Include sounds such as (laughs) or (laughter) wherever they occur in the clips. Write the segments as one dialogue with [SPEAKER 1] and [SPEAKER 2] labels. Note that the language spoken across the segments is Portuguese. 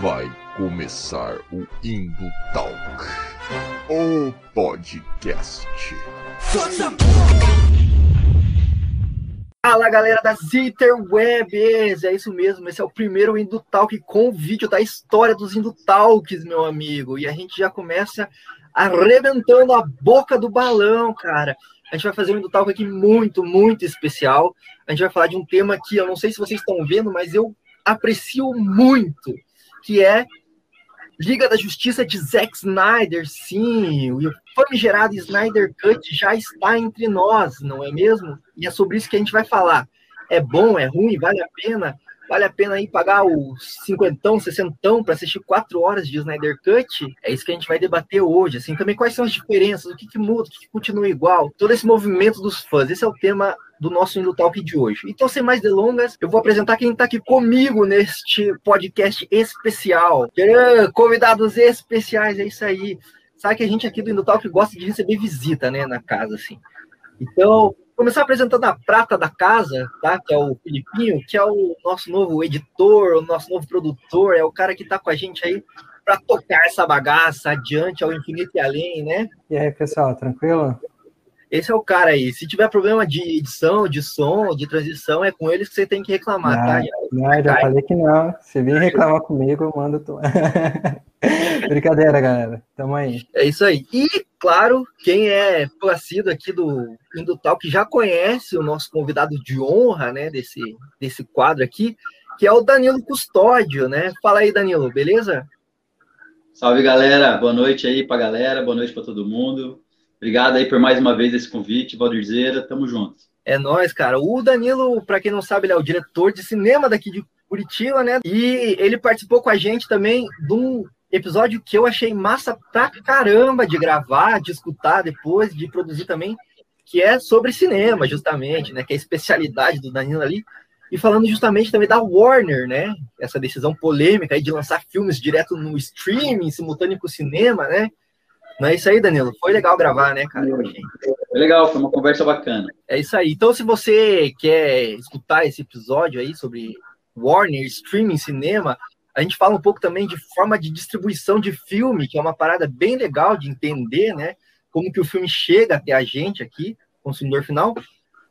[SPEAKER 1] Vai começar o Indo Talk, o podcast.
[SPEAKER 2] Fala galera das Interwebs, é isso mesmo, esse é o primeiro Indo Talk com vídeo da história dos Indo Talks, meu amigo. E a gente já começa arrebentando a boca do balão, cara. A gente vai fazer um Indo Talk aqui muito, muito especial. A gente vai falar de um tema que eu não sei se vocês estão vendo, mas eu aprecio muito, que é Liga da Justiça de Zack Snyder, sim, o famigerado Snyder Cut já está entre nós, não é mesmo? E é sobre isso que a gente vai falar. É bom, é ruim, vale a pena? Vale a pena aí pagar o cinquentão, sessentão para assistir quatro horas de Snyder Cut? É isso que a gente vai debater hoje. Assim, também quais são as diferenças, o que, que muda, o que, que continua igual, todo esse movimento dos fãs. Esse é o tema do nosso Indo Talk de hoje. Então, sem mais delongas, eu vou apresentar quem está aqui comigo neste podcast especial. Convidados especiais, é isso aí. Sabe que a gente aqui do Indo Talk gosta de receber visita, né, na casa, assim. Então, começar apresentando a prata da casa, tá? Que é o Filipinho, que é o nosso novo editor, o nosso novo produtor, é o cara que está com a gente aí para tocar essa bagaça adiante ao infinito e além, né?
[SPEAKER 3] E aí, pessoal, tranquilo?
[SPEAKER 2] Esse é o cara aí. Se tiver problema de edição, de som, de transição, é com eles que você tem que reclamar,
[SPEAKER 3] não,
[SPEAKER 2] tá?
[SPEAKER 3] Não, já falei que não. Se vir reclamar comigo, eu mando. Tu... (laughs) Brincadeira, galera. Tamo aí.
[SPEAKER 2] É isso aí. E, claro, quem é placido aqui do Indutal, que já conhece o nosso convidado de honra, né, desse, desse quadro aqui, que é o Danilo Custódio, né? Fala aí, Danilo, beleza?
[SPEAKER 4] Salve, galera. Boa noite aí pra galera, boa noite para todo mundo. Obrigado aí por mais uma vez esse convite, Valdirzeira, tamo junto.
[SPEAKER 2] É nós, cara. O Danilo, para quem não sabe, ele é o diretor de cinema daqui de Curitiba, né? E ele participou com a gente também de um episódio que eu achei massa pra caramba de gravar, de escutar depois, de produzir também, que é sobre cinema, justamente, né? Que é a especialidade do Danilo ali. E falando justamente também da Warner, né? Essa decisão polêmica aí de lançar filmes direto no streaming, simultâneo com o cinema, né? Não é isso aí, Danilo? Foi legal gravar, né, cara?
[SPEAKER 4] Foi legal, foi uma conversa bacana.
[SPEAKER 2] É isso aí. Então, se você quer escutar esse episódio aí sobre Warner, streaming, cinema, a gente fala um pouco também de forma de distribuição de filme, que é uma parada bem legal de entender, né? Como que o filme chega até a gente aqui, consumidor final.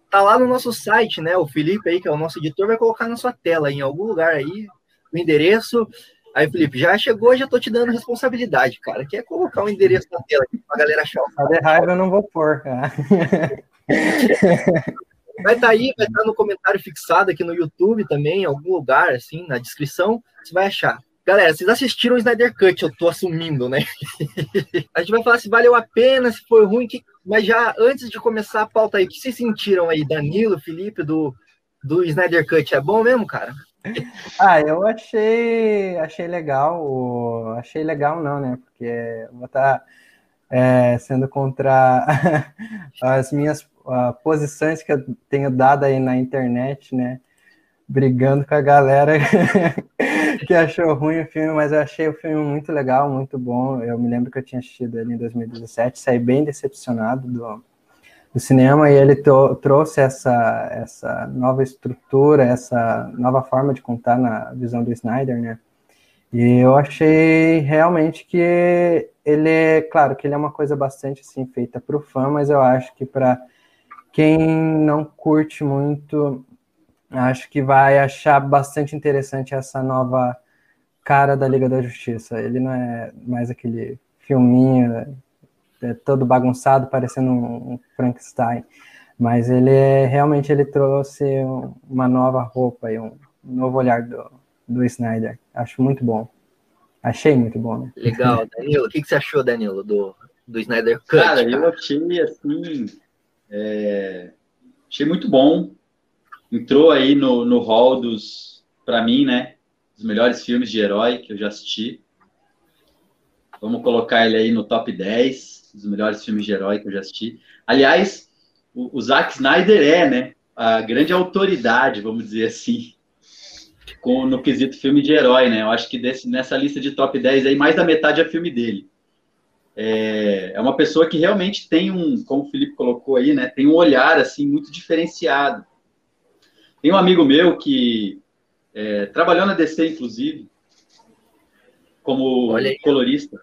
[SPEAKER 2] Tá lá no nosso site, né? O Felipe aí, que é o nosso editor, vai colocar na sua tela, em algum lugar aí, o endereço. Aí, Felipe, já chegou, já tô te dando responsabilidade, cara. Que é colocar o um endereço na tela aqui pra galera achar.
[SPEAKER 3] A de raiva eu não vou pôr, cara. (laughs)
[SPEAKER 2] Vai estar tá aí, vai estar tá no comentário fixado aqui no YouTube também, em algum lugar, assim, na descrição, você vai achar. Galera, vocês assistiram o Snyder Cut, eu tô assumindo, né? (laughs) a gente vai falar se valeu a pena, se foi ruim, que... mas já antes de começar a pauta aí, o que vocês sentiram aí, Danilo, Felipe, do, do Snyder Cut? É bom mesmo, cara?
[SPEAKER 3] Ah, eu achei, achei legal, achei legal não, né? Porque vou estar tá, é, sendo contra (laughs) as minhas uh, posições que eu tenho dado aí na internet, né? Brigando com a galera (laughs) que achou ruim o filme, mas eu achei o filme muito legal, muito bom. Eu me lembro que eu tinha assistido ele em 2017, saí bem decepcionado do, do cinema e ele trouxe essa, essa nova estrutura, essa nova forma de contar na visão do Snyder, né? E eu achei realmente que ele é, claro, que ele é uma coisa bastante assim feita para o fã, mas eu acho que para quem não curte muito, acho que vai achar bastante interessante essa nova cara da Liga da Justiça. Ele não é mais aquele filminho é todo bagunçado, parecendo um, Frankenstein. Mas ele é, realmente ele trouxe uma nova roupa e um novo olhar do, do Snyder. Acho muito bom. Achei muito bom, né?
[SPEAKER 2] Legal, (laughs) Danilo. O que, que você achou, Danilo, do, do Snyder Cut?
[SPEAKER 4] Cara, cara? eu achei assim. É... Achei muito bom. Entrou aí no, no hall dos, para mim, né? Dos melhores filmes de herói que eu já assisti. Vamos colocar ele aí no top 10 dos melhores filmes de herói que eu já assisti. Aliás, o, o Zack Snyder é, né, a grande autoridade, vamos dizer assim, com, no quesito filme de herói, né? Eu acho que desse, nessa lista de top 10 aí, mais da metade é filme dele. É, é uma pessoa que realmente tem um, como o Felipe colocou aí, né, tem um olhar, assim, muito diferenciado. Tem um amigo meu que é, trabalhou na DC, inclusive, como colorista.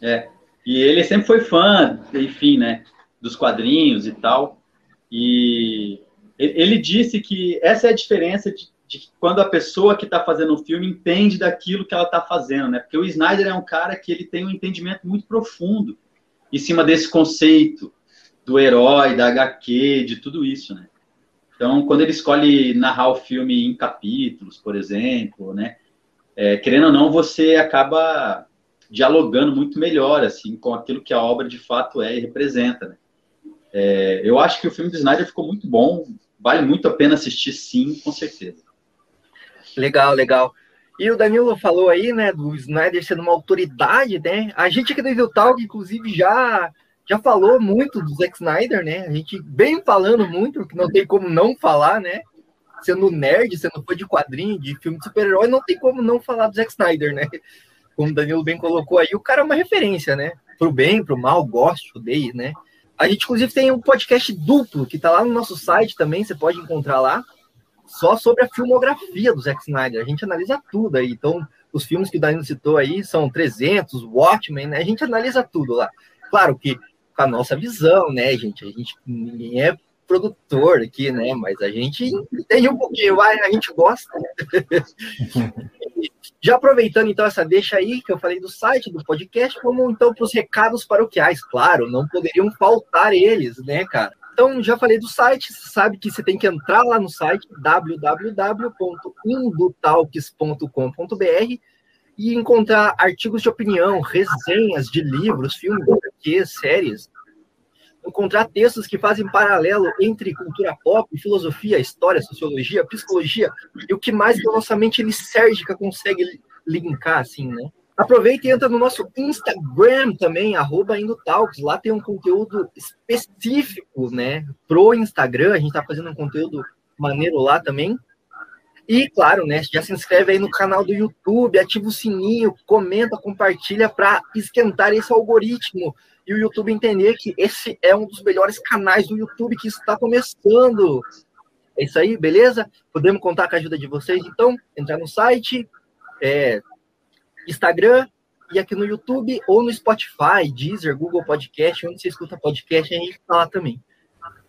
[SPEAKER 4] É. E ele sempre foi fã, enfim, né, dos quadrinhos e tal. E ele disse que essa é a diferença de, de quando a pessoa que está fazendo o filme entende daquilo que ela está fazendo, né? Porque o Snyder é um cara que ele tem um entendimento muito profundo em cima desse conceito do herói, da HQ, de tudo isso, né? Então, quando ele escolhe narrar o filme em capítulos, por exemplo, né? É, querendo ou não, você acaba dialogando muito melhor, assim, com aquilo que a obra de fato é e representa, né? É, eu acho que o filme do Snyder ficou muito bom, vale muito a pena assistir, sim, com certeza.
[SPEAKER 2] Legal, legal. E o Danilo falou aí, né, do Snyder sendo uma autoridade, né? A gente aqui do Evil Talk, inclusive, já já falou muito do Zack Snyder, né? A gente vem falando muito, que não tem como não falar, né? Sendo nerd, sendo fã de quadrinho, de filme de super-herói, não tem como não falar do Zack Snyder, né? Como o Danilo bem colocou aí, o cara é uma referência, né? Pro bem, pro mal, gosto, odeio, né? A gente, inclusive, tem um podcast duplo que tá lá no nosso site também, você pode encontrar lá, só sobre a filmografia do Zack Snyder. A gente analisa tudo aí. Então, os filmes que o Danilo citou aí são 300, Watchmen, né? A gente analisa tudo lá. Claro que com a nossa visão, né, gente? A gente ninguém é produtor aqui, né? Mas a gente entende um pouquinho, a gente gosta. (laughs) Já aproveitando então essa deixa aí que eu falei do site, do podcast, vamos então para os recados paroquiais, claro, não poderiam faltar eles, né, cara? Então, já falei do site, sabe que você tem que entrar lá no site www.indutalks.com.br e encontrar artigos de opinião, resenhas de livros, filmes, séries, encontrar textos que fazem paralelo entre cultura pop, filosofia, história, sociologia, psicologia e o que mais que a nossa mente lisérgica consegue linkar, assim, né? Aproveita e entra no nosso Instagram também, arroba Indotalks. Lá tem um conteúdo específico, né? Pro Instagram, a gente tá fazendo um conteúdo maneiro lá também. E, claro, né, já se inscreve aí no canal do YouTube, ativa o sininho, comenta, compartilha para esquentar esse algoritmo e o YouTube entender que esse é um dos melhores canais do YouTube que está começando. É isso aí, beleza? Podemos contar com a ajuda de vocês, então, entrar no site, é, Instagram e aqui no YouTube ou no Spotify, Deezer, Google Podcast, onde você escuta podcast, a gente está lá também.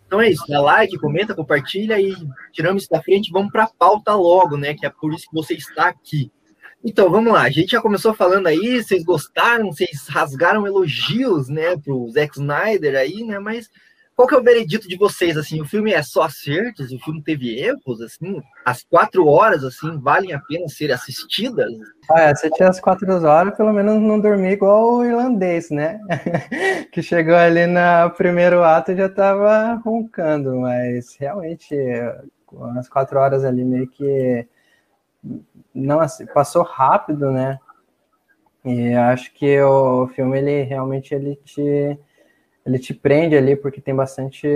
[SPEAKER 2] Então é isso, dá like, comenta, compartilha e tiramos isso da frente, vamos para a pauta logo, né? Que é por isso que você está aqui. Então, vamos lá. A gente já começou falando aí, vocês gostaram, vocês rasgaram elogios, né, pro Zack Snyder aí, né? Mas qual que é o veredito de vocês, assim? O filme é só acertos? O filme teve erros, assim? As quatro horas, assim, valem a pena ser assistidas?
[SPEAKER 3] Ah, tinha as quatro horas, pelo menos não dormi igual o irlandês, né? (laughs) que chegou ali no primeiro ato e já tava roncando, mas realmente, as quatro horas ali meio que não assim, passou rápido, né? E acho que o filme, ele realmente, ele te ele te prende ali porque tem bastante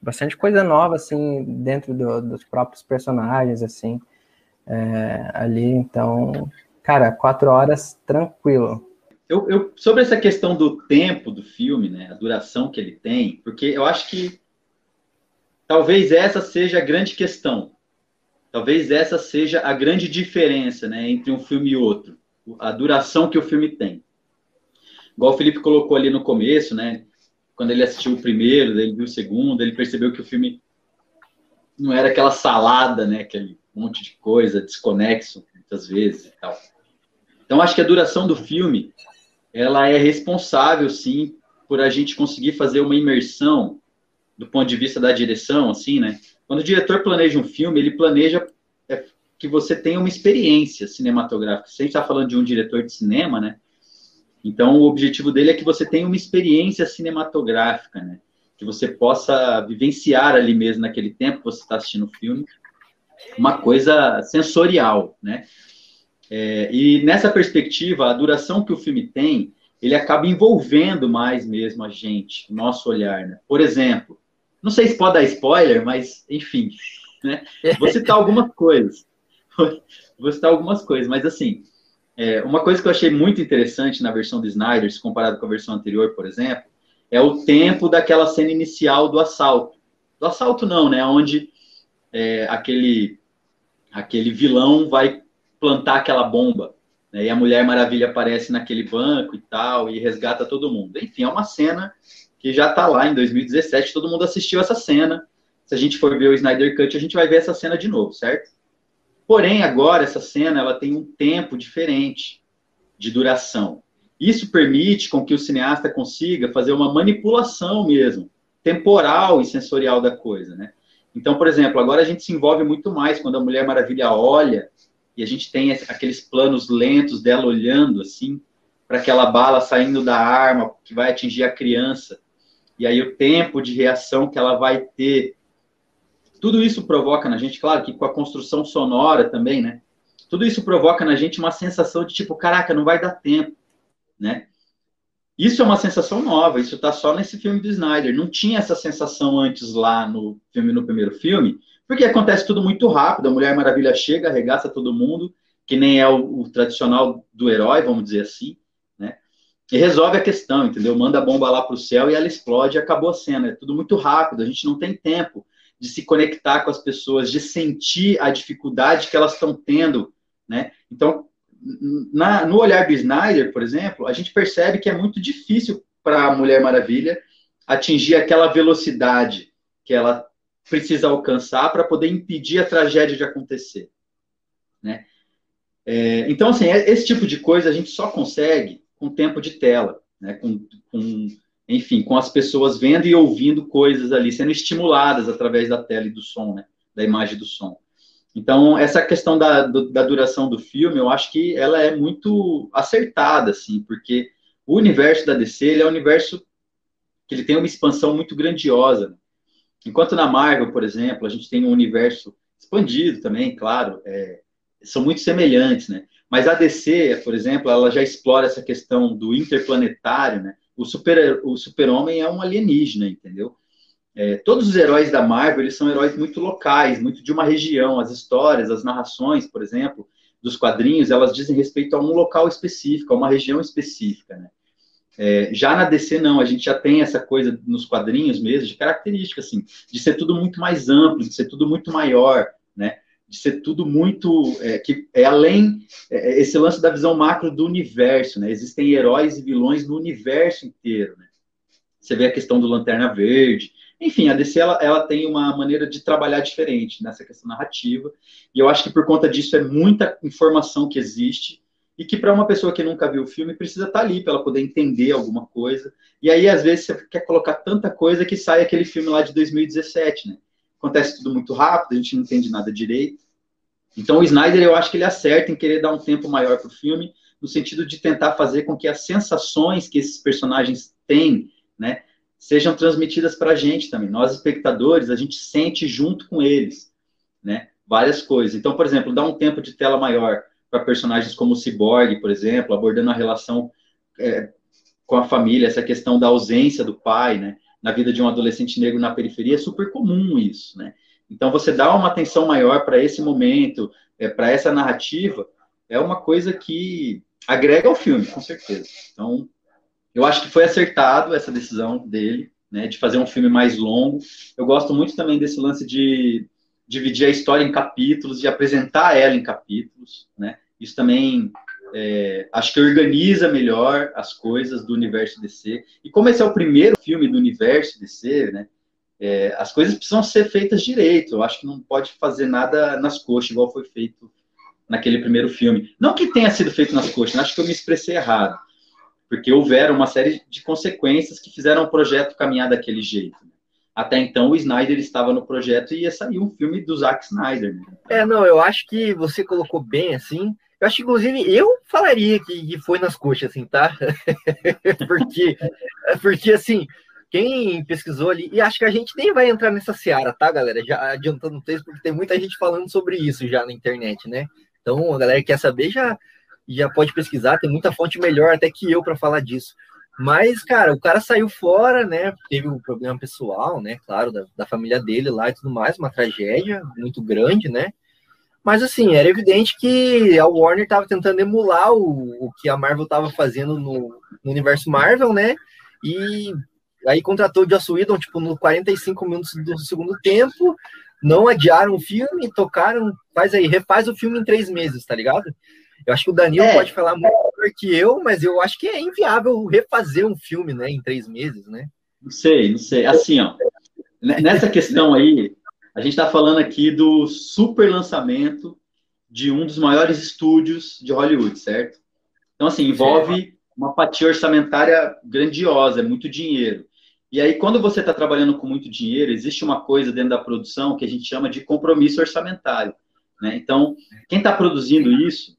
[SPEAKER 3] bastante coisa nova assim dentro do, dos próprios personagens assim é, ali. Então cara quatro horas tranquilo.
[SPEAKER 4] Eu, eu, sobre essa questão do tempo do filme né a duração que ele tem porque eu acho que talvez essa seja a grande questão talvez essa seja a grande diferença né entre um filme e outro a duração que o filme tem Igual o Felipe colocou ali no começo, né? Quando ele assistiu o primeiro, ele viu o segundo, ele percebeu que o filme não era aquela salada, né? Aquele monte de coisa desconexo, muitas vezes e tal. Então, acho que a duração do filme, ela é responsável, sim, por a gente conseguir fazer uma imersão do ponto de vista da direção, assim, né? Quando o diretor planeja um filme, ele planeja é, que você tenha uma experiência cinematográfica. Se a gente está falando de um diretor de cinema, né? Então, o objetivo dele é que você tenha uma experiência cinematográfica, né? Que você possa vivenciar ali mesmo, naquele tempo que você está assistindo o filme, uma coisa sensorial, né? É, e nessa perspectiva, a duração que o filme tem, ele acaba envolvendo mais mesmo a gente, o nosso olhar, né? Por exemplo, não sei se pode dar spoiler, mas, enfim, né? Vou citar algumas coisas. (laughs) Vou citar algumas coisas, mas assim, é, uma coisa que eu achei muito interessante na versão do Snyder, se comparado com a versão anterior, por exemplo, é o tempo daquela cena inicial do assalto. Do assalto não, né? Onde é, aquele, aquele vilão vai plantar aquela bomba Né? E a Mulher Maravilha aparece naquele banco e tal, e resgata todo mundo. Enfim, é uma cena que já está lá em 2017, todo mundo assistiu essa cena. Se a gente for ver o Snyder Cut, a gente vai ver essa cena de novo, certo? Porém, agora essa cena ela tem um tempo diferente de duração. Isso permite com que o cineasta consiga fazer uma manipulação mesmo, temporal e sensorial da coisa, né? Então, por exemplo, agora a gente se envolve muito mais quando a Mulher Maravilha olha e a gente tem aqueles planos lentos dela olhando assim para aquela bala saindo da arma que vai atingir a criança. E aí o tempo de reação que ela vai ter. Tudo isso provoca na gente, claro que com a construção sonora também, né? Tudo isso provoca na gente uma sensação de tipo, caraca, não vai dar tempo, né? Isso é uma sensação nova, isso tá só nesse filme do Snyder. Não tinha essa sensação antes lá no filme, no primeiro filme, porque acontece tudo muito rápido. A Mulher Maravilha chega, arregaça todo mundo, que nem é o, o tradicional do herói, vamos dizer assim, E resolve a questão, entendeu? Manda a bomba lá pro céu e ela explode e acabou a cena. É tudo muito rápido, a gente não tem tempo de se conectar com as pessoas, de sentir a dificuldade que elas estão tendo, né? Então, na, no olhar do Snyder, por exemplo, a gente percebe que é muito difícil para a Mulher Maravilha atingir aquela velocidade que ela precisa alcançar para poder impedir a tragédia de acontecer, né? É, então, assim, é, esse tipo de coisa a gente só consegue com tempo de tela, né? Com, com, enfim, com as pessoas vendo e ouvindo coisas ali, sendo estimuladas através da tela e do som, né? Da imagem do som. Então, essa questão da, da duração do filme, eu acho que ela é muito acertada, assim, porque o universo da DC, ele é um universo que ele tem uma expansão muito grandiosa. Enquanto na Marvel, por exemplo, a gente tem um universo expandido também, claro, é, são muito semelhantes, né? Mas a DC, por exemplo, ela já explora essa questão do interplanetário, né? O super o super-homem é um alienígena, entendeu? É, todos os heróis da Marvel, eles são heróis muito locais, muito de uma região. As histórias, as narrações, por exemplo, dos quadrinhos, elas dizem respeito a um local específico, a uma região específica, né? É, já na DC, não, a gente já tem essa coisa nos quadrinhos mesmo, de característica, assim, de ser tudo muito mais amplo, de ser tudo muito maior? De ser tudo muito. É, que é além. É, esse lance da visão macro do universo, né? Existem heróis e vilões no universo inteiro, né? Você vê a questão do Lanterna Verde, enfim, a DC ela, ela tem uma maneira de trabalhar diferente nessa questão narrativa, e eu acho que por conta disso é muita informação que existe, e que para uma pessoa que nunca viu o filme precisa estar tá ali para ela poder entender alguma coisa. E aí, às vezes, você quer colocar tanta coisa que sai aquele filme lá de 2017, né? Acontece tudo muito rápido, a gente não entende nada direito. Então, o Snyder, eu acho que ele acerta em querer dar um tempo maior para o filme, no sentido de tentar fazer com que as sensações que esses personagens têm, né, sejam transmitidas para a gente também. Nós, espectadores, a gente sente junto com eles, né? Várias coisas. Então, por exemplo, dá um tempo de tela maior para personagens como o Cyborg, por exemplo, abordando a relação é, com a família, essa questão da ausência do pai, né? Na vida de um adolescente negro na periferia é super comum isso, né? Então, você dá uma atenção maior para esse momento, é, para essa narrativa, é uma coisa que agrega ao filme, com certeza. Então, eu acho que foi acertado essa decisão dele, né, de fazer um filme mais longo. Eu gosto muito também desse lance de dividir a história em capítulos e apresentar ela em capítulos, né? Isso também é, acho que organiza melhor as coisas do universo DC. E como esse é o primeiro filme do universo DC, né? É, as coisas precisam ser feitas direito. Eu acho que não pode fazer nada nas coxas, igual foi feito naquele primeiro filme. Não que tenha sido feito nas coxas, acho que eu me expressei errado porque houveram uma série de consequências que fizeram o projeto caminhar daquele jeito. Né? Até então, o Snyder estava no projeto e ia sair um filme do Zack Snyder. Né?
[SPEAKER 2] É, não, eu acho que você colocou bem assim. Eu acho que, inclusive, eu falaria que, foi nas coxas, assim, tá? (laughs) porque, porque, assim, quem pesquisou ali, e acho que a gente nem vai entrar nessa seara, tá, galera? Já adiantando o texto, porque tem muita gente falando sobre isso já na internet, né? Então, a galera que quer saber já já pode pesquisar, tem muita fonte melhor até que eu para falar disso. Mas, cara, o cara saiu fora, né? Teve um problema pessoal, né? Claro, da, da família dele lá e tudo mais, uma tragédia muito grande, né? Mas, assim, era evidente que a Warner estava tentando emular o, o que a Marvel estava fazendo no, no, universo Marvel, né? E aí contratou o Joss Whedon, tipo, no 45 minutos do segundo tempo, não adiaram o filme, tocaram, faz aí, refaz o filme em três meses, tá ligado? Eu acho que o Danilo é. pode falar muito melhor que eu, mas eu acho que é inviável refazer um filme, né, em três meses, né?
[SPEAKER 4] Não sei, não sei. Assim, ó, nessa questão aí, a gente está falando aqui do super lançamento de um dos maiores estúdios de Hollywood, certo? Então, assim, envolve uma fatia orçamentária grandiosa, é muito dinheiro. E aí, quando você está trabalhando com muito dinheiro, existe uma coisa dentro da produção que a gente chama de compromisso orçamentário. Né? Então, quem está produzindo isso,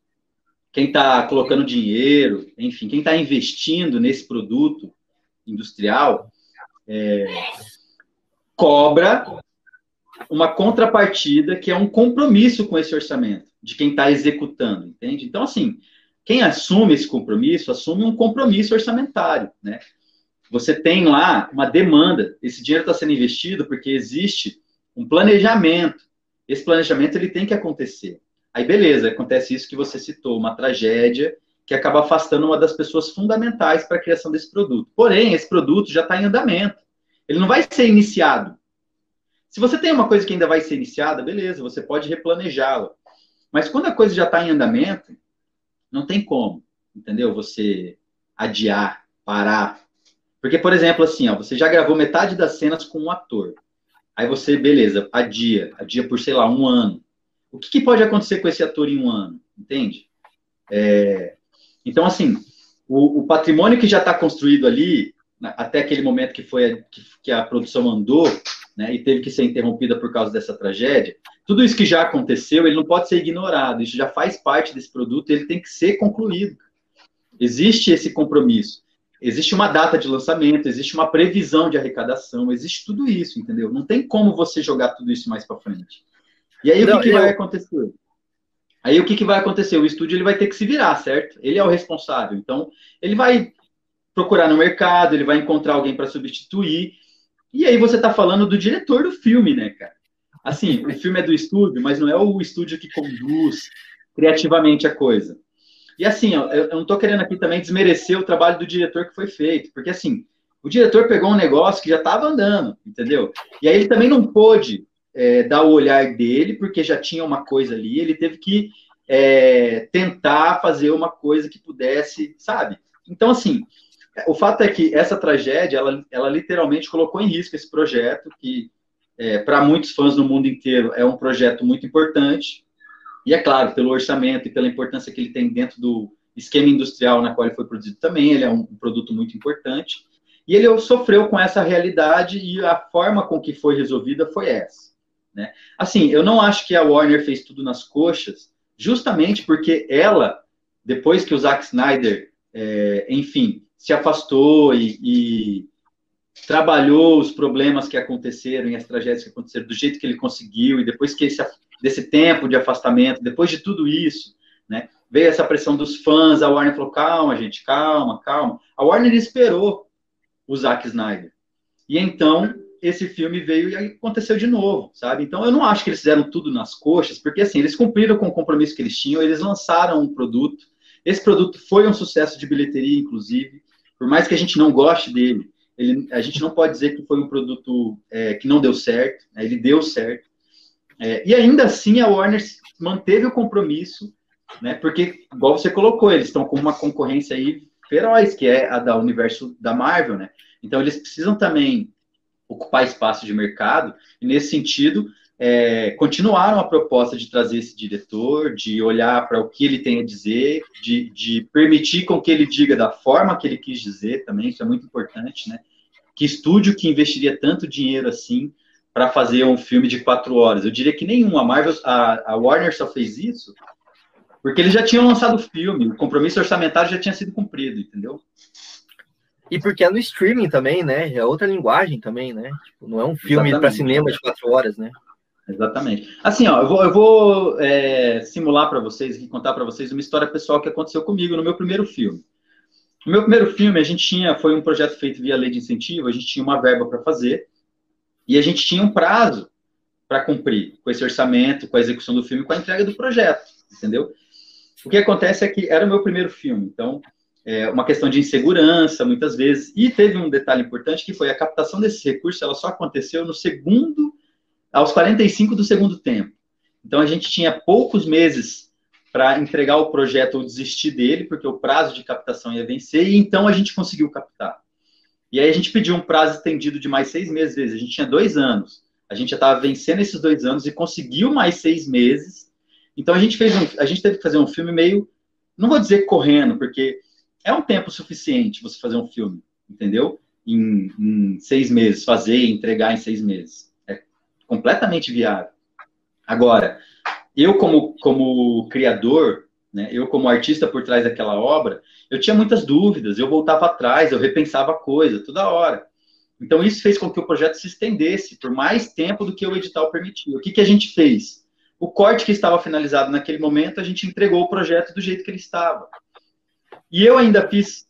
[SPEAKER 4] quem está colocando dinheiro, enfim, quem está investindo nesse produto industrial, é, cobra uma contrapartida que é um compromisso com esse orçamento de quem está executando, entende? Então, assim, quem assume esse compromisso, assume um compromisso orçamentário, né? Você tem lá uma demanda, esse dinheiro está sendo investido porque existe um planejamento. Esse planejamento ele tem que acontecer. Aí beleza, acontece isso que você citou, uma tragédia que acaba afastando uma das pessoas fundamentais para a criação desse produto. Porém, esse produto já está em andamento. Ele não vai ser iniciado. Se você tem uma coisa que ainda vai ser iniciada, beleza, você pode replanejá-la. Mas quando a coisa já está em andamento, não tem como, entendeu? Você adiar, parar, porque, por exemplo, assim, ó, você já gravou metade das cenas com um ator. Aí você, beleza, adia, adia por, sei lá, um ano. O que, que pode acontecer com esse ator em um ano? Entende? É... Então, assim, o, o, patrimônio que já está construído ali, até aquele momento que foi a, que, que, a produção andou, né, e teve que ser interrompida por causa dessa tragédia, tudo isso que já aconteceu, ele não pode ser ignorado. Isso já faz parte desse produto, ele tem que ser concluído. Existe esse compromisso. Existe uma data de lançamento, existe uma previsão de arrecadação, existe tudo isso, entendeu? Não tem como você jogar tudo isso mais para frente. E aí Não, o que, que eu... vai acontecer? Aí o que, que vai acontecer? O estúdio ele vai ter que se virar, certo? Ele é o responsável. Então, ele vai procurar no mercado, ele vai encontrar alguém para substituir. E aí você está falando do diretor do filme, né, cara? Assim, o filme é do estúdio, mas não é o estúdio que conduz criativamente a coisa. E assim, ó, eu não estou querendo aqui também desmerecer o trabalho do diretor que foi feito, porque assim, o diretor pegou um negócio que já estava andando, entendeu? E aí ele também não pôde é, dar o olhar dele, porque já tinha uma coisa ali, ele teve que é, tentar fazer uma coisa que pudesse, sabe? Então, assim, o fato é que essa tragédia, ela, ela literalmente colocou em risco esse projeto, que é, para muitos fãs no mundo inteiro é um projeto muito importante, e é claro, pelo orçamento e pela importância que ele tem dentro do esquema industrial na qual ele foi produzido também, ele é um produto muito importante. E ele sofreu com essa realidade e a forma com que foi resolvida foi essa. Né? Assim, eu não acho que a Warner fez tudo nas coxas, justamente porque ela, depois que o Zack Snyder, é, enfim, se afastou e, e trabalhou os problemas que aconteceram e as tragédias que aconteceram do jeito que ele conseguiu, e depois que esse, desse tempo de afastamento, depois de tudo isso, né, veio essa pressão dos fãs, a Warner falou, calma, gente, calma, calma. A Warner esperou o Zack Snyder. E então, esse filme veio e aconteceu de novo, sabe? Então, eu não acho que eles fizeram tudo nas coxas, porque, assim, eles cumpriram com o compromisso que eles tinham, eles lançaram um produto, esse produto foi um sucesso de bilheteria, inclusive, por mais que a gente não goste dele, ele, a gente não pode dizer que foi um produto é, que não deu certo, né? ele deu certo. É, e ainda assim a Warner manteve o compromisso, né? Porque, igual você colocou, eles estão com uma concorrência aí feroz, que é a da universo da Marvel, né? Então eles precisam também ocupar espaço de mercado, e nesse sentido, é, continuaram a proposta de trazer esse diretor, de olhar para o que ele tem a dizer, de, de, permitir com que ele diga da forma que ele quis dizer também, isso é muito importante, né? Que estúdio que investiria tanto dinheiro assim para fazer um filme de quatro horas? Eu diria que nenhum. A Marvel, a, a Warner só fez isso porque eles já tinham lançado o filme, o compromisso orçamentário já tinha sido cumprido, entendeu?
[SPEAKER 2] E porque é no streaming também, né? É outra linguagem também, né? Tipo, não é um filme para cinema de quatro horas, né?
[SPEAKER 4] Exatamente. Assim, ó, eu vou, eu vou é, simular para vocês e contar para vocês uma história pessoal que aconteceu comigo no meu primeiro filme. No meu primeiro filme, a gente tinha, foi um projeto feito via lei de incentivo, a gente tinha uma verba para fazer e a gente tinha um prazo para cumprir com esse orçamento, com a execução do filme, com a entrega do projeto, entendeu? O que acontece é que era o meu primeiro filme, então é uma questão de insegurança, muitas vezes, e teve um detalhe importante que foi a captação desse recurso, ela só aconteceu no segundo aos 45 do segundo tempo. Então a gente tinha poucos meses para entregar o projeto ou desistir dele, porque o prazo de captação ia vencer, e então a gente conseguiu captar. E aí a gente pediu um prazo estendido de mais seis meses, a gente tinha dois anos. A gente já estava vencendo esses dois anos e conseguiu mais seis meses. Então a gente fez um, a gente teve que fazer um filme meio, não vou dizer correndo, porque é um tempo suficiente você fazer um filme, entendeu? Em, em seis meses, fazer entregar em seis meses. Completamente viável. Agora, eu como, como criador, né, eu como artista por trás daquela obra, eu tinha muitas dúvidas, eu voltava atrás, eu repensava a coisa toda hora. Então isso fez com que o projeto se estendesse por mais tempo do que o edital permitia. O que, que a gente fez? O corte que estava finalizado naquele momento, a gente entregou o projeto do jeito que ele estava. E eu ainda fiz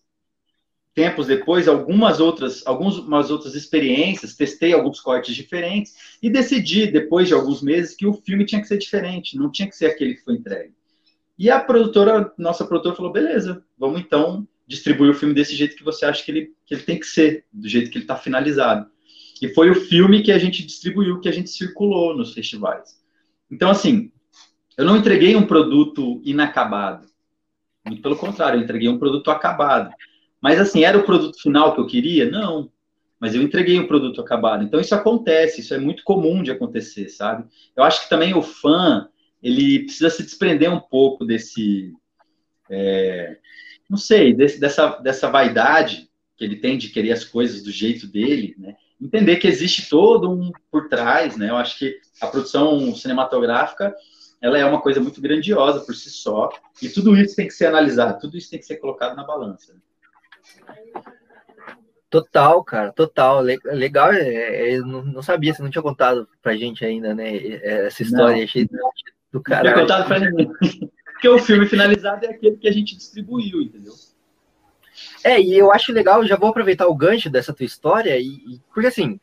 [SPEAKER 4] tempos depois algumas outras algumas outras experiências, testei alguns cortes diferentes e decidi depois de alguns meses que o filme tinha que ser diferente, não tinha que ser aquele que foi entregue. E a produtora, nossa produtora falou: "Beleza, vamos então distribuir o filme desse jeito que você acha que ele, que ele tem que ser, do jeito que ele está finalizado". E foi o filme que a gente distribuiu, que a gente circulou nos festivais. Então assim, eu não entreguei um produto inacabado. Muito pelo contrário, eu entreguei um produto acabado. Mas assim, era o produto final que eu queria? Não. Mas eu entreguei um produto acabado. Então isso acontece, isso é muito comum de acontecer, sabe? Eu acho que também o fã, ele precisa se desprender um pouco desse, é, não sei, desse, dessa, dessa vaidade que ele tem de querer as coisas do jeito dele, né? Entender que existe todo um por trás, né? Eu acho que a produção cinematográfica, ela é uma coisa muito grandiosa por si só, e tudo isso tem que ser analisado, tudo isso tem que ser colocado na balança.
[SPEAKER 2] Total, cara, total. Legal, é, é, não, não sabia, você não tinha contado pra gente ainda, né? Essa história, achei
[SPEAKER 4] do cara. Não contado pra ninguém. (laughs) Porque o filme finalizado é aquele que a gente distribuiu, entendeu?
[SPEAKER 2] É, e eu acho legal, já vou aproveitar o gancho dessa tua história, e, e, porque assim,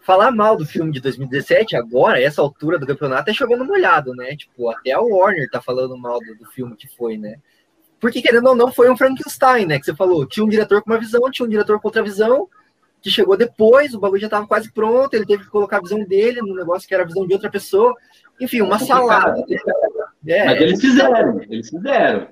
[SPEAKER 2] falar mal do filme de 2017 agora, essa altura do campeonato, é chovendo molhado, né? Tipo, até a Warner tá falando mal do, do filme que foi, né? Porque, querendo ou não, foi um Frankenstein, né? Que você falou, tinha um diretor com uma visão, tinha um diretor com outra visão, que chegou depois, o bagulho já estava quase pronto, ele teve que colocar a visão dele no negócio que era a visão de outra pessoa. Enfim, uma salada.
[SPEAKER 4] É, Mas eles fizeram, eles fizeram.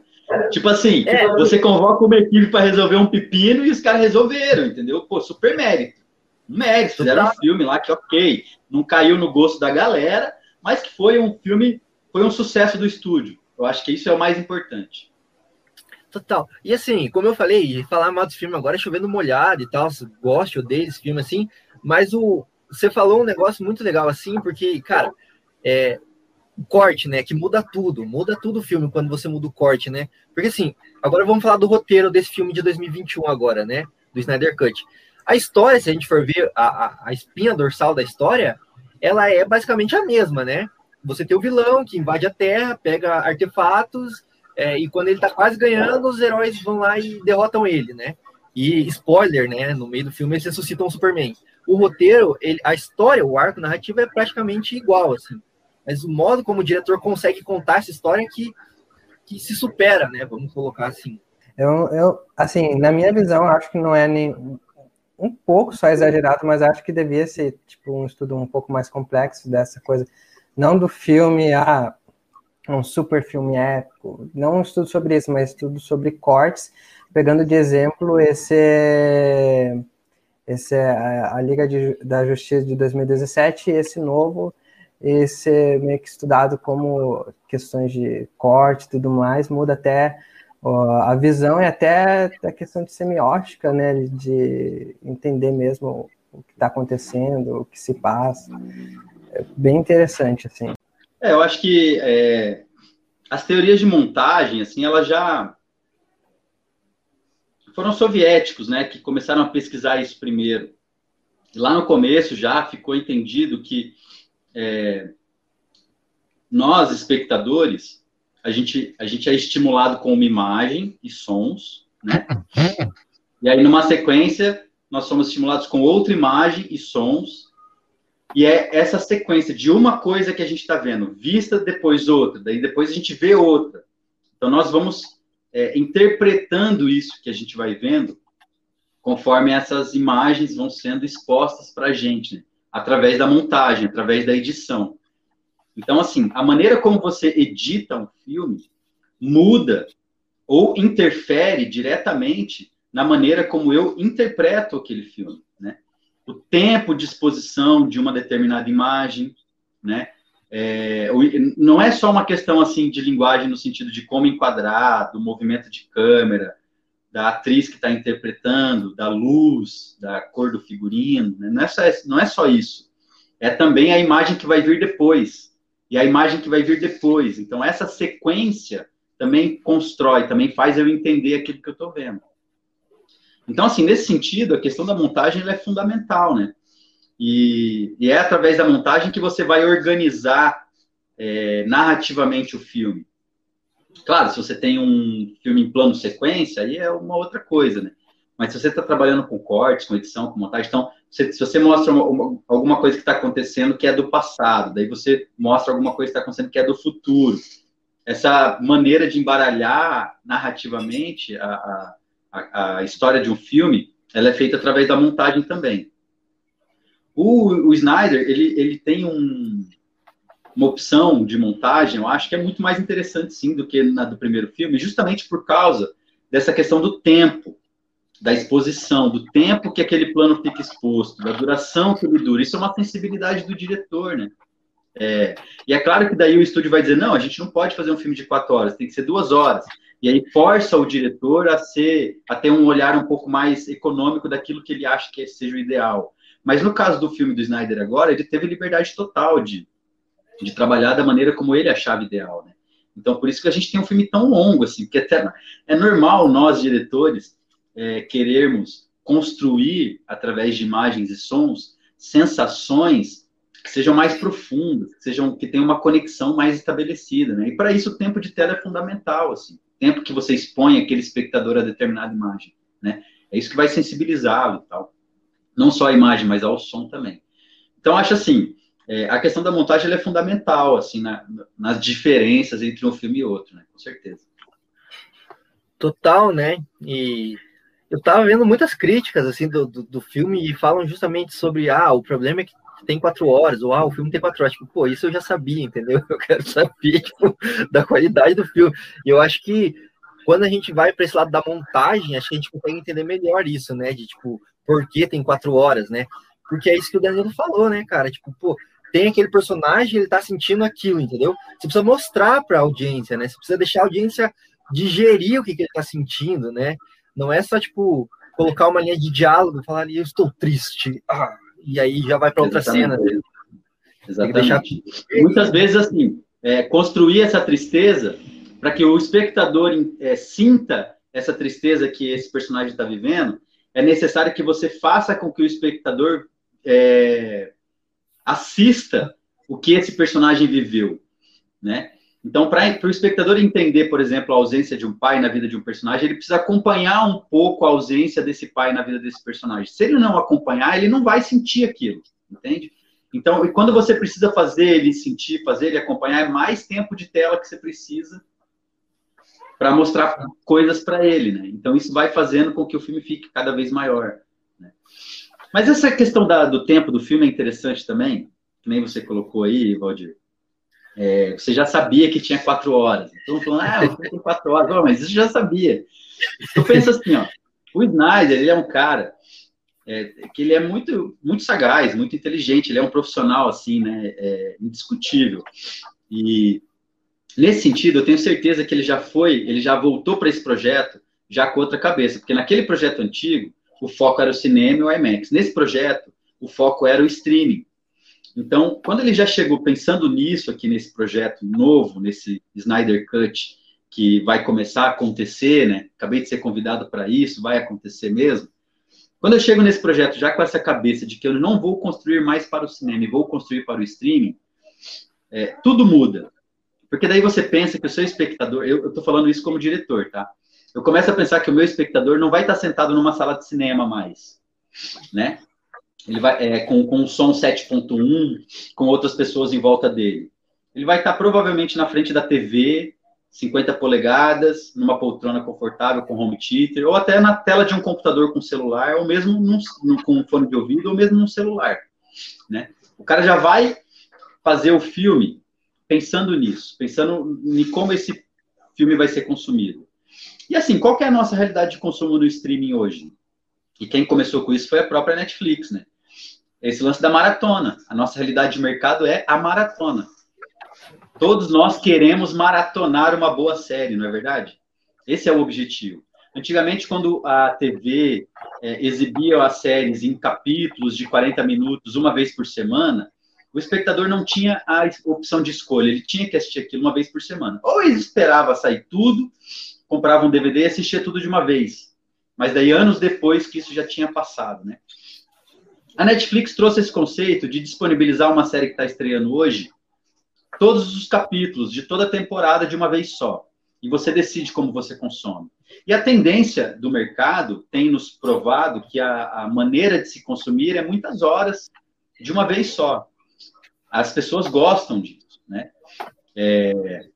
[SPEAKER 4] Tipo assim, é, você convoca uma equipe para resolver um pepino e os caras resolveram, entendeu? Pô, super mérito. Mérito, fizeram um filme lá que, ok, não caiu no gosto da galera, mas que foi um filme, foi um sucesso do estúdio. Eu acho que isso é o mais importante.
[SPEAKER 2] Total. E assim, como eu falei, falar mal desse filme agora é chovendo molhado e tal, gosto, odeio esse filme assim, mas o você falou um negócio muito legal assim, porque, cara, é, o corte, né, que muda tudo, muda tudo o filme quando você muda o corte, né? Porque assim, agora vamos falar do roteiro desse filme de 2021 agora, né, do Snyder Cut. A história, se a gente for ver a, a, a espinha dorsal da história, ela é basicamente a mesma, né? Você tem o vilão que invade a Terra, pega artefatos é, e quando ele tá quase ganhando, os heróis vão lá e derrotam ele, né? E spoiler, né? No meio do filme eles ressuscitam o Superman. O roteiro, ele, a história, o arco narrativo é praticamente igual, assim. Mas o modo como o diretor consegue contar essa história é que, que se supera, né? Vamos colocar assim.
[SPEAKER 3] Eu, eu, assim, na minha visão, acho que não é nem um pouco só exagerado, mas acho que devia ser tipo um estudo um pouco mais complexo dessa coisa, não do filme, ah, um super filme épico, não estudo sobre isso, mas estudo sobre cortes, pegando de exemplo esse, esse a, a Liga de, da Justiça de 2017 e esse novo, esse meio que estudado como questões de corte e tudo mais, muda até a visão e até a questão de semiótica, né, de entender mesmo o que está acontecendo, o que se passa. É bem interessante, assim.
[SPEAKER 4] É, eu acho que é, as teorias de montagem, assim, elas já foram soviéticos, né, que começaram a pesquisar isso primeiro. E lá no começo já ficou entendido que é, nós, espectadores, a gente, a gente é estimulado com uma imagem e sons, né? (laughs) E aí, numa sequência, nós somos estimulados com outra imagem e sons, e é essa sequência de uma coisa que a gente está vendo, vista depois outra, daí depois a gente vê outra. Então nós vamos é, interpretando isso que a gente vai vendo conforme essas imagens vão sendo expostas para a gente. Né? através da montagem, através da edição. Então, assim, a maneira como você edita um filme muda ou interfere diretamente na maneira como eu interpreto aquele filme? O tempo de exposição de uma determinada imagem, né? É, não é só uma questão assim de linguagem no sentido de como enquadrar, do movimento de câmera, da atriz que está interpretando, da luz, da cor do figurino, né? não, é só, não é só isso. É também a imagem que vai vir depois. E a imagem que vai vir depois. Então, essa sequência também constrói, também faz eu entender aquilo que eu estou vendo. Então, assim, nesse sentido, a questão da montagem é fundamental, né? E, e, é através da montagem que você vai organizar é, narrativamente o filme. Claro, se você tem um filme em plano sequência, aí é uma outra coisa, né? Mas se você está trabalhando com cortes, com edição, com montagem, então, se, se você mostra uma, uma, alguma coisa que está acontecendo que é do passado, daí você mostra alguma coisa que está acontecendo que é do futuro. Essa maneira de embaralhar narrativamente a, a história de um filme, ela é feita através da montagem também. O, o Snyder, ele, ele tem um, uma opção de montagem, eu acho que é muito mais interessante, sim, do que na do primeiro filme, justamente por causa dessa questão do tempo, da exposição, do tempo que aquele plano fica exposto, da duração que ele dura. Isso é uma sensibilidade do diretor, né? É, e é claro que daí o estúdio vai dizer, não, a gente não pode fazer um filme de quatro horas, tem que ser duas horas. E aí força o diretor a ser, a ter um olhar um pouco mais econômico daquilo que ele acha que seja o ideal. Mas no caso do filme do Snyder agora, ele teve liberdade total de, de trabalhar da maneira como ele achava ideal, né? Então, por isso que a gente tem um filme tão longo, assim, porque até é normal nós, diretores, é, querermos construir, através de imagens e sons, sensações que sejam mais profundas, que, sejam, que tenham uma conexão mais estabelecida, né? E para isso o tempo de tela é fundamental, assim. Tempo que você expõe aquele espectador a determinada imagem, né? É isso que vai sensibilizá-lo e tal não só a imagem, mas ao som também. Então, acho assim, é, a questão da montagem é fundamental, assim, na, nas diferenças entre um filme e outro, né? Com certeza.
[SPEAKER 2] Total, né? E eu tava vendo muitas críticas, assim, do, do, do, filme e falam justamente sobre, ah, o problema é que tem quatro horas, ou ah, o filme tem quatro horas. Tipo, pô, isso eu já sabia, entendeu? (laughs) Eu quero saber, tipo, da qualidade do filme. E eu acho que quando a gente vai para esse lado da montagem, acho que a gente consegue entender melhor isso, né? De, tipo, por que tem quatro horas, né? Porque é isso que o Danilo falou, né, cara? Tipo, pô, tem aquele personagem, ele tá sentindo aquilo, entendeu? Você precisa mostrar para a audiência, né? Você precisa deixar a audiência digerir o que, que ele tá sentindo, né? Não é só, tipo, colocar uma linha de diálogo falar ali, eu estou triste, ah, e aí já vai para outra
[SPEAKER 4] Exatamente.
[SPEAKER 2] cena.
[SPEAKER 4] Exatamente. Deixar... Muitas vezes, assim, é, construir essa tristeza para que o espectador é, sinta essa tristeza que esse personagem está vivendo, é necessário que você faça com que o espectador é, assista o que esse personagem viveu, né? Então, para o espectador entender, por exemplo, a ausência de um pai na vida de um personagem, ele precisa acompanhar um pouco a ausência desse pai na vida desse personagem. Se ele não acompanhar, ele não vai sentir aquilo, entende? Então, e quando você precisa fazer ele sentir, fazer ele acompanhar, é mais tempo de tela que você precisa para mostrar coisas para ele, né? Então isso vai fazendo com que o filme fique cada vez maior. Né? Mas essa questão da, do tempo do filme é interessante também, que nem você colocou aí, Valdir. É, você já sabia que tinha quatro horas. Então falando, ah, o filme tem quatro horas, oh, mas isso já sabia. Eu penso assim, ó, o Snyder, ele é um cara é, que ele é muito, muito sagaz, muito inteligente, ele é um profissional assim, né, é, indiscutível. E Nesse sentido, eu tenho certeza que ele já foi, ele já voltou para esse projeto já com outra cabeça, porque naquele projeto antigo, o foco era o cinema e o IMAX. Nesse projeto, o foco era o streaming. Então, quando ele já chegou pensando nisso aqui nesse projeto novo, nesse Snyder Cut, que vai começar a acontecer, né? Acabei de ser convidado para isso, vai acontecer mesmo. Quando eu chego nesse projeto já com essa cabeça de que eu não vou construir mais para o cinema e vou construir para o streaming, é, tudo muda. Porque daí você pensa que o seu espectador, eu estou falando isso como diretor, tá? Eu começo a pensar que o meu espectador não vai estar sentado numa sala de cinema mais, né? Ele vai é, com, com um som 7.1, com outras pessoas em volta dele. Ele vai estar provavelmente na frente da TV, 50 polegadas, numa poltrona confortável com home theater, ou até na tela de um computador com celular, ou mesmo num, num, com um fone de ouvido, ou mesmo num celular. né? O cara já vai fazer o filme pensando nisso, pensando em como esse filme vai ser consumido. E assim, qual é a nossa realidade de consumo no streaming hoje? E quem começou com isso foi a própria Netflix, né? Esse lance da maratona. A nossa realidade de mercado é a maratona. Todos nós queremos maratonar uma boa série, não é verdade? Esse é o objetivo. Antigamente, quando a TV é, exibia as séries em capítulos de 40 minutos, uma vez por semana, o espectador não tinha a opção de escolha, ele tinha que assistir aquilo uma vez por semana. Ou ele esperava sair tudo, comprava um DVD e assistia tudo de uma vez. Mas daí, anos depois que isso já tinha passado, né? A Netflix trouxe esse conceito de disponibilizar uma série que está estreando hoje, todos os capítulos de toda a temporada de uma vez só. E você decide como você consome. E a tendência do mercado tem nos provado que a, a maneira de se consumir é muitas horas de uma vez só. As pessoas gostam disso, né? É...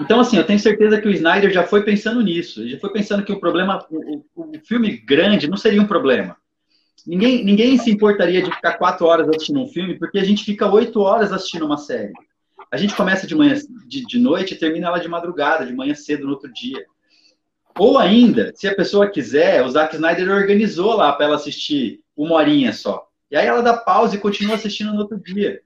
[SPEAKER 4] Então, assim, eu tenho certeza que o Snyder já foi pensando nisso. Ele já foi pensando que o problema, o, o, o filme grande não seria um problema. Ninguém, ninguém se importaria de ficar quatro horas assistindo um filme, porque a gente fica oito horas assistindo uma série. A gente começa de manhã, de, de noite e termina ela de madrugada, de manhã cedo no outro dia. Ou ainda, se a pessoa quiser, o Zack Snyder organizou lá para ela assistir uma horinha só. E aí ela dá pausa e continua assistindo no outro dia.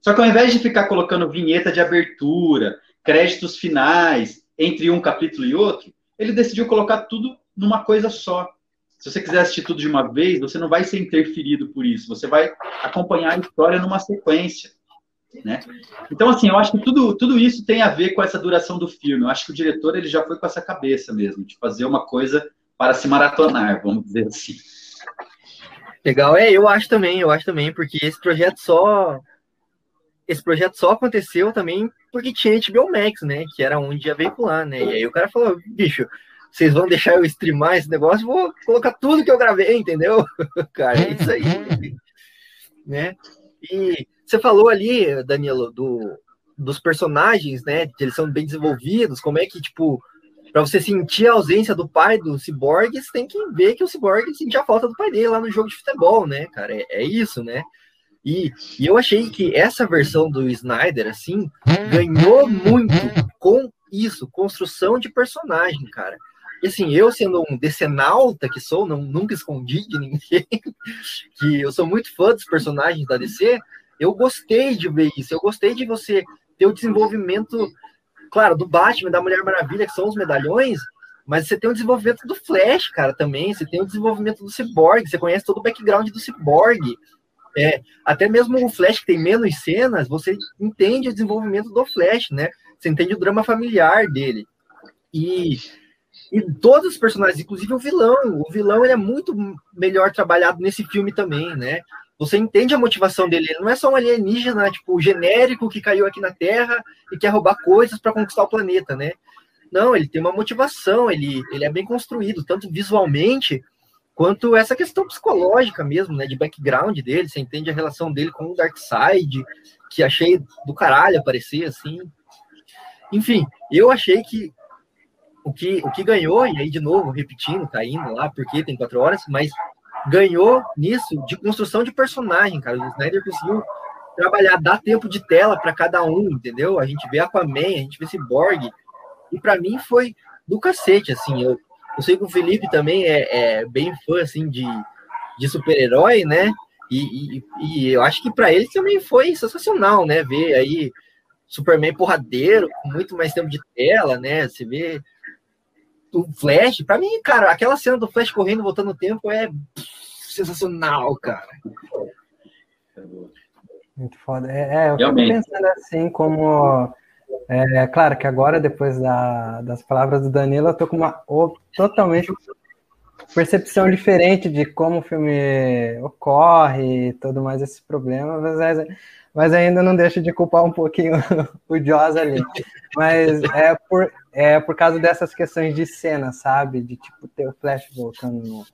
[SPEAKER 4] Só que ao invés de ficar colocando vinheta de abertura, créditos finais entre um capítulo e outro, ele decidiu colocar tudo numa coisa só. Se você quiser assistir tudo de uma vez, você não vai ser interferido por isso. Você vai acompanhar a história numa sequência. Né? Então, assim, eu acho que tudo, tudo isso tem a ver com essa duração do filme. Eu acho que o diretor ele já foi com essa cabeça mesmo, de fazer uma coisa para se maratonar, vamos dizer assim.
[SPEAKER 2] Legal, é, eu acho também, eu acho também, porque esse projeto só. Esse projeto só aconteceu também porque tinha HBO Max, né? Que era onde ia veicular, né? E aí o cara falou, bicho, vocês vão deixar eu streamar esse negócio, vou colocar tudo que eu gravei, entendeu? (laughs) cara, é isso aí. (laughs) né? E você falou ali, Danilo, do, dos personagens, né? Eles são bem desenvolvidos, como é que, tipo, para você sentir a ausência do pai do Cyborg, você tem que ver que o Cyborg sentia a falta do pai dele lá no jogo de futebol, né, cara? É, é isso, né? E, e, eu achei que essa versão do Snyder, assim, ganhou muito com isso, construção de personagem, cara. E assim, eu sendo um decenalta que sou, não, nunca escondi de ninguém, (laughs) que eu sou muito fã dos personagens da DC, eu gostei de ver isso, eu gostei de você ter o desenvolvimento, claro, do Batman, da Mulher Maravilha, que são os medalhões, mas você tem o desenvolvimento do Flash, cara, também, você tem o desenvolvimento do Cyborg, você conhece todo o background do Cyborg, é, até mesmo o Flash, que tem menos cenas, você entende o desenvolvimento do Flash, né? Você entende o drama familiar dele. E, e todos os personagens, inclusive o vilão, o vilão ele é muito melhor trabalhado nesse filme também, né? Você entende a motivação dele. Ele não é só um alienígena, tipo, genérico que caiu aqui na Terra e quer roubar coisas para conquistar o planeta, né? Não, ele tem uma motivação, ele, ele é bem construído, tanto visualmente quanto essa questão psicológica mesmo, né? De background dele. Você entende a relação dele com o Darkseid, que achei do caralho aparecer assim. Enfim, eu achei que o que, o que ganhou, e aí de novo, repetindo, tá indo lá, porque tem quatro horas, mas ganhou nisso de construção de personagem, cara. O Snyder conseguiu trabalhar, dar tempo de tela para cada um, entendeu? A gente vê Aquaman, a gente vê Cyborg, e para mim foi do cacete, assim. Eu, eu sei que o Felipe também é, é bem fã, assim, de, de super-herói, né? E, e, e, eu acho que para ele também foi sensacional, né? Ver aí Superman porradeiro, com muito mais tempo de tela, né? Você vê o Flash, para mim, cara, aquela cena do Flash correndo, voltando o tempo é sensacional, cara.
[SPEAKER 3] Muito foda. É, é eu fico pensando assim, como. É, claro que agora, depois da, das palavras do Danilo, eu tô com uma oh, totalmente percepção diferente de como o filme ocorre e tudo mais esse problema, mas, mas ainda não deixa de culpar um pouquinho (laughs) o Joss ali. Mas é por, é por causa dessas questões de cena, sabe? De tipo ter o Flash voltando no,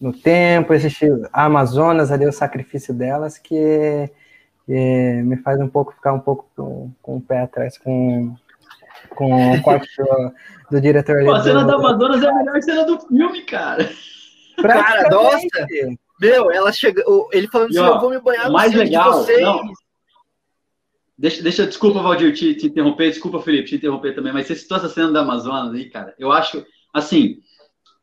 [SPEAKER 3] no tempo, existir Amazonas ali, o sacrifício delas, que, que, me faz um pouco ficar um pouco com, com o pé atrás com, com o corte do, do diretor ali.
[SPEAKER 4] A cena do... da Amazonas é a melhor cena do filme, cara.
[SPEAKER 2] Cara, nossa! Meu, ela chega, ele falando assim, eu vou me banhar no
[SPEAKER 4] mais legal, de Não. Deixa, deixa, desculpa, Valdir, te, te, interromper, desculpa, Felipe, te interromper também, mas você citou essa cena da Amazonas aí, cara. Eu acho, assim,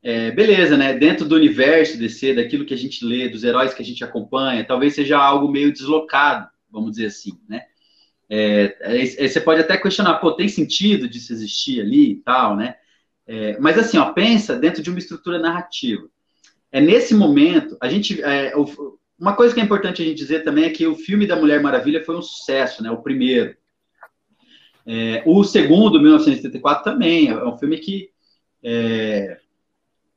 [SPEAKER 4] é, beleza, né? Dentro do universo DC, daquilo que a gente lê, dos heróis que a gente acompanha, talvez seja algo meio deslocado, vamos dizer assim, né? É, é, você pode até questionar, pô, tem sentido disso existir ali e tal, né? É, mas assim, ó, pensa dentro de uma estrutura narrativa. É nesse momento, a gente, é, uma coisa que é importante a gente dizer também é que o filme da Mulher Maravilha foi um sucesso, né? O primeiro. É, o segundo, 1974, também é um filme que é,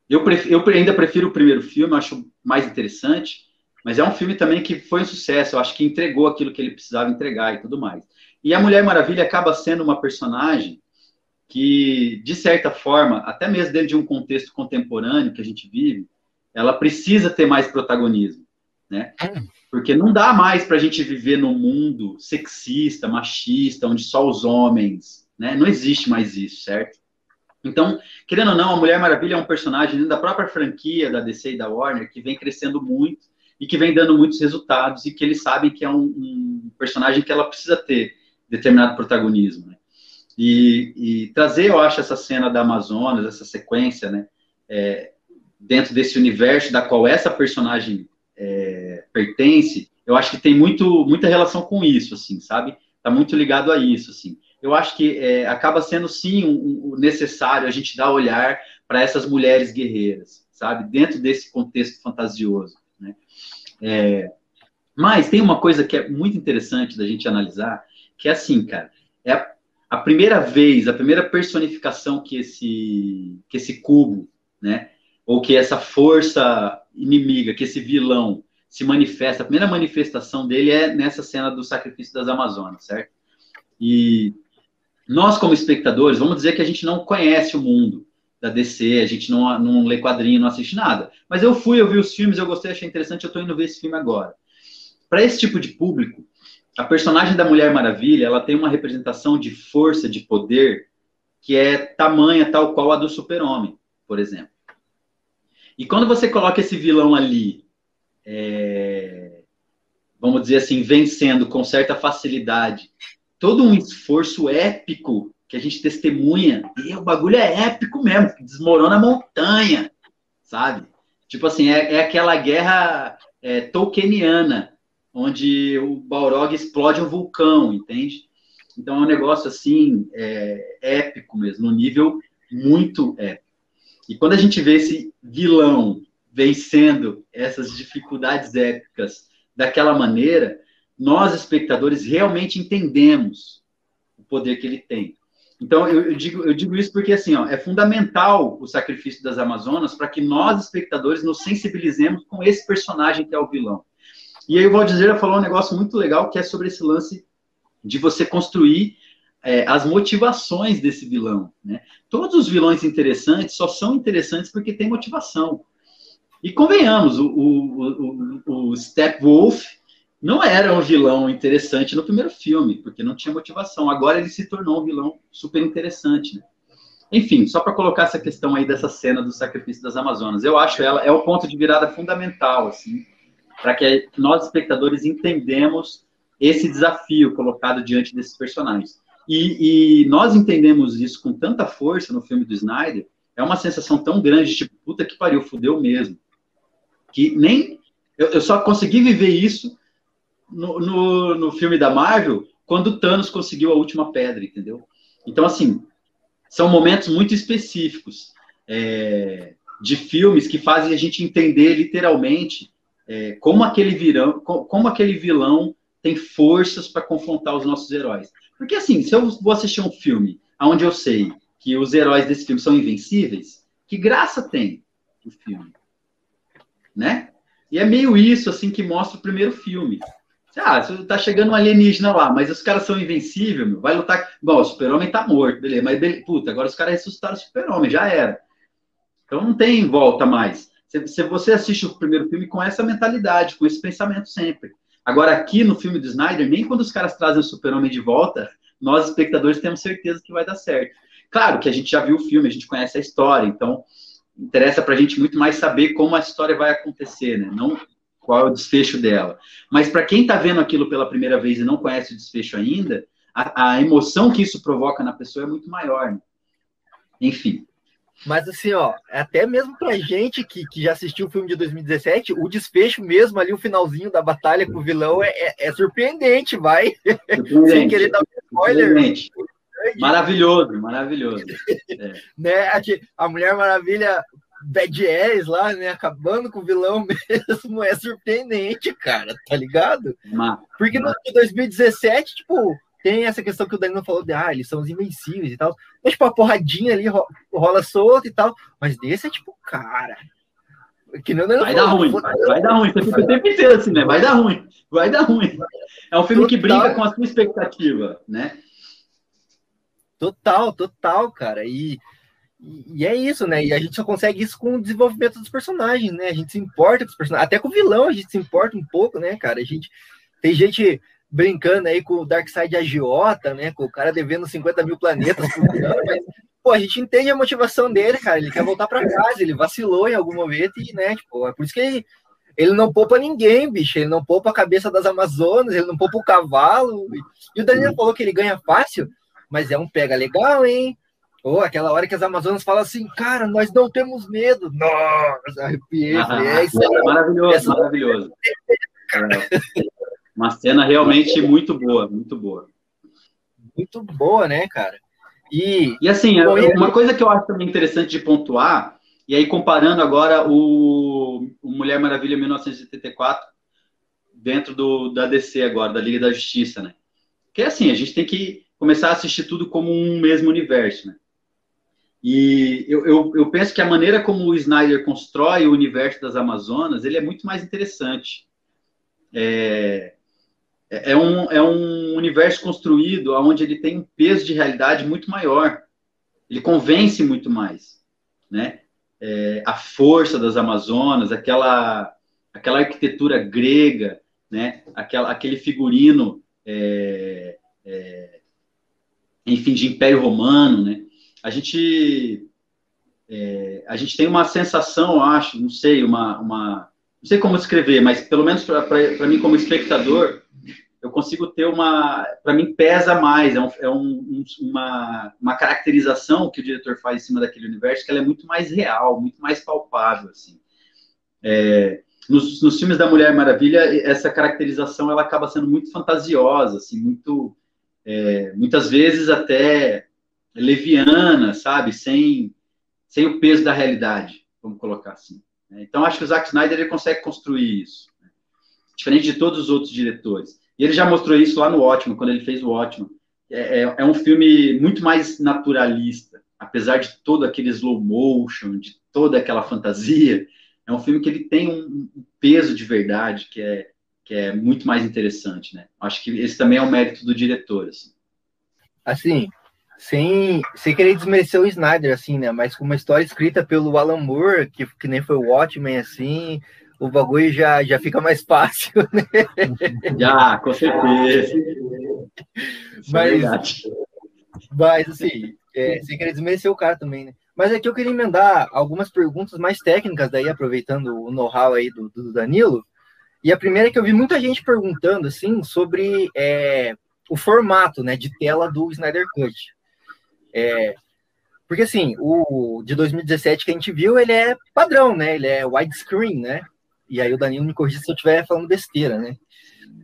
[SPEAKER 4] eu, eu ainda prefiro o primeiro filme, acho mais interessante, mas é um filme também que foi um sucesso, eu acho que entregou aquilo que ele precisava entregar e tudo mais. E a Mulher Maravilha acaba sendo uma personagem que, de certa forma, até mesmo dentro de um contexto contemporâneo que a gente vive, ela precisa ter mais protagonismo, né? Porque não dá mais para a gente viver num mundo sexista, machista, onde só os homens, né? Não existe mais isso, certo? Então, querendo ou não, a Mulher Maravilha é um personagem dentro da própria franquia da DC e da Warner que vem crescendo muito e que vem dando muitos resultados e que eles sabem que é um, um personagem que ela precisa ter determinado protagonismo. Né? E, e, trazer, eu acho, essa cena da Amazonas, essa sequência, né, é, dentro desse universo da qual essa personagem é, pertence, eu acho que tem muito, muita relação com isso, assim, sabe? Está muito ligado a isso, assim eu acho que é, acaba sendo sim um, um necessário a gente dar olhar para essas mulheres guerreiras, sabe? Dentro desse contexto fantasioso. Né? É, mas tem uma coisa que é muito interessante da gente analisar, que é assim, cara, é a, a primeira vez, a primeira personificação que esse, que esse cubo, né? Ou que essa força inimiga, que esse vilão se manifesta, a primeira manifestação dele é nessa cena do sacrifício das Amazonas, certo? E nós, como espectadores, vamos dizer que a gente não conhece o mundo da DC, a gente não, não lê quadrinho, não assiste nada. Mas eu fui, eu vi os filmes, eu gostei, achei interessante, eu estou indo ver esse filme agora. Para esse tipo de público, a personagem da Mulher Maravilha, ela tem uma representação de força, de poder, que é tamanha tal qual a do Super-Homem, por exemplo. E quando você coloca esse vilão ali, é, vamos dizer assim, vencendo com certa facilidade todo um esforço épico que a gente testemunha. E o bagulho é épico mesmo, desmorona a montanha, sabe? Tipo assim, é, é aquela guerra é, tolkieniana, onde o Balrog explode um vulcão, entende? Então é um negócio assim, é, épico mesmo, no nível muito épico. E quando a gente vê esse vilão vencendo essas dificuldades épicas daquela maneira, nós, espectadores, realmente entendemos o poder que ele tem. Então, eu, eu, digo, eu digo isso porque, assim, ó, é fundamental o sacrifício das Amazonas para que nós, espectadores, nos sensibilizemos com esse personagem que é o vilão. E aí o Valdizeira falou um negócio muito legal, que é sobre esse lance de você construir é, as motivações desse vilão. Né? Todos os vilões interessantes só são interessantes porque tem motivação. E convenhamos, o, o, o, o Steppenwolf não era um vilão interessante no primeiro filme, porque não tinha motivação. Agora ele se tornou um vilão super interessante, né? Enfim, só para colocar essa questão aí dessa cena do sacrifício das Amazonas, eu acho ela é o ponto de virada fundamental, assim, para que nós espectadores entendemos esse desafio colocado diante desses personagens. E, e, nós entendemos isso com tanta força no filme do Snyder, é uma sensação tão grande, tipo, puta que pariu, fudeu mesmo. Que nem. Eu, eu só consegui viver isso no, no, no filme da Marvel quando Thanos conseguiu a última pedra, entendeu? Então, assim, são momentos muito específicos é, de filmes que fazem a gente entender literalmente é, como, aquele virão, como aquele vilão tem forças para confrontar os nossos heróis. Porque, assim, se eu vou assistir um filme onde eu sei que os heróis desse filme são invencíveis, que graça tem o filme? Né? E é meio isso, assim, que mostra o primeiro filme. Ah, tá chegando um alienígena lá, mas os caras são invencíveis, meu. Vai lutar. Bom, o super-homem tá morto, beleza. Mas, beleza. puta, agora os caras ressuscitaram o super-homem, já era. Então não tem volta mais. Se você assiste o primeiro filme com essa mentalidade, com esse pensamento sempre. Agora, aqui no filme do Snyder, nem quando os caras trazem o super-homem de volta, nós, espectadores, temos certeza que vai dar certo. Claro que a gente já viu o filme, a gente conhece a história, então interessa pra gente muito mais saber como a história vai acontecer, né? Não qual é o desfecho dela. Mas para quem está vendo aquilo pela primeira vez e não conhece o desfecho ainda, a, a emoção que isso provoca na pessoa é muito maior. Né? Enfim.
[SPEAKER 2] Mas assim, ó, até mesmo pra gente que, que já assistiu o filme de 2017, o desfecho mesmo ali, o finalzinho da batalha com o vilão é, é, é surpreendente, vai.
[SPEAKER 4] Surpreendente. (laughs) Sem querer dar um spoiler. Maravilhoso, maravilhoso.
[SPEAKER 2] É. (laughs) né, a, Mulher Maravilha Bad Ass lá, né? Acabando com o vilão (laughs) mesmo, é surpreendente, cara, tá ligado? Porque no 2017, tipo, tem essa questão que o Danilo falou de, ah, eles são os invencíveis e tal. Mas, tipo, a porradinha ali rola solta e tal. Mas desse é tipo, cara.
[SPEAKER 4] Que não, vai dar ruim, vai, vai, dar ruim. Você fica o tempo inteiro assim, né? Vai dar ruim, vai dar ruim. É um filme total. que brinca com a sua expectativa, né?
[SPEAKER 2] Total, total, cara. E, e é isso, né? E a gente só consegue isso com o desenvolvimento dos personagens, né? A gente se importa com os personagens. Até com o vilão a gente se importa um pouco, né, cara? A gente. Tem gente brincando aí com o Darkseid agiota, né? Com o cara devendo 50 mil planetas mas, pô, a gente entende a motivação dele, cara. Ele quer voltar para casa, ele vacilou em algum momento e, né, tipo, é por isso que ele, ele não poupa ninguém, bicho. Ele não poupa a cabeça das Amazonas, ele não poupa o cavalo. E o Daniel falou que ele ganha fácil, mas é um pega legal, hein? Ou oh, aquela hora que as Amazonas falam assim, cara, nós não temos medo. Nossa, arrepiei.
[SPEAKER 4] Ah, é, isso é maravilhoso, maravilhoso. Uma cena realmente muito boa, muito boa.
[SPEAKER 2] Muito boa, né, cara?
[SPEAKER 4] E, e assim, bom, uma coisa que eu acho também interessante de pontuar, e aí comparando agora o, o Mulher Maravilha 1984 dentro do, da DC agora, da Liga da Justiça, né? Que é assim, a gente tem que começar a assistir tudo como um mesmo universo, né? E eu, eu, eu, penso que a maneira como o Snyder constrói o universo das Amazonas, ele é muito mais interessante. É, é, é um, é um universo construído onde ele tem um peso de realidade muito maior. Ele convence muito mais, né? É, a força das Amazonas, aquela, aquela arquitetura grega, né? Aquela, aquele figurino, é, é, enfim, de Império Romano, né? A gente, é, a gente tem uma sensação, eu acho, não sei, uma, uma não sei como descrever, mas pelo menos para mim como espectador, eu consigo ter uma. Para mim, pesa mais. É, um, é um, uma, uma caracterização que o diretor faz em cima daquele universo que ela é muito mais real, muito mais palpável. Assim. É, nos, nos, filmes da Mulher Maravilha, essa caracterização ela acaba sendo muito fantasiosa, assim, muito. É, muitas vezes até leviana, sabe? Sem, sem o peso da realidade, vamos colocar assim. Então, acho que o Zack Snyder ele consegue construir isso. Né? Diferente de todos os outros diretores. E ele já mostrou isso lá no Ótimo, quando ele fez o Ótimo. É, é, é, um filme muito mais naturalista, apesar de todo aquele slow motion, de toda aquela fantasia. É um filme que ele tem um, um peso de verdade que é, que é muito mais interessante, né? Acho que esse também é o mérito do diretor, assim.
[SPEAKER 2] Assim, sem, sem querer desmerecer o Snyder, assim, né? Mas com uma história escrita pelo Alan Moore, que, que nem foi o Watchmen, assim, o bagulho já, já fica mais (laughs) fácil, né?
[SPEAKER 4] Já, com certeza. (laughs)
[SPEAKER 2] mas, é mas, assim, é, sem querer desmerecer o cara também, né? Mas aqui eu queria emendar algumas perguntas mais técnicas daí, aproveitando o know-how aí do, do, Danilo. E a primeira é que eu vi muita gente perguntando, assim, sobre é, o formato, né, de tela do Snyder Cut. É, porque, assim, o de 2017 que a gente viu, ele é padrão, né? Ele é widescreen, né? E aí o Danilo me corrija se eu estiver falando besteira, né?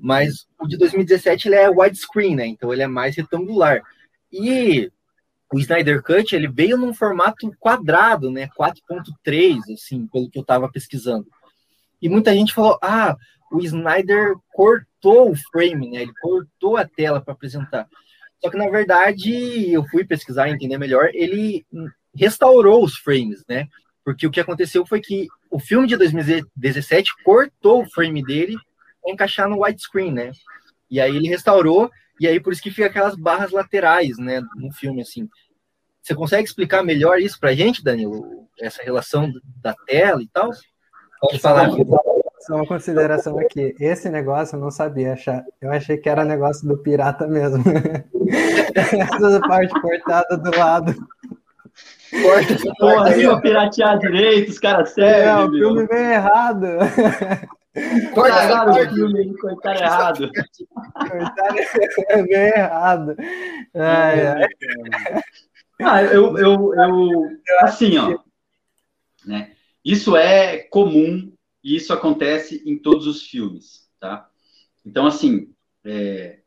[SPEAKER 2] Mas o de 2017 ele é widescreen, né? Então ele é mais retangular. E o Snyder Cut ele veio num formato quadrado, né? 4.3, assim, pelo que eu estava pesquisando. E muita gente falou: ah, o Snyder cortou o frame, né? Ele cortou a tela para apresentar. Só que na verdade eu fui pesquisar e entender melhor. Ele restaurou os frames, né? Porque o que aconteceu foi que o filme de 2017 cortou o frame dele para encaixar no widescreen, né? E aí ele restaurou, e aí por isso que fica aquelas barras laterais, né, no filme, assim. Você consegue explicar melhor isso pra gente, Danilo? Essa relação da tela e tal?
[SPEAKER 3] Pode falar aqui. Só uma consideração aqui. Esse negócio eu não sabia achar. Eu achei que era negócio do pirata mesmo. (laughs) Essa parte cortada do lado.
[SPEAKER 4] Corta essa Porra, aí, ó, piratear direito, os caras servem. É,
[SPEAKER 3] o filme veio errado.
[SPEAKER 4] Cortaram o filme, cortaram errado.
[SPEAKER 3] Cortaram (laughs) bem errado. Ai, ai.
[SPEAKER 4] Ah, eu, eu, eu, assim, ó, né? Isso é comum e isso acontece em todos os filmes, tá? Então, assim, é,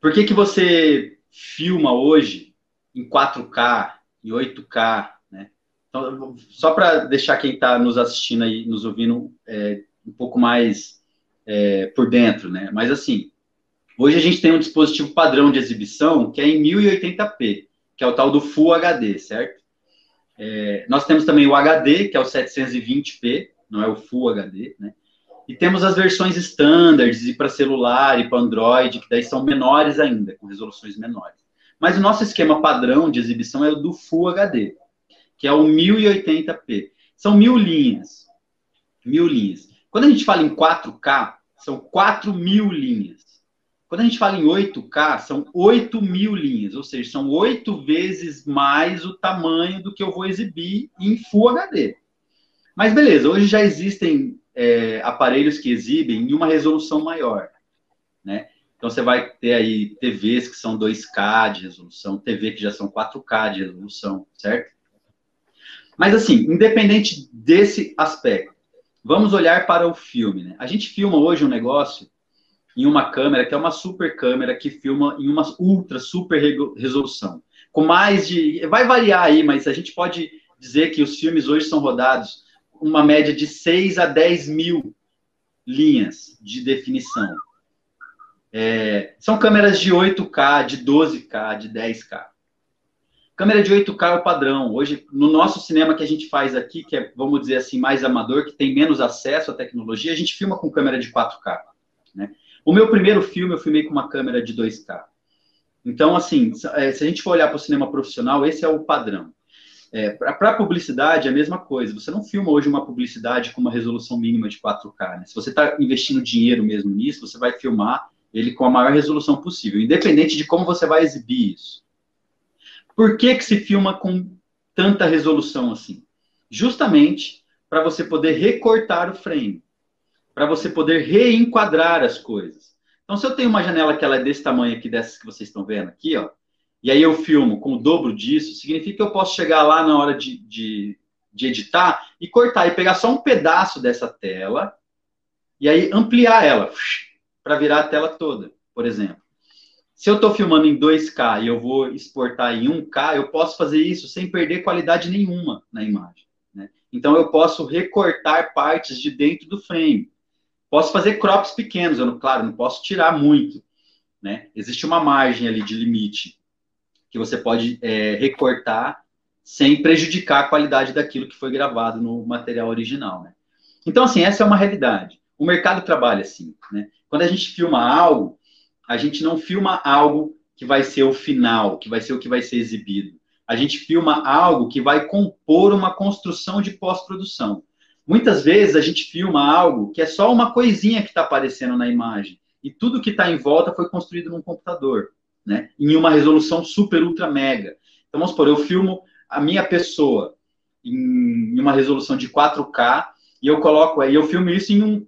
[SPEAKER 4] por que que você filma hoje em 4K, em 8K, né? Então, só para deixar quem está nos assistindo aí, nos ouvindo, é, um pouco mais é, por dentro, né? Mas assim, hoje a gente tem um dispositivo padrão de exibição que é em 1080p, que é o tal do Full HD, certo? É, nós temos também o HD, que é o 720p, não é o Full HD, né? E temos as versões standards e para celular e para Android, que daí são menores ainda, com resoluções menores. Mas o nosso esquema padrão de exibição é o do Full HD, que é o 1080p. São mil linhas. Mil linhas. Quando a gente fala em 4K, são 4 mil linhas. Quando a gente fala em 8K, são 8 mil linhas, ou seja, são oito vezes mais o tamanho do que eu vou exibir em Full HD. Mas beleza, hoje já existem é, aparelhos que exibem em uma resolução maior, né? Então você vai ter aí TVs que são 2K de resolução, TV que já são 4K de resolução, certo? Mas assim, independente desse aspecto, Vamos olhar para o filme. Né? A gente filma hoje um negócio em uma câmera que é uma super câmera que filma em uma ultra super resolução. Com mais de. Vai variar aí, mas a gente pode dizer que os filmes hoje são rodados uma média de 6 a 10 mil linhas de definição. É, são câmeras de 8K, de 12K, de 10K. Câmera de 8K é o padrão. Hoje, no nosso cinema que a gente faz aqui, que é, vamos dizer assim, mais amador, que tem menos acesso à tecnologia, a gente filma com câmera de 4K. Né? O meu primeiro filme eu filmei com uma câmera de 2K. Então, assim, é, se a gente for olhar para o cinema profissional, esse é o padrão. É, para publicidade, é a mesma coisa. Você não filma hoje uma publicidade com uma resolução mínima de 4K. Né? Se você está investindo dinheiro mesmo nisso, você vai filmar ele com a maior resolução possível, independente de como você vai exibir isso. Por que, que se filma com tanta resolução assim? Justamente para você poder recortar o frame, para você poder reenquadrar as coisas. Então, se eu tenho uma janela que ela é desse tamanho aqui, dessas que vocês estão vendo aqui, ó, e aí eu filmo com o dobro disso, significa que eu posso chegar lá na hora de, de, de editar e cortar e pegar só um pedaço dessa tela e aí ampliar ela para virar a tela toda, por exemplo. Se eu estou filmando em 2K e eu vou exportar em 1K, eu posso fazer isso sem perder qualidade nenhuma na imagem. Né? Então eu posso recortar partes de dentro do frame. Posso fazer crops pequenos, eu não, claro, não posso tirar muito. Né? Existe uma margem ali de limite que você pode é, recortar sem prejudicar a qualidade daquilo que foi gravado no material original. Né? Então, assim, essa é uma realidade. O mercado trabalha assim. Né? Quando a gente filma algo, a gente não filma algo que vai ser o final, que vai ser o que vai ser exibido. A gente filma algo que vai compor uma construção de pós-produção. Muitas vezes a gente filma algo que é só uma coisinha que está aparecendo na imagem. E tudo que está em volta foi construído num computador, né? Em uma resolução super, ultra, mega. Então, vamos supor, eu filmo a minha pessoa em uma resolução de 4K e eu coloco aí, eu filmo isso em um,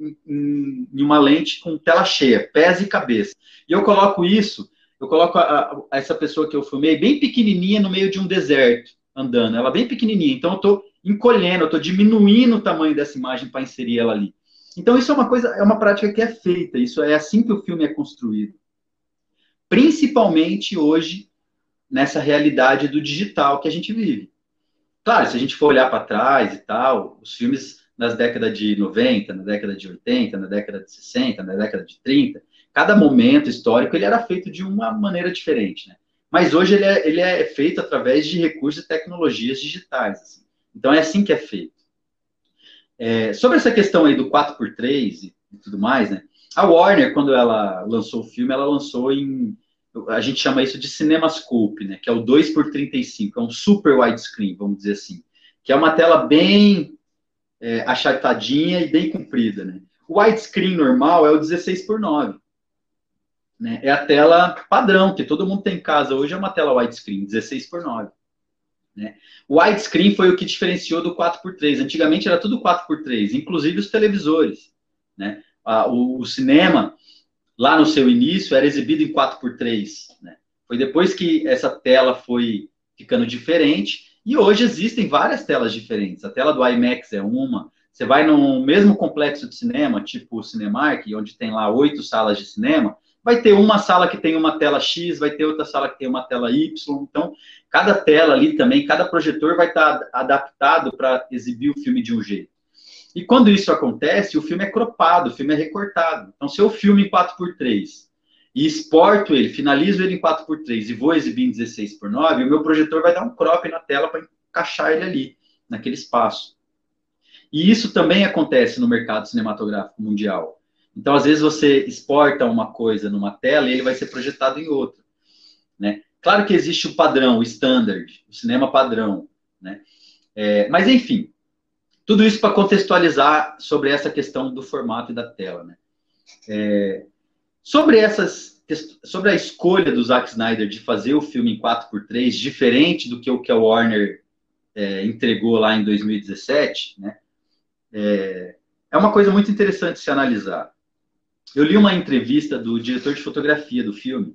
[SPEAKER 4] em, em uma lente com tela cheia, pés e cabeça. E eu coloco isso, eu coloco a, a, essa pessoa que eu filmei bem pequenininha no meio de um deserto, andando. Ela bem pequenininha. Então eu estou encolhendo, eu estou diminuindo o tamanho dessa imagem para inserir ela ali. Então isso é uma coisa, é uma prática que é feita. Isso é assim que o filme é construído. Principalmente hoje nessa realidade do digital que a gente vive. Claro, se a gente for olhar para trás e tal, os filmes nas décadas de 90, na década de 80, na década de 60, na década de 30, cada momento histórico ele era feito de uma maneira diferente, né? Mas hoje ele é, ele é feito através de recursos e tecnologias digitais. Assim. Então é assim que é feito. É, sobre essa questão aí do 4x3 e, e tudo mais, né? A Warner, quando ela lançou o filme, ela lançou em. A gente chama isso de CinemaScope, né? Que é o 2x35, é um super widescreen, vamos dizer assim. Que é uma tela bem é, achatadinha e bem comprida, né? O widescreen normal é o 16 por 9. Né? É a tela padrão, que todo mundo tem em casa hoje, é uma tela widescreen, 16 por 9. Né? O widescreen foi o que diferenciou do 4x3. Antigamente era tudo 4x3, inclusive os televisores. Né? o, o, cinema, lá no seu início, era exibido em 4x3. Né? Foi depois que essa tela foi ficando diferente, e hoje existem várias telas diferentes. A tela do IMAX é uma, você vai no mesmo complexo de cinema, tipo o Cinemark, onde tem lá oito salas de cinema, vai ter uma sala que tem uma tela X, vai ter outra sala que tem uma tela Y. Então, cada tela ali também, cada projetor vai estar adaptado para exibir o filme de um jeito. E quando isso acontece, o filme é cropado, o filme é recortado. Então, se eu filme em 4x3 e exporto ele, finalizo ele em 4x3 e vou exibir em 16x9, o meu projetor vai dar um crop na tela para encaixar ele ali, naquele espaço. E isso também acontece no mercado cinematográfico mundial. Então, às vezes, você exporta uma coisa numa tela e ele vai ser projetado em outra. Né? Claro que existe o padrão, o standard, o cinema padrão. Né? É, mas, enfim, tudo isso para contextualizar sobre essa questão do formato e da tela. Né? É, sobre essas sobre a escolha do Zack Snyder de fazer o filme em 4x3, diferente do que o que a Warner é, entregou lá em 2017, né? é, é uma coisa muito interessante se analisar. Eu li uma entrevista do diretor de fotografia do filme,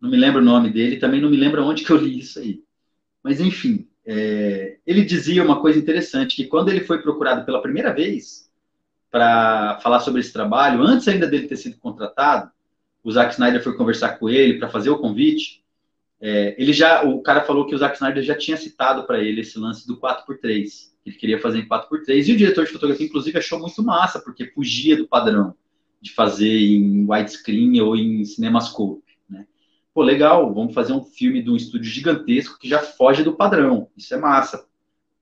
[SPEAKER 4] não me lembro o nome dele, também não me lembro onde que eu li isso aí. Mas, enfim, é, ele dizia uma coisa interessante, que quando ele foi procurado pela primeira vez para falar sobre esse trabalho, antes ainda dele ter sido contratado, o Zack Snyder foi conversar com ele para fazer o convite, é, ele já, o cara falou que o Zack Snyder já tinha citado para ele esse lance do 4x3 ele queria fazer em 4x3. E o diretor de fotografia, inclusive, achou muito massa, porque fugia do padrão de fazer em widescreen ou em cinemascope. Né? Pô, legal, vamos fazer um filme de um estúdio gigantesco que já foge do padrão. Isso é massa.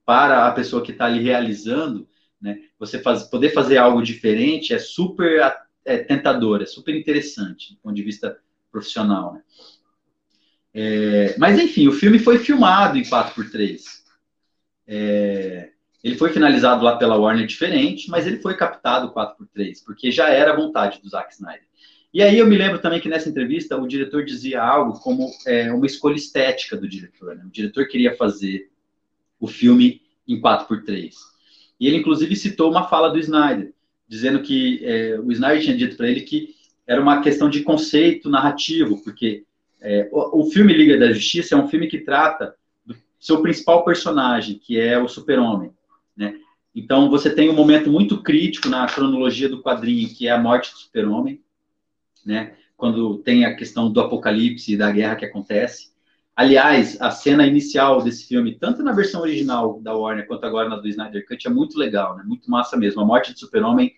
[SPEAKER 4] Para a pessoa que está ali realizando, né, você faz, poder fazer algo diferente é super é, tentador, é super interessante do ponto de vista profissional. Né? É, mas, enfim, o filme foi filmado em 4x3. É, ele foi finalizado lá pela Warner diferente, mas ele foi captado 4x3, porque já era a vontade do Zack Snyder. E aí eu me lembro também que nessa entrevista o diretor dizia algo como é, uma escolha estética do diretor. Né? O diretor queria fazer o filme em 4x3. E ele, inclusive, citou uma fala do Snyder, dizendo que é, o Snyder tinha dito para ele que era uma questão de conceito narrativo, porque é, o, o filme Liga da Justiça é um filme que trata do seu principal personagem, que é o super-homem. Então, você tem um momento muito crítico na cronologia do quadrinho, que é a morte do super-homem, né? quando tem a questão do apocalipse e da guerra que acontece. Aliás, a cena inicial desse filme, tanto na versão original da Warner quanto agora na do Snyder Cut, é muito legal, né? muito massa mesmo. A morte do super-homem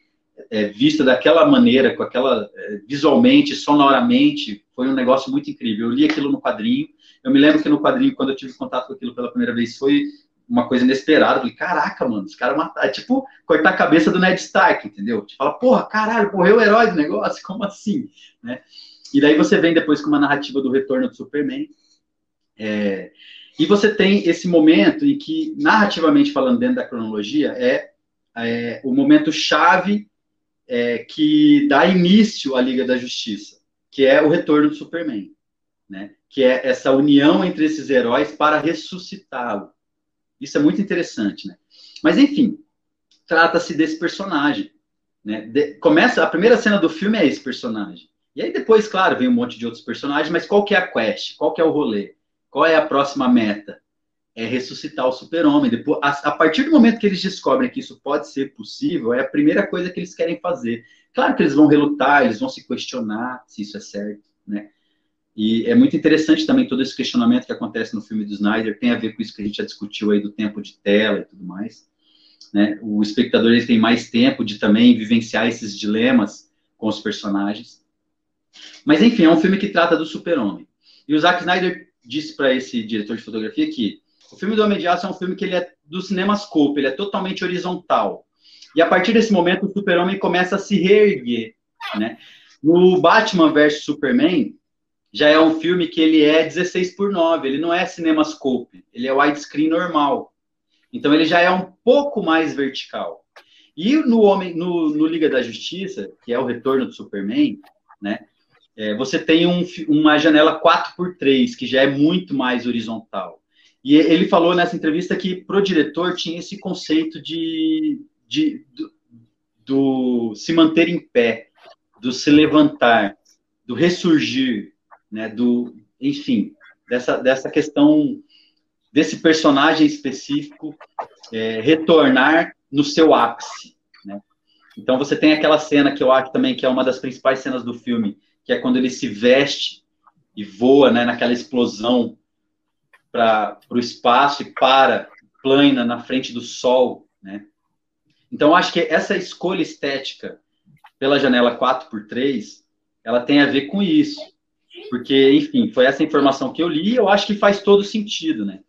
[SPEAKER 4] é, vista daquela maneira, com aquela é, visualmente, sonoramente, foi um negócio muito incrível. Eu li aquilo no quadrinho. Eu me lembro que no quadrinho, quando eu tive contato com aquilo pela primeira vez, foi uma coisa inesperada. Eu falei, caraca, mano, os caras mataram. É tipo cortar a cabeça do Ned Stark, entendeu? Tipo, fala, porra, caralho, morreu o herói do negócio, como assim? Né? E daí você vem depois com uma narrativa do retorno do Superman. É, e você tem esse momento em que, narrativamente falando dentro da cronologia, é, é o momento chave é, que dá início à Liga da Justiça, que é o retorno do Superman. Né? Que é essa união entre esses heróis para ressuscitá-lo. Isso é muito interessante, né? Mas, enfim, trata-se desse personagem. Né? De, começa, a primeira cena do filme é esse personagem. E aí depois, claro, vem um monte de outros personagens, mas qual que é a quest? Qual que é o rolê? Qual é a próxima meta? É ressuscitar o super-homem. Depois, a, a, partir do momento que eles descobrem que isso pode ser possível, é a primeira coisa que eles querem fazer. Claro que eles vão relutar, eles vão se questionar se isso é certo, né? E é muito interessante também todo esse questionamento que acontece no filme do Snyder, tem a ver com isso que a gente já discutiu aí do tempo de tela e tudo mais. Né? O espectador ele tem mais tempo de também vivenciar esses dilemas com os personagens. Mas enfim, é um filme que trata do super-homem. E o Zack Snyder disse para esse diretor de fotografia que o filme do Homem de Aço é um filme que ele é do cinemascope, ele é totalmente horizontal. E a partir desse momento o super-homem começa a se reerguer, né? No Batman vs Superman, já é um filme que ele é 16 por 9, ele não é cinemascope, ele é widescreen normal. Então ele já é um pouco mais vertical. E no Homem, no, no Liga da Justiça, que é o retorno do Superman, né? É, você tem um, uma janela 4 por 3 que já é muito mais horizontal. E ele falou nessa entrevista que pro diretor tinha esse conceito de, de do, do se manter em pé, do se levantar, do ressurgir, né, do, enfim, dessa, dessa questão desse personagem específico é, retornar no seu ápice, né? Então você tem aquela cena que eu acho também que é uma das principais cenas do filme, que é quando ele se veste e voa, né, naquela explosão para o espaço e para plana na frente do sol, né? Então acho que essa escolha estética pela janela 4x3, ela tem a ver com isso. Porque, enfim, foi essa informação que eu li e eu acho que faz todo sentido, né?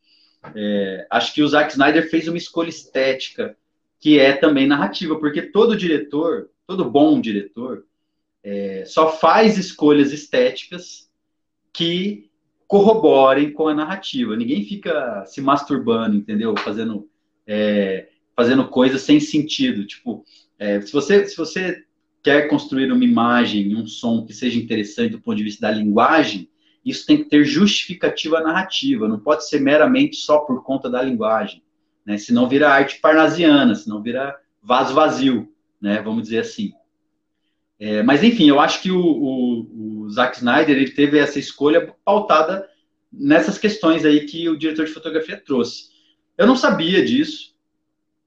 [SPEAKER 4] É, acho que o Zack Snyder fez uma escolha estética que é também narrativa, porque todo diretor, todo bom diretor, é, só faz escolhas estéticas que corroborem com a narrativa. Ninguém fica se masturbando, entendeu? Fazendo, é, fazendo coisas sem sentido. Tipo, é, se, você, se você quer construir uma imagem, um som que seja interessante do ponto de vista da linguagem, isso tem que ter justificativa narrativa, não pode ser meramente só por conta da linguagem, né? Senão vira arte parnasiana, senão vira vaso vazio, né? Vamos dizer assim. É, mas enfim, eu acho que o, o, o, Zack Snyder ele teve essa escolha pautada nessas questões aí que o diretor de fotografia trouxe. Eu não sabia disso.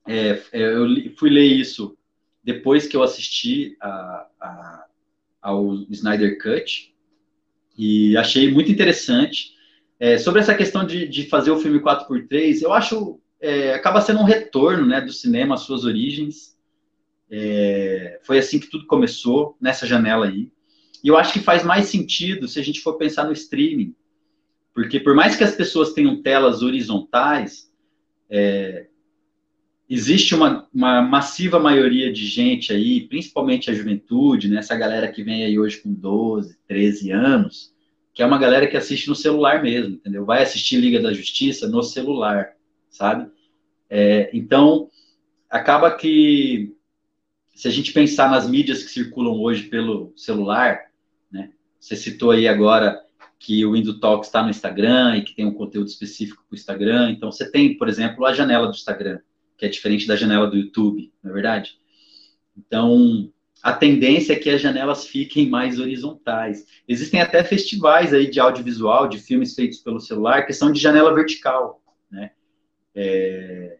[SPEAKER 4] É, é eu fui ler isso depois que eu assisti a, a, ao Snyder Cut e achei muito interessante. É, sobre essa questão de, de, fazer o filme 4x3, eu acho é, acaba sendo um retorno né, do cinema às suas origens. É, foi assim que tudo começou, nessa janela aí. E eu acho que faz mais sentido se a gente for pensar no streaming. Porque por mais que as pessoas tenham telas horizontais, é, existe uma, uma, massiva maioria de gente aí, principalmente a juventude, né, essa galera que vem aí hoje com 12, 13 anos, que é uma galera que assiste no celular mesmo, entendeu? Vai assistir Liga da Justiça no celular, sabe? É, então, acaba que, se a gente pensar nas mídias que circulam hoje pelo celular, né, você citou aí agora que o IndoTalk está no Instagram e que tem um conteúdo específico para o Instagram, então você tem, por exemplo, a janela do Instagram, que é diferente da janela do YouTube, não é verdade? Então, a tendência é que as janelas fiquem mais horizontais. Existem até festivais aí de audiovisual, de filmes feitos pelo celular, que são de janela vertical, né? É,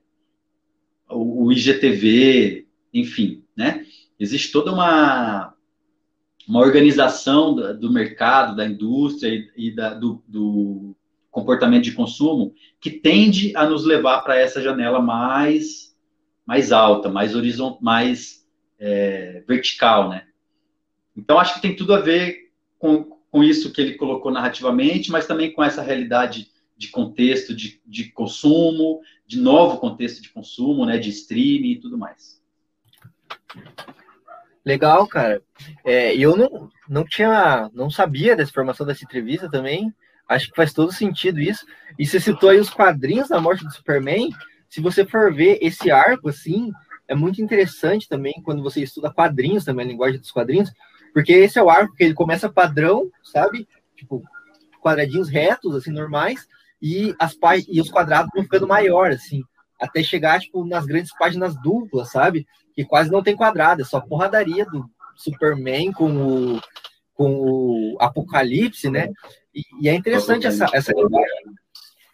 [SPEAKER 4] o, IGTV, enfim, né? Existe toda uma, uma organização do, do mercado, da indústria e, e da, do, do, comportamento de consumo que tende a nos levar para essa janela mais, mais alta, mais horizontal, mais é, vertical, né? Então, acho que tem tudo a ver com, com isso que ele colocou narrativamente, mas também com essa realidade de contexto de, de consumo, de novo contexto de consumo, né, de streaming e tudo mais.
[SPEAKER 2] Legal, cara. É, eu não, não tinha, não sabia dessa informação dessa entrevista também. Acho que faz todo sentido isso. E você citou aí os quadrinhos da morte do Superman. Se você for ver esse arco, assim, é muito interessante também quando você estuda quadrinhos também, a linguagem dos quadrinhos, porque esse é o arco que ele começa padrão, sabe? Tipo, quadradinhos retos, assim, normais, e, as e os quadrados vão ficando maior, assim, até chegar, tipo, nas grandes páginas duplas, sabe? Que quase não tem quadrado, é só porradaria do Superman com o, com o Apocalipse, né? E, e é interessante essa, essa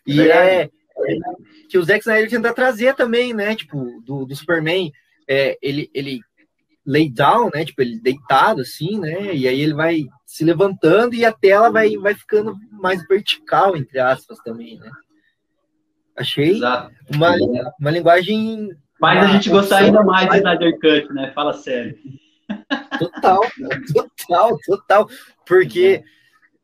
[SPEAKER 2] E é, é, que o Zack Snyder tenta trazer também, né? Tipo, do, do Superman, é, ele, ele lay down, né? Tipo, ele deitado assim, né? E aí ele vai se levantando e a tela vai, vai ficando mais vertical, entre aspas, também, né? Achei uma, uma linguagem.
[SPEAKER 4] Faz a gente gostar ainda mais de Snyder Cut, né? Fala sério.
[SPEAKER 2] Total, total, total. Porque.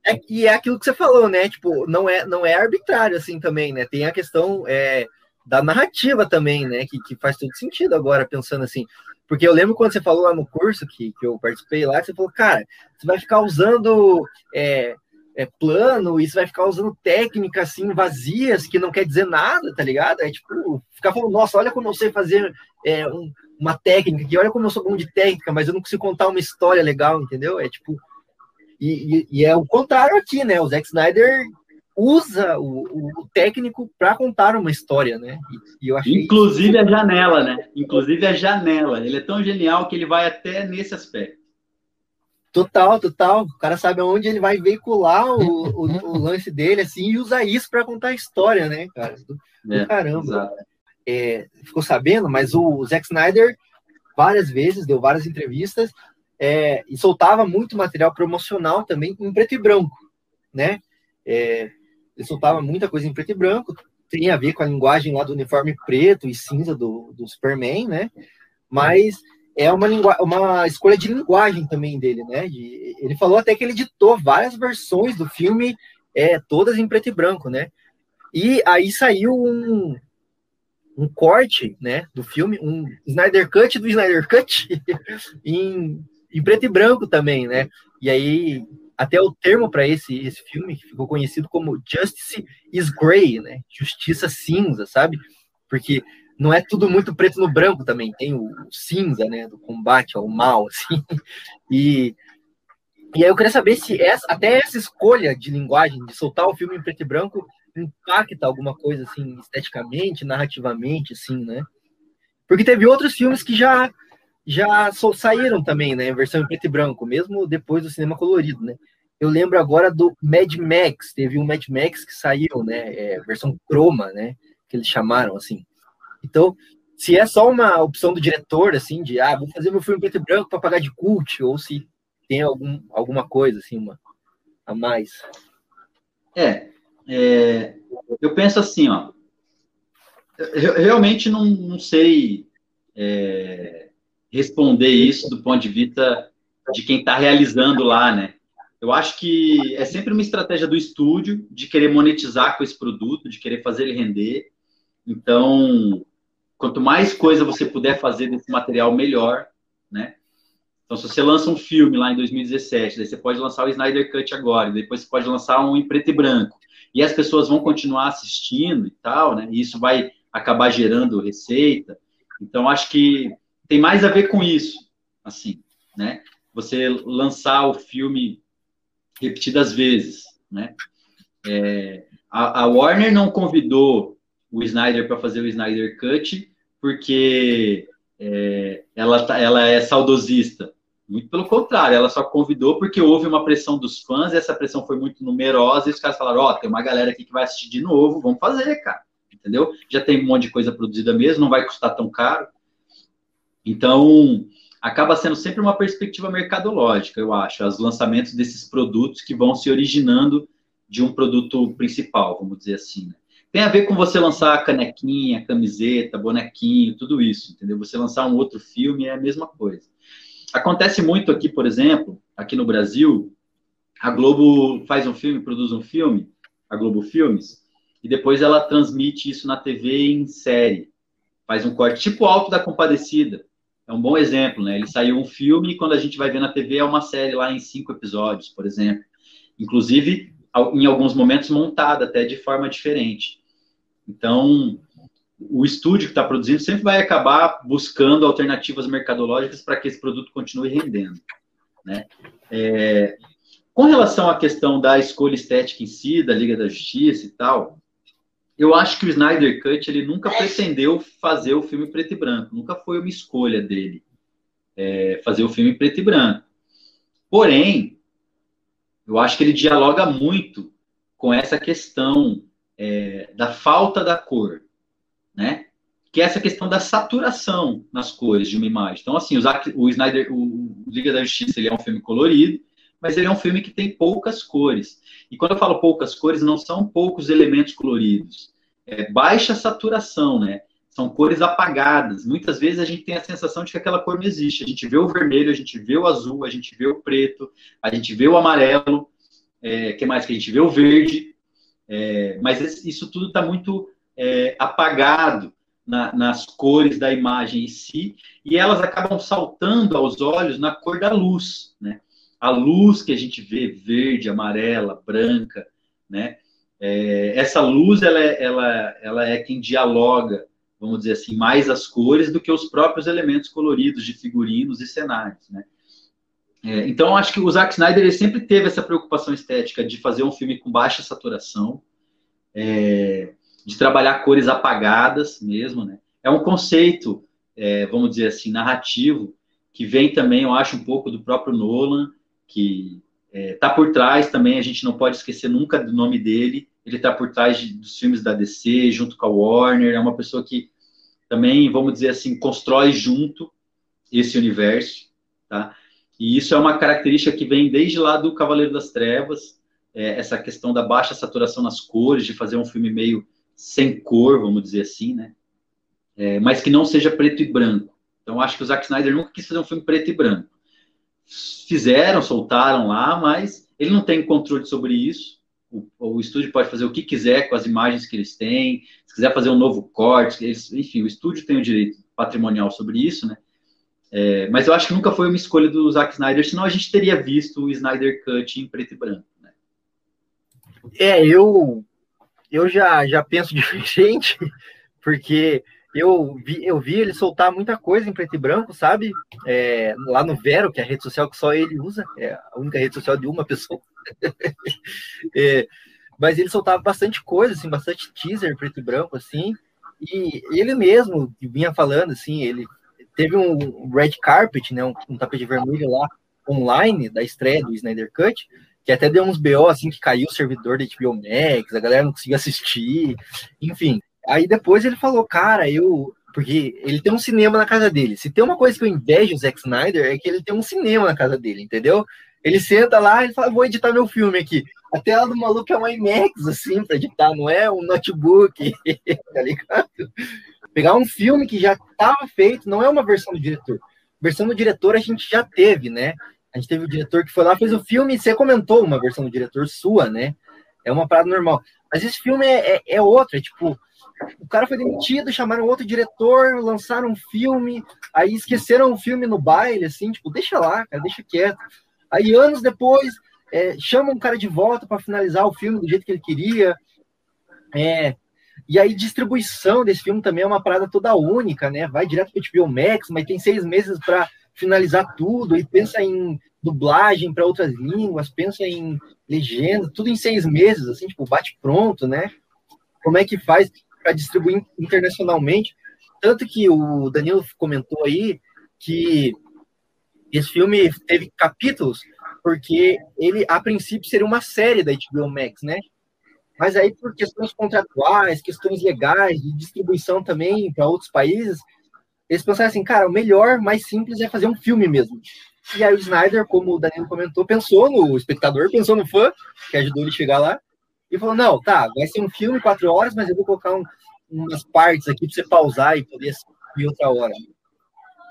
[SPEAKER 2] É, e é aquilo que você falou, né? Tipo, não é, não é arbitrário assim também, né? Tem a questão é, da narrativa também, né? Que, que faz todo sentido agora, pensando assim. Porque eu lembro quando você falou lá no curso que, que eu participei lá, você falou, cara, você vai ficar usando é, é, plano, e você vai ficar usando técnicas assim vazias que não quer dizer nada, tá ligado? É tipo, ficar falando, nossa, olha como eu sei fazer é, um, uma técnica aqui, olha como eu sou bom de técnica, mas eu não consigo contar uma história legal, entendeu? É tipo. E, e, e, é o contrário aqui, né? O Zack Snyder usa o, o técnico para contar uma história, né?
[SPEAKER 4] E, e eu achei Inclusive isso... a janela, né? Inclusive a janela. Ele é tão genial que ele vai até nesse aspecto.
[SPEAKER 2] Total, total. O cara sabe aonde ele vai veicular o, o, o (laughs) lance dele, assim, e usa isso para contar a história, né, cara? Do, é, caramba. É, ficou sabendo, mas o Zack Snyder, várias vezes, deu várias entrevistas, é, e soltava muito material promocional também em preto e branco, né? É, ele soltava muita coisa em preto e branco, tem a ver com a linguagem lá do uniforme preto e cinza do, do Superman, né? Mas é uma, uma escolha de linguagem também dele, né? De, ele falou até que ele editou várias versões do filme, é, todas em preto e branco, né? E aí saiu um, um corte, né, do filme, um Snyder Cut do Snyder Cut (laughs) em, em preto e branco também, né? E aí até o termo para esse, esse filme ficou conhecido como Justice is Grey, né? Justiça cinza, sabe? Porque não é tudo muito preto no branco também, tem o, cinza, né, do combate ao mal, (laughs) assim. E, e aí eu queria saber se essa, até essa escolha de linguagem, de soltar o filme em preto e branco, impacta alguma coisa, assim, esteticamente, narrativamente, assim, né? Porque teve outros filmes que já já saíram também, né, em versão em preto e branco, mesmo depois do cinema colorido, né? Eu lembro agora do Mad Max, teve um Mad Max que saiu, né, é, versão croma, né, que eles chamaram, assim. Então, se é só uma opção do diretor, assim, de, ah, vou fazer meu filme preto e branco para pagar de cult, ou se tem algum, alguma coisa, assim, uma, a mais.
[SPEAKER 4] É, é eu penso assim, ó, eu realmente não, não sei é, responder isso do ponto de vista de quem está realizando lá, né? Eu acho que é sempre uma estratégia do estúdio de querer monetizar com esse produto, de querer fazer ele render. Então, quanto mais coisa você puder fazer desse material, melhor, né? Então, se você lança um filme lá em 2017, daí você pode lançar o Snyder Cut agora, depois você pode lançar um em preto e branco, e as pessoas vão continuar assistindo e tal, né? E isso vai acabar gerando receita. Então, acho que tem mais a ver com isso, assim, né? Você lançar o filme repetidas vezes, né? É, a, a Warner não convidou o Snyder para fazer o Snyder Cut porque é, ela, tá, ela é saudosista. Muito pelo contrário, ela só convidou porque houve uma pressão dos fãs, e essa pressão foi muito numerosa, e os caras falaram, ó, oh, tem uma galera aqui que vai assistir de novo, vamos fazer, cara. Entendeu? Já tem um monte de coisa produzida mesmo, não vai custar tão caro. Então, acaba sendo sempre uma perspectiva mercadológica, eu acho, os lançamentos desses produtos que vão se originando de um produto principal, vamos dizer assim. Né? Tem a ver com você lançar canequinha, camiseta, bonequinho, tudo isso, entendeu? Você lançar um outro filme é a mesma coisa. Acontece muito aqui, por exemplo, aqui no Brasil, a Globo faz um filme, produz um filme, a Globo Filmes, e depois ela transmite isso na TV em série. Faz um corte, tipo Alto da Compadecida. É um bom exemplo, né? Ele saiu um filme e quando a gente vai ver na TV é uma série lá em cinco episódios, por exemplo. Inclusive, em alguns momentos montada até de forma diferente. Então, o estúdio que está produzindo sempre vai acabar buscando alternativas mercadológicas para que esse produto continue rendendo. Né? É, com relação à questão da escolha estética em si, da Liga da Justiça e tal, eu acho que o Snyder Cut ele nunca pretendeu fazer o filme preto e branco, nunca foi uma escolha dele é, fazer o filme preto e branco. Porém, eu acho que ele dialoga muito com essa questão é, da falta da cor, né? Que é essa questão da saturação nas cores de uma imagem. Então, assim, o, o Snyder, o Liga da Justiça, ele é um filme colorido, mas ele é um filme que tem poucas cores. E quando eu falo poucas cores, não são poucos elementos coloridos. É baixa saturação, né? São cores apagadas. Muitas vezes a gente tem a sensação de que aquela cor não existe. A gente vê o vermelho, a gente vê o azul, a gente vê o preto, a gente vê o amarelo, é, que mais que a gente vê o verde, é, mas isso tudo está muito é, apagado na, nas cores da imagem em si, e elas acabam saltando aos olhos na cor da luz, né? A luz que a gente vê verde, amarela, branca, né? É, essa luz ela é, ela, ela é quem dialoga, vamos dizer assim, mais as cores do que os próprios elementos coloridos de figurinos e cenários, né? É, então, acho que o Zack Snyder ele sempre teve essa preocupação estética de fazer um filme com baixa saturação, é, de trabalhar cores apagadas mesmo, né? É um conceito, é, vamos dizer assim, narrativo, que vem também, eu acho, um pouco do próprio Nolan, que está é, por trás também, a gente não pode esquecer nunca do nome dele, ele está por trás de, dos filmes da DC, junto com a Warner, é uma pessoa que também, vamos dizer assim, constrói junto esse universo, tá? E isso é uma característica que vem desde lá do Cavaleiro das Trevas, é, essa questão da baixa saturação nas cores, de fazer um filme meio sem cor, vamos dizer assim, né? É, mas que não seja preto e branco. Então, acho que o Zack Snyder nunca quis fazer um filme preto e branco. Fizeram, soltaram lá, mas ele não tem controle sobre isso. O, o, estúdio pode fazer o que quiser com as imagens que eles têm. Se quiser fazer um novo corte, eles, enfim, o estúdio tem o direito patrimonial sobre isso, né? É, mas eu acho que nunca foi uma escolha do Zack Snyder, senão a gente teria visto o Snyder Cut em preto e branco. Né?
[SPEAKER 2] É, eu, eu já, já penso (laughs) diferente, porque eu vi, eu vi ele soltar muita coisa em preto e branco, sabe? É, lá no Vero, que é a rede social que só ele usa, é a única rede social de uma pessoa. (laughs) é, mas ele soltava bastante coisa, assim, bastante teaser preto e branco, assim. E ele mesmo vinha falando, assim, ele teve um red carpet, né, um, um tapete vermelho lá online da estreia do Snyder Cut, que até deu uns BO assim que caiu o servidor da HBO Max, a galera não conseguia assistir, enfim. Aí depois ele falou, cara, eu porque ele tem um cinema na casa dele. Se tem uma coisa que eu invejo o Zack Snyder é que ele tem um cinema na casa dele, entendeu? Ele senta lá e fala, vou editar meu filme aqui. A tela do maluco é uma IMAX, assim, pra editar, não é um notebook, (laughs) tá ligado? Pegar um filme que já estava feito, não é uma versão do diretor. Versão do diretor a gente já teve, né? A gente teve o diretor que foi lá, fez o filme, e você comentou uma versão do diretor sua, né? É uma parada normal. Mas esse filme é, é, é outro, é tipo, o cara foi demitido, chamaram outro diretor, lançaram um filme, aí esqueceram o filme no baile, assim, tipo, deixa lá, cara, deixa quieto. Aí anos depois, é, chamam um cara de volta para finalizar o filme do jeito que ele queria. É, e aí, distribuição desse filme também é uma parada toda única, né? Vai direto para o HBO Max, mas tem seis meses para finalizar tudo, e pensa em dublagem para outras línguas, pensa em legenda, tudo em seis meses, assim, tipo, bate pronto, né? Como é que faz para distribuir internacionalmente? Tanto que o Danilo comentou aí que esse filme teve capítulos, porque ele, a princípio, seria uma série da HBO Max, né? Mas aí, por questões contratuais, questões legais, de distribuição também para outros países, eles pensaram assim, cara, o melhor, mais simples é fazer um filme mesmo. E aí o Snyder, como o Danilo comentou, pensou no espectador, pensou no fã, que ajudou ele a chegar lá, e falou, não, tá, vai ser um filme, quatro horas, mas eu vou colocar um, umas partes aqui para você pausar e poder assistir outra hora.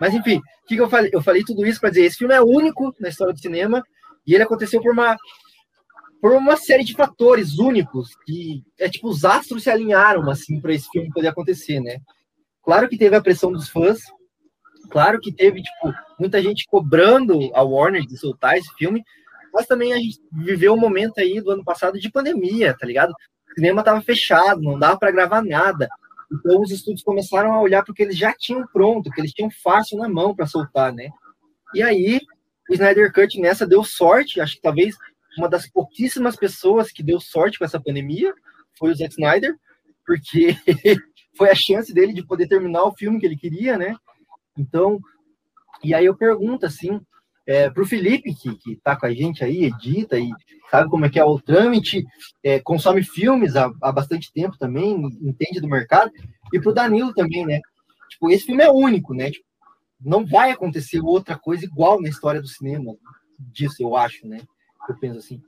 [SPEAKER 2] Mas enfim, o que, que eu falei? Eu falei tudo isso para dizer, esse filme é único na história do cinema, e ele aconteceu por uma por uma série de fatores únicos que é tipo os astros se alinharam assim para esse filme poder acontecer, né? Claro que teve a pressão dos fãs, claro que teve tipo muita gente cobrando a Warner de soltar esse filme, mas também a gente viveu um momento aí do ano passado de pandemia, tá ligado? O cinema tava fechado, não dava para gravar nada. Então os estúdios começaram a olhar porque eles já tinham pronto, que eles tinham fácil na mão para soltar, né? E aí o Snyder Cut nessa deu sorte, acho que talvez uma das pouquíssimas pessoas que deu sorte com essa pandemia foi o Zack Snyder, porque (laughs) foi a chance dele de poder terminar o filme que ele queria, né? Então, e aí eu pergunto assim, é, para o Felipe, que, que tá com a gente aí, edita e sabe como é que é o trâmite, é, consome filmes há, há bastante tempo também, entende do mercado, e para o Danilo também, né? Tipo, esse filme é único, né? Tipo, não vai acontecer outra coisa igual na história do cinema disso, eu acho, né? eu penso assim.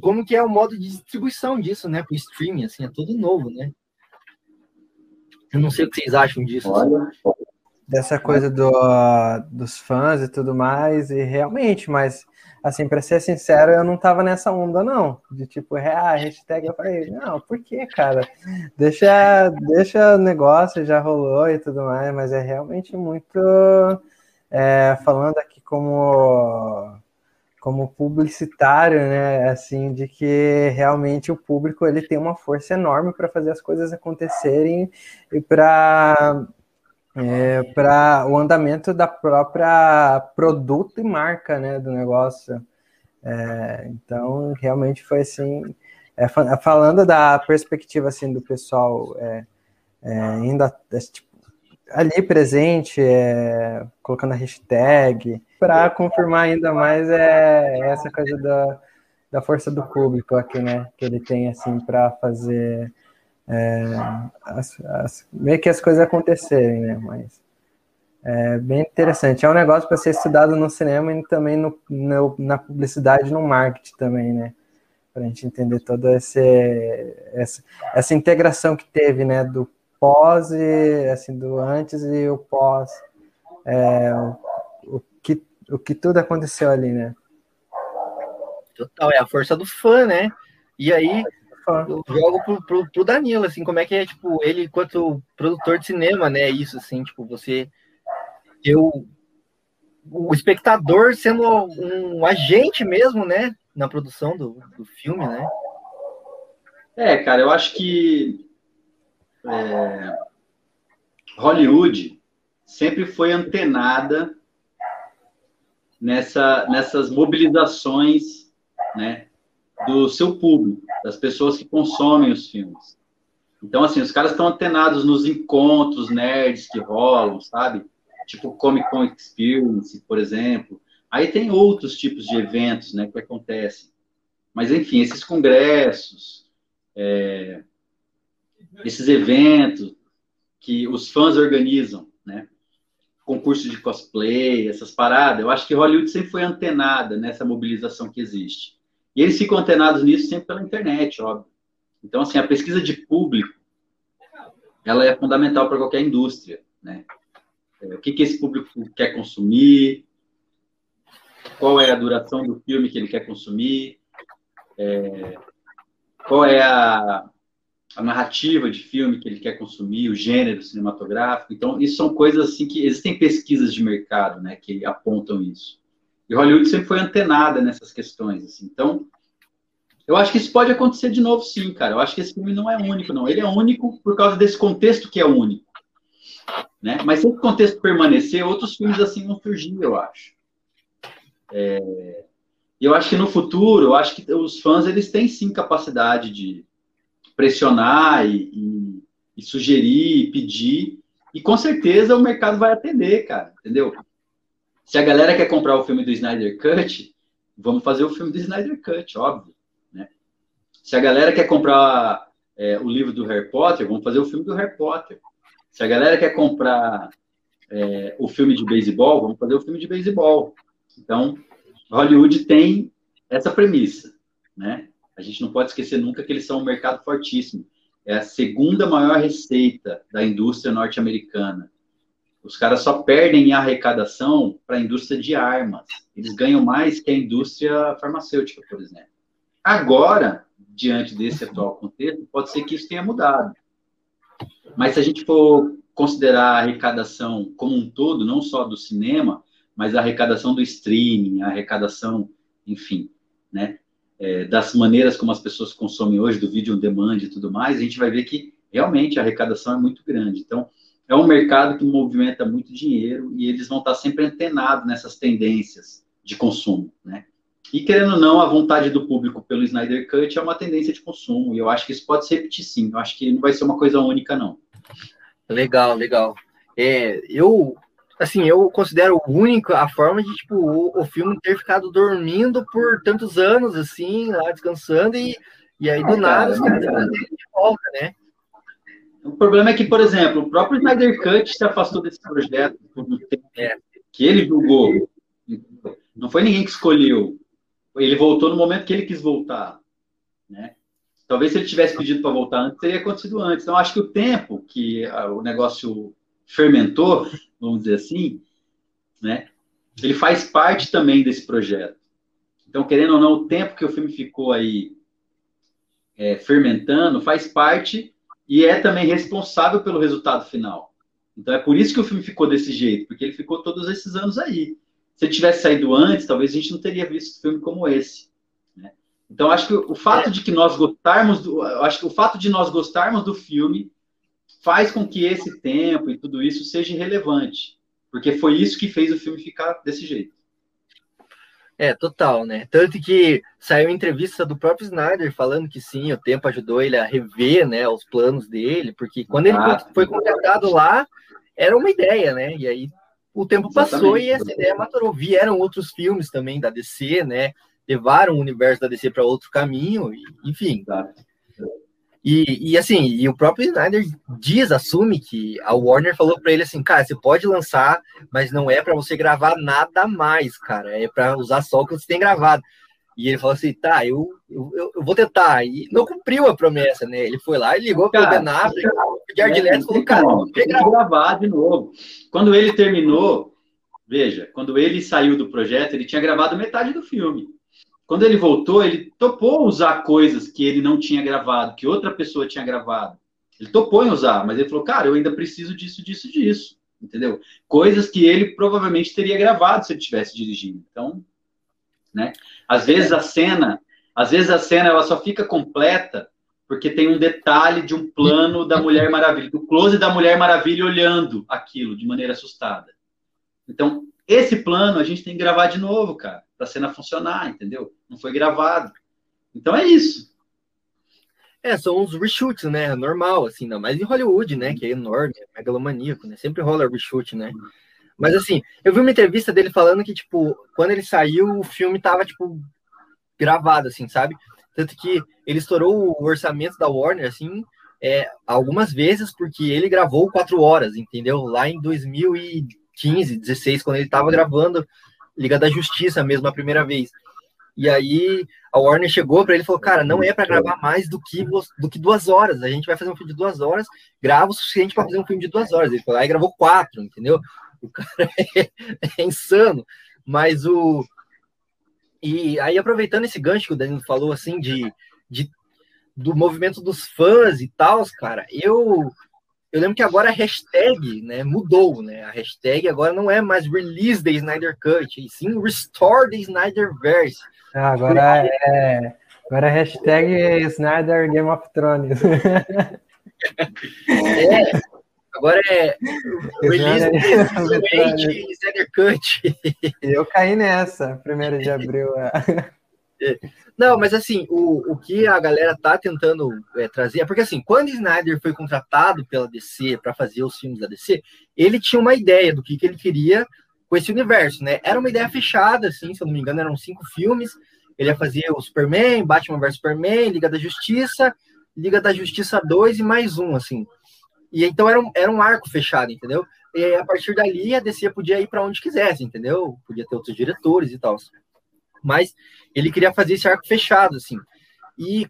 [SPEAKER 2] Como que é o modo de distribuição disso, né? Para o streaming, assim, é tudo novo, né? Eu não sei o que vocês acham disso. Olha,
[SPEAKER 3] dessa coisa do, dos fãs e tudo mais, e realmente, mas assim, para ser sincero, eu não tava nessa onda, não. De tipo, é, a hashtag, eu falei, não, por que, cara? Deixa, deixa o negócio, já rolou e tudo mais, mas é realmente muito. É, falando aqui como como publicitário, né, assim, de que realmente o público ele tem uma força enorme para fazer as coisas acontecerem e para é, para o andamento da própria produto e marca né, do negócio. É, então, realmente foi assim. É, falando da perspectiva assim do pessoal é, é ainda tipo, ali presente, é, colocando a hashtag, para confirmar ainda mais é essa coisa da, da força do público aqui, né? Que ele tem assim para fazer é, as, as, meio que as coisas acontecerem, né? Mas é bem interessante. É um negócio para ser estudado no cinema e também no, no, na publicidade no marketing também, né? Para a gente entender toda essa, essa integração que teve, né? Do pós e assim do antes e o pós, é, o que tudo aconteceu ali, né?
[SPEAKER 2] Total, é a força do fã, né? E aí eu jogo pro, pro, pro, Danilo, assim, como é que é, tipo, ele enquanto produtor de cinema, né? Isso, assim, tipo, você. Eu. O espectador sendo um agente mesmo, né? Na produção do, do filme, né?
[SPEAKER 4] É, cara, eu acho que. É, Hollywood sempre foi antenada nessa, nessas mobilizações, né? do seu público, das pessoas que consomem os filmes. Então, assim, os caras estão antenados nos encontros nerds que rolam, sabe? Tipo Comic Con Experience, por exemplo. Aí tem outros tipos de eventos, né, que acontecem. Mas, enfim, esses congressos, é, esses eventos que os fãs organizam? Concurso de cosplay, essas paradas. Eu acho que Hollywood sempre foi antenada nessa mobilização que existe. E eles ficam antenados nisso sempre pela internet, óbvio. Então, assim, a pesquisa de público, ela é fundamental para qualquer indústria, né? É, o que, que esse público quer consumir, qual é a duração do filme que ele quer consumir, é, qual é a, a, narrativa de filme que ele quer consumir, o gênero cinematográfico. Então, isso são coisas assim que existem pesquisas de mercado, né, que apontam isso. E Hollywood sempre foi antenada nessas questões. Assim. Então, eu acho que isso pode acontecer de novo, sim, cara. Eu acho que esse filme não é único, não. Ele é único por causa desse contexto que é único. Né? Mas se esse contexto permanecer, outros filmes assim vão surgir, eu acho. É... Eu acho que no futuro, eu acho que os fãs eles têm sim capacidade de pressionar e, e, e sugerir, e pedir, e com certeza o mercado vai atender, cara, entendeu? Se a galera quer comprar o filme do Snyder Cut, vamos fazer o filme do Snyder Cut, óbvio. Né? Se a galera quer comprar é, o livro do Harry Potter, vamos fazer o filme do Harry Potter. Se a galera quer comprar é, o filme de beisebol, vamos fazer o filme de beisebol. Então, Hollywood tem essa premissa, né? A gente não pode esquecer nunca que eles são um mercado fortíssimo. É a segunda maior receita da indústria norte-americana. Os caras só perdem em arrecadação para a indústria de armas. Eles ganham mais que a indústria farmacêutica, por exemplo. Agora, diante desse atual contexto, pode ser que isso tenha mudado. Mas se a gente for considerar a arrecadação como um todo, não só do cinema, mas a arrecadação do streaming, a arrecadação, enfim, né, é, das maneiras como as pessoas consomem hoje, do vídeo on demand e tudo mais, a gente vai ver que realmente a arrecadação é muito grande. Então, é um mercado que movimenta muito dinheiro e eles vão estar sempre antenados nessas tendências de consumo, né? E querendo ou não, a vontade do público pelo Snyder Cut é uma tendência de consumo, e eu acho que isso pode se repetir sim, eu acho que não vai ser uma coisa única, não.
[SPEAKER 2] Legal, legal. É, eu, assim, eu considero único a forma de, tipo, o, o filme ter ficado dormindo por tantos anos, assim, lá descansando, e, e aí do nada os caras de volta, né?
[SPEAKER 4] O problema é que, por exemplo, o próprio Snyder Cut se afastou desse projeto por um tempo é. que ele julgou. Não foi ninguém que escolheu. Ele voltou no momento que ele quis voltar. Né? Talvez se ele tivesse pedido para voltar antes, teria acontecido antes. Então, acho que o tempo que o negócio fermentou, vamos dizer assim, né? ele faz parte também desse projeto. Então, querendo ou não, o tempo que o filme ficou aí é, fermentando faz parte e é também responsável pelo resultado final. Então é por isso que o filme ficou desse jeito, porque ele ficou todos esses anos aí. Se ele tivesse saído antes, talvez a gente não teria visto filme como esse. Né? Então acho que o fato de que nós gostarmos do, acho que o fato de nós gostarmos do filme faz com que esse tempo e tudo isso seja relevante. Porque foi isso que fez o filme ficar desse jeito.
[SPEAKER 2] É, total, né? Tanto que saiu entrevista do próprio Snyder falando que sim, o tempo ajudou ele a rever, né, os planos dele, porque quando ele ah, foi contratado lá, era uma ideia, né? E aí o tempo Exatamente. passou e essa ideia maturou. Vieram outros filmes também da DC, né? Levaram o universo da DC para outro caminho, enfim. Exato. E, e assim, e o próprio Snyder diz, assume que a Warner falou para ele assim, cara, você pode lançar, mas não é para você gravar nada mais, cara, é para usar só o que você tem gravado. E ele falou assim, tá, eu, eu, eu vou tentar. E não cumpriu a promessa, né? Ele foi lá e ligou para o Ben Affleck, o Jared é, Leto falou, cara,
[SPEAKER 4] não, tem que gravar de novo. Quando ele terminou, veja, quando ele saiu do projeto, ele tinha gravado metade do filme. Quando ele voltou, ele topou usar coisas que ele não tinha gravado, que outra pessoa tinha gravado. Ele topou em usar, mas ele falou, cara, eu ainda preciso disso, disso, disso. Entendeu? Coisas que ele provavelmente teria gravado se ele tivesse dirigindo. Então, né? Às vezes a cena, às vezes a cena ela só fica completa porque tem um detalhe de um plano da Mulher Maravilha, do close da Mulher Maravilha olhando aquilo de maneira assustada. Então, esse plano a gente tem que gravar de novo, cara para a cena funcionar, entendeu? Não foi gravado. Então é isso.
[SPEAKER 2] É, são uns reshoots, né? Normal, assim, não mais em Hollywood, né? Que é enorme, é megalomaníaco, né? Sempre rola reshoot, né? Mas assim, eu vi uma entrevista dele falando que, tipo, quando ele saiu, o filme tava, tipo, gravado, assim, sabe? Tanto que ele estourou o orçamento da Warner, assim, é, algumas vezes, porque ele gravou quatro horas, entendeu? Lá em 2015, 16, quando ele tava gravando Liga da Justiça mesmo, a primeira vez. E aí a Warner chegou para ele e falou: Cara, não é para gravar mais do que, do que duas horas. A gente vai fazer um filme de duas horas, grava o suficiente para fazer um filme de duas horas. Ele falou: Aí gravou quatro, entendeu? O cara (laughs) é, é insano. Mas o. E aí, aproveitando esse gancho que o Danilo falou, assim, de, de do movimento dos fãs e tal, cara, eu eu lembro que agora a hashtag né, mudou, né? A hashtag agora não é mais Release the Snyder Cut, e sim Restore the Snyderverse.
[SPEAKER 3] Ah, agora é. Agora a hashtag é Snyder Game of Thrones. (laughs)
[SPEAKER 2] é, agora é Release the Snyder Cut.
[SPEAKER 3] Eu caí nessa, primeiro de abril.
[SPEAKER 2] É. Não, mas assim, o, o que a galera tá tentando é, trazer é porque assim, quando Snyder foi contratado pela DC para fazer os filmes da DC, ele tinha uma ideia do que, que ele queria com esse universo, né? Era uma ideia fechada, assim, se eu não me engano, eram cinco filmes. Ele ia fazer o Superman, Batman vs Superman, Liga da Justiça, Liga da Justiça 2 e mais um, assim. E então era um, era um arco fechado, entendeu? E a partir dali a DC podia ir para onde quisesse, entendeu? Podia ter outros diretores e tal mas ele queria fazer esse arco fechado, assim. E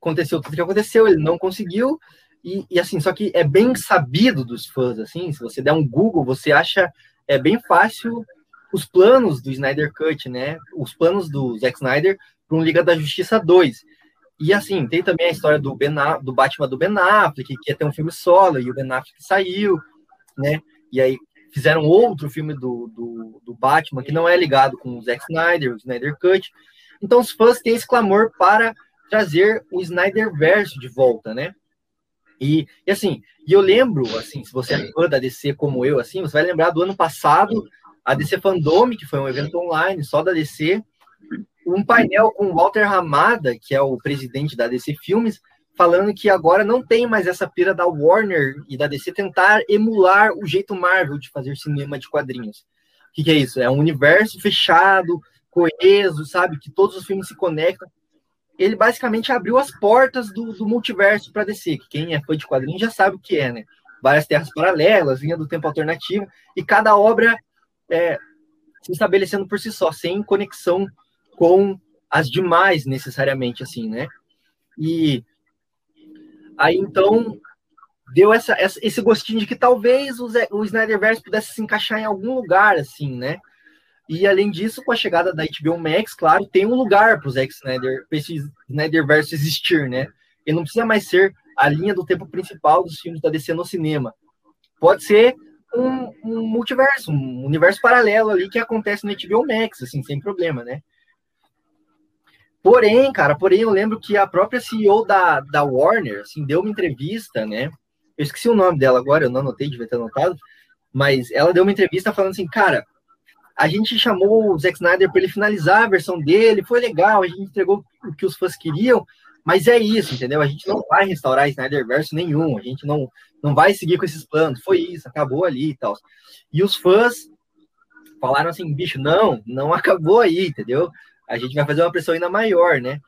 [SPEAKER 2] aconteceu tudo que aconteceu, ele não conseguiu, e, e, assim, só que é bem sabido dos fãs, assim, se você der um Google, você acha, é bem fácil os planos do Snyder Cut, né, os planos do Zack Snyder para um Liga da Justiça 2. E assim, tem também a história do, ben, do Batman do Ben Affleck, que ia ter um filme solo, e o Ben Affleck saiu, né, e aí fizeram outro filme do, do, do, Batman que não é ligado com o Zack Snyder, o Snyder Cut. Então os fãs têm esse clamor para trazer o Snyder Verso de volta, né? E, e assim, e eu lembro, assim, se você é fã da DC como eu, assim, você vai lembrar do ano passado, a DC Fandom, que foi um evento online só da DC, um painel com Walter Ramada, que é o presidente da DC Filmes, falando que agora não tem mais essa pira da Warner e da DC tentar emular o jeito Marvel de fazer cinema de quadrinhos. O que, que é isso? É um universo fechado, coeso, sabe? Que todos os filmes se conectam. Ele basicamente abriu as portas do, do multiverso para DC, que quem é fã de quadrinhos já sabe o que é, né? Várias terras paralelas, linha do tempo alternativo, e cada obra é, se estabelecendo por si só, sem conexão com as demais necessariamente, assim, né? E Aí então deu essa, essa, esse gostinho de que talvez o, o Snyderverse pudesse se encaixar em algum lugar, assim, né? E além disso, com a chegada da HBO Max, claro, tem um lugar para o Zack Snyder, para esse Snyderverse existir, né? Ele não precisa mais ser a linha do tempo principal dos filmes da DC no cinema. Pode ser um, um multiverso, um universo paralelo ali que acontece no HBO Max, assim, sem problema, né? Porém, cara, porém eu lembro que a própria CEO da, da Warner, assim, deu uma entrevista, né? eu esqueci o nome dela agora, eu não anotei, devia ter anotado, mas ela deu uma entrevista falando assim, cara, a gente chamou o Zack Snyder para ele finalizar a versão dele, foi legal, a gente entregou o que os fãs queriam, mas é isso, entendeu? A gente não vai restaurar Snyder verso nenhum, a gente não, não vai seguir com esses planos, foi isso, acabou ali e tal. E os fãs falaram assim, bicho, não, não (laughs) acabou aí, entendeu? A gente vai fazer uma pressão ainda maior, né?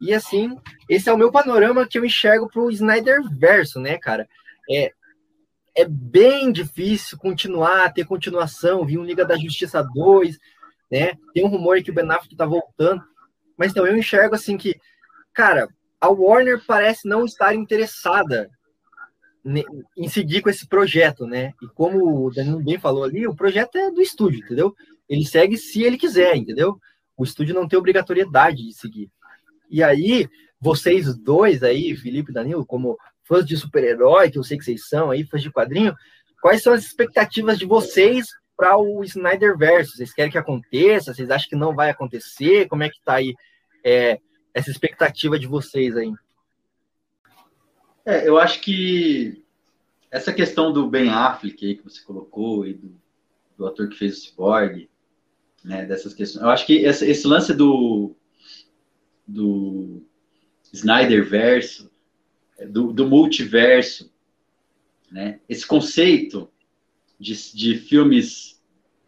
[SPEAKER 2] E assim, esse é o meu panorama que eu enxergo pro Snyder verso, né, cara? É, é bem difícil continuar, ter continuação, vir um Liga da Justiça 2, né? Tem um rumor que o Ben Affleck tá voltando, mas então eu enxergo assim que, cara, a Warner parece não estar interessada em seguir com esse projeto, né? E como o Danilo bem falou ali, o projeto é do estúdio, entendeu? Ele segue se ele quiser, entendeu? O estúdio não tem obrigatoriedade de seguir. E aí, vocês dois aí, Felipe e Danilo, como fãs de super-herói, que eu sei que vocês são aí, fãs de quadrinho, quais são as expectativas de vocês para o Snyder Verso? Vocês querem que aconteça? Vocês acham que não vai acontecer? Como é que tá aí é, essa expectativa de vocês aí?
[SPEAKER 4] É, eu acho que essa questão do Ben Affleck aí que você colocou e do, do ator que fez o Cyborg, né, dessas questões. Eu acho que esse, esse lance do do Snyder verso, do, do multiverso, né? Esse conceito de, de filmes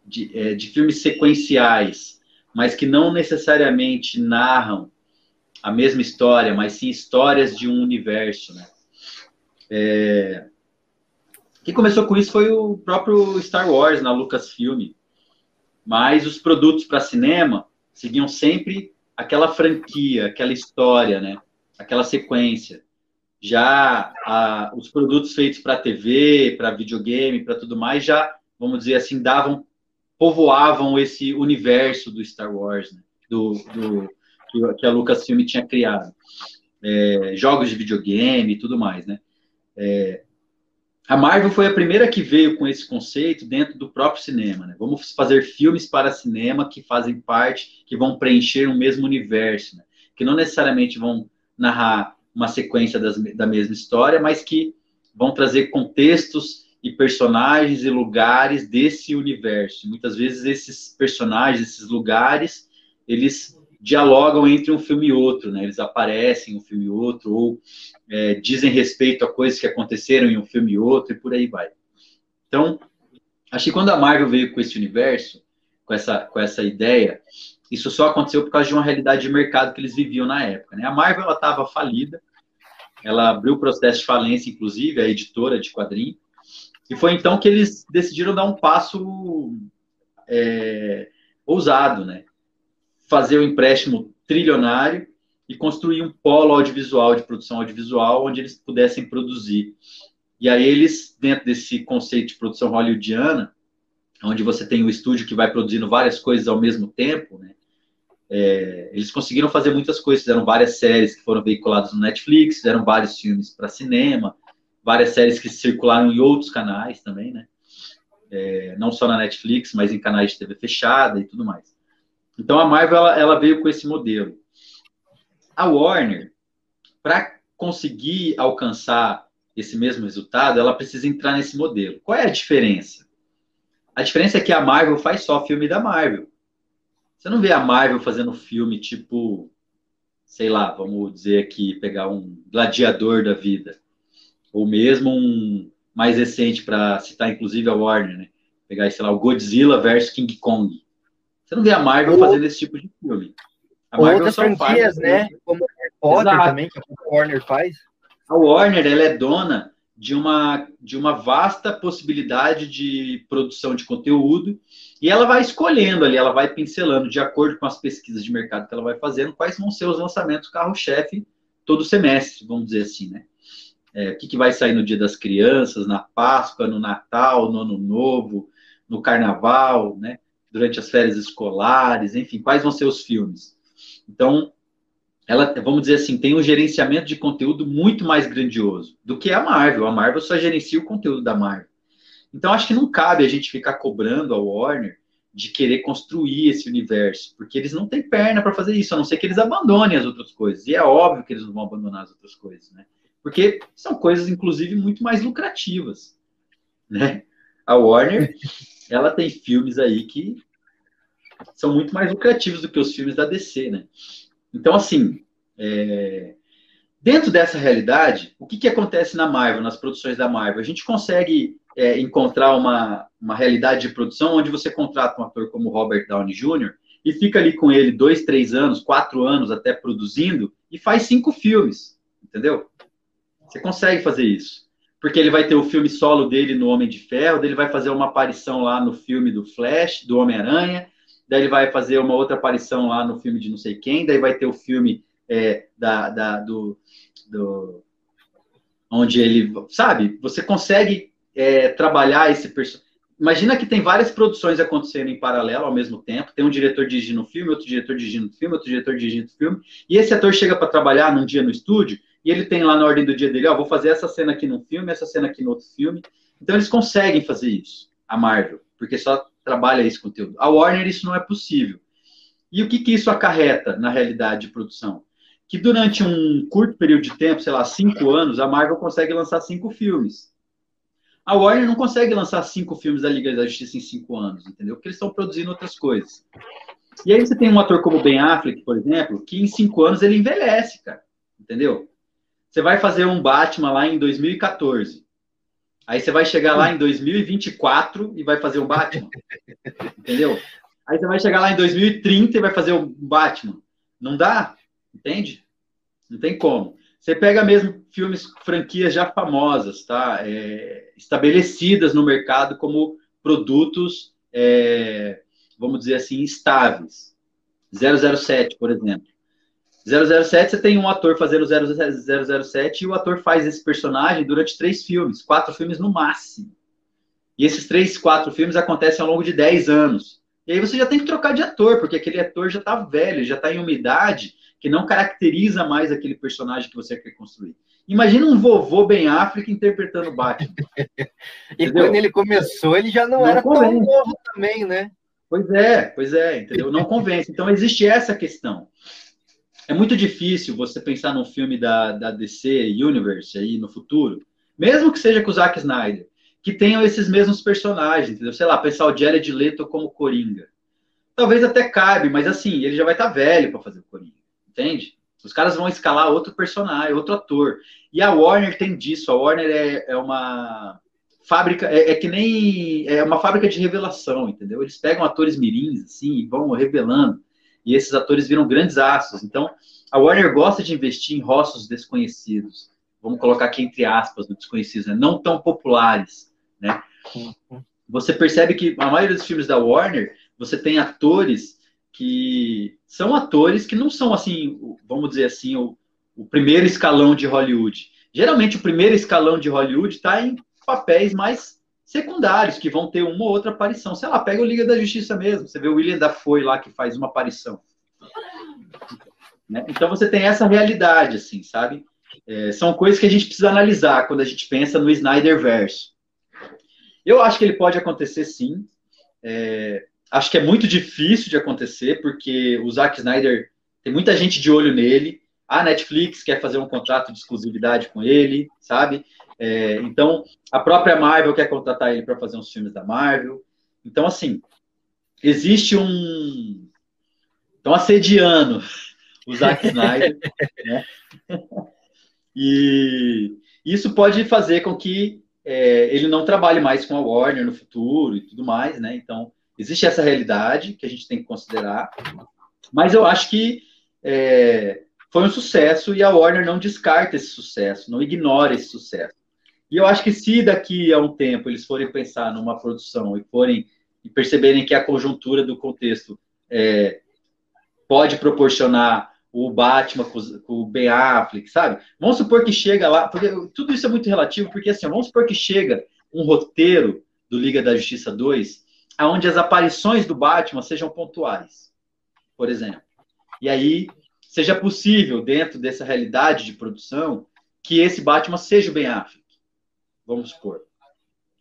[SPEAKER 4] de, é, de filmes sequenciais, mas que não necessariamente narram a mesma história, mas sim histórias de um universo, né? É... Quem começou com isso foi o próprio Star Wars na Lucasfilm, mas os produtos para cinema seguiam sempre aquela franquia, aquela história, né? Aquela sequência. Já a, os produtos feitos para TV, para videogame, para tudo mais, já, vamos dizer assim, davam, povoavam esse universo do Star Wars, né? do, do que, a Lucasfilm tinha criado. É, jogos de videogame e tudo mais, né? É, a Marvel foi a primeira que veio com esse conceito dentro do próprio cinema. Né? Vamos fazer filmes para cinema que fazem parte, que vão preencher um mesmo universo, né? que não necessariamente vão narrar uma sequência das, da mesma história, mas que vão trazer contextos e personagens e lugares desse universo. Muitas vezes esses personagens, esses lugares, eles dialogam entre um filme e outro, né? Eles aparecem em um filme e outro, ou é, dizem respeito a coisas que aconteceram em um filme e outro, e por aí vai. Então, acho que quando a Marvel veio com esse universo, com essa, com essa ideia, isso só aconteceu por causa de uma realidade de mercado que eles viviam na época. Né? A Marvel estava falida, ela abriu o processo de falência, inclusive, a editora de quadrinhos, e foi então que eles decidiram dar um passo é, ousado, né? Fazer o um empréstimo trilionário e construir um polo audiovisual, de produção audiovisual, onde eles pudessem produzir. E aí eles, dentro desse conceito de produção hollywoodiana, onde você tem o estúdio que vai produzindo várias coisas ao mesmo tempo, né? É, eles conseguiram fazer muitas coisas, fizeram várias séries que foram veiculadas no Netflix, fizeram vários filmes para cinema, várias séries que circularam em outros canais também, né? É, não só na Netflix, mas em canais de TV fechada e tudo mais. Então a Marvel ela, ela veio com esse modelo. A Warner, para conseguir alcançar esse mesmo resultado, ela precisa entrar nesse modelo. Qual é a diferença? A diferença é que a Marvel faz só filme da Marvel. Você não vê a Marvel fazendo filme tipo, sei lá, vamos dizer aqui, pegar um gladiador da vida. Ou mesmo um mais recente, para citar inclusive a Warner, né? Pegar, sei lá, o Godzilla versus King Kong. Você não vê a Marvel Ou... fazendo esse tipo de filme.
[SPEAKER 2] A Marvel Outras franquias, né? Como Harry Potter Exato. também, que a Warner faz.
[SPEAKER 4] A Warner, ela é dona de uma, de uma vasta possibilidade de produção de conteúdo e ela vai escolhendo ali, ela vai pincelando de acordo com as pesquisas de mercado que ela vai fazendo, quais vão ser os lançamentos carro-chefe todo semestre, vamos dizer assim, né? É, o que, que vai sair no Dia das Crianças, na Páscoa, no Natal, no Ano Novo, no Carnaval, né? Durante as férias escolares, enfim, quais vão ser os filmes. Então, ela, vamos dizer assim, tem um gerenciamento de conteúdo muito mais grandioso do que a Marvel. A Marvel só gerencia o conteúdo da Marvel. Então, acho que não cabe a gente ficar cobrando a Warner de querer construir esse universo, porque eles não têm perna para fazer isso, a não ser que eles abandonem as outras coisas. E é óbvio que eles não vão abandonar as outras coisas, né? Porque são coisas, inclusive, muito mais lucrativas, né? A Warner, ela tem filmes aí que são muito mais lucrativos do que os filmes da DC, né? Então, assim, é... dentro dessa realidade, o que, que acontece na Marvel, nas produções da Marvel? A gente consegue é, encontrar uma, uma realidade de produção onde você contrata um ator como Robert Downey Jr. e fica ali com ele dois, três anos, quatro anos até produzindo e faz cinco filmes, entendeu? Você consegue fazer isso. Porque ele vai ter o filme solo dele no Homem de Ferro, ele vai fazer uma aparição lá no filme do Flash, do Homem-Aranha, daí ele vai fazer uma outra aparição lá no filme de não sei quem, daí vai ter o filme é, da, da, do, do. onde ele. Sabe? Você consegue é, trabalhar esse personagem. Imagina que tem várias produções acontecendo em paralelo ao mesmo tempo. Tem um diretor dirigindo o filme, outro diretor dirigindo o filme, outro diretor dirigindo o filme. E esse ator chega para trabalhar num dia no estúdio e ele tem lá na ordem do dia dele, ó, vou fazer essa cena aqui num filme, essa cena aqui no outro filme. Então eles conseguem fazer isso, a Marvel, porque só trabalha esse conteúdo. A Warner isso não é possível. E o que, que isso acarreta na realidade de produção? Que durante um curto período de tempo, sei lá, cinco anos, a Marvel consegue lançar cinco filmes. A Warner não consegue lançar cinco filmes da Liga da Justiça em cinco anos, entendeu? Porque eles estão produzindo outras coisas. E aí você tem um ator como Ben Affleck, por exemplo, que em cinco anos ele envelhece, cara. Entendeu? Você vai fazer um Batman lá em 2014. Aí você vai chegar lá em 2024 e vai fazer um Batman. Entendeu? Aí você vai chegar lá em 2030 e vai fazer um Batman. Não dá? Entende? Não tem como. Você pega mesmo filmes, franquias já famosas, tá? É, estabelecidas no mercado como produtos, é, vamos dizer assim, estáveis. 007, por exemplo. 007, você tem um ator fazendo 007 e o ator faz esse personagem durante três filmes, quatro filmes no máximo. E esses três, quatro filmes acontecem ao longo de 10 anos. E aí você já tem que trocar de ator, porque aquele ator já está velho, já está em uma idade que não caracteriza mais aquele personagem que você quer construir. Imagina um vovô bem África interpretando Batman. (laughs)
[SPEAKER 2] e quando ele começou, ele já não, não era convence. tão novo também, né?
[SPEAKER 4] Pois é, pois é, entendeu? Não convence. Então existe essa questão. É muito difícil você pensar num filme da, da DC Universe aí no futuro, mesmo que seja com o Zack Snyder, que tenham esses mesmos personagens, entendeu? Sei lá, pensar o Jared Leto como Coringa. Talvez até cabe, mas assim, ele já vai estar tá velho para fazer o Coringa, entende? Os caras vão escalar outro personagem, outro ator. E a Warner tem disso. A Warner é, é uma fábrica, é, é, que nem é uma fábrica de revelação, entendeu? Eles pegam atores mirins assim e vão revelando e esses atores viram grandes astros. Então, a Warner gosta de investir em rostos desconhecidos. Vamos colocar aqui entre aspas, desconhecidos, né? não tão populares, né? Você percebe que a maioria dos filmes da Warner, você tem atores que são atores que não são assim, vamos dizer assim, o, o primeiro escalão de Hollywood. Geralmente o primeiro escalão de Hollywood está em papéis mais secundários que vão ter uma ou outra aparição. Sei lá, pega o Liga da Justiça mesmo. Você vê o William Dafoe lá que faz uma aparição. Né? Então você tem essa realidade, assim, sabe? É, são coisas que a gente precisa analisar quando a gente pensa no Snyder Verso. Eu acho que ele pode acontecer sim. É, acho que é muito difícil de acontecer, porque o Zack Snyder tem muita gente de olho nele. A Netflix quer fazer um contrato de exclusividade com ele, sabe? É, então, a própria Marvel quer contratar ele para fazer uns filmes da Marvel. Então, assim, existe um. Estão assediando o Zack Snyder. (laughs) né? E isso pode fazer com que é, ele não trabalhe mais com a Warner no futuro e tudo mais, né? Então, existe essa realidade que a gente tem que considerar. Mas eu acho que é, foi um sucesso e a Warner não descarta esse sucesso, não ignora esse sucesso. E eu acho que se daqui a um tempo eles forem pensar numa produção e forem e perceberem que a conjuntura do contexto é, pode proporcionar o Batman com, o Ben Affleck, sabe? Vamos supor que chega lá, porque tudo isso é muito relativo, porque assim, vamos supor que chega um roteiro do Liga da Justiça 2, aonde as aparições do Batman sejam pontuais, por exemplo. E aí seja possível, dentro dessa realidade de produção, que esse Batman seja o Ben Affleck vamos supor.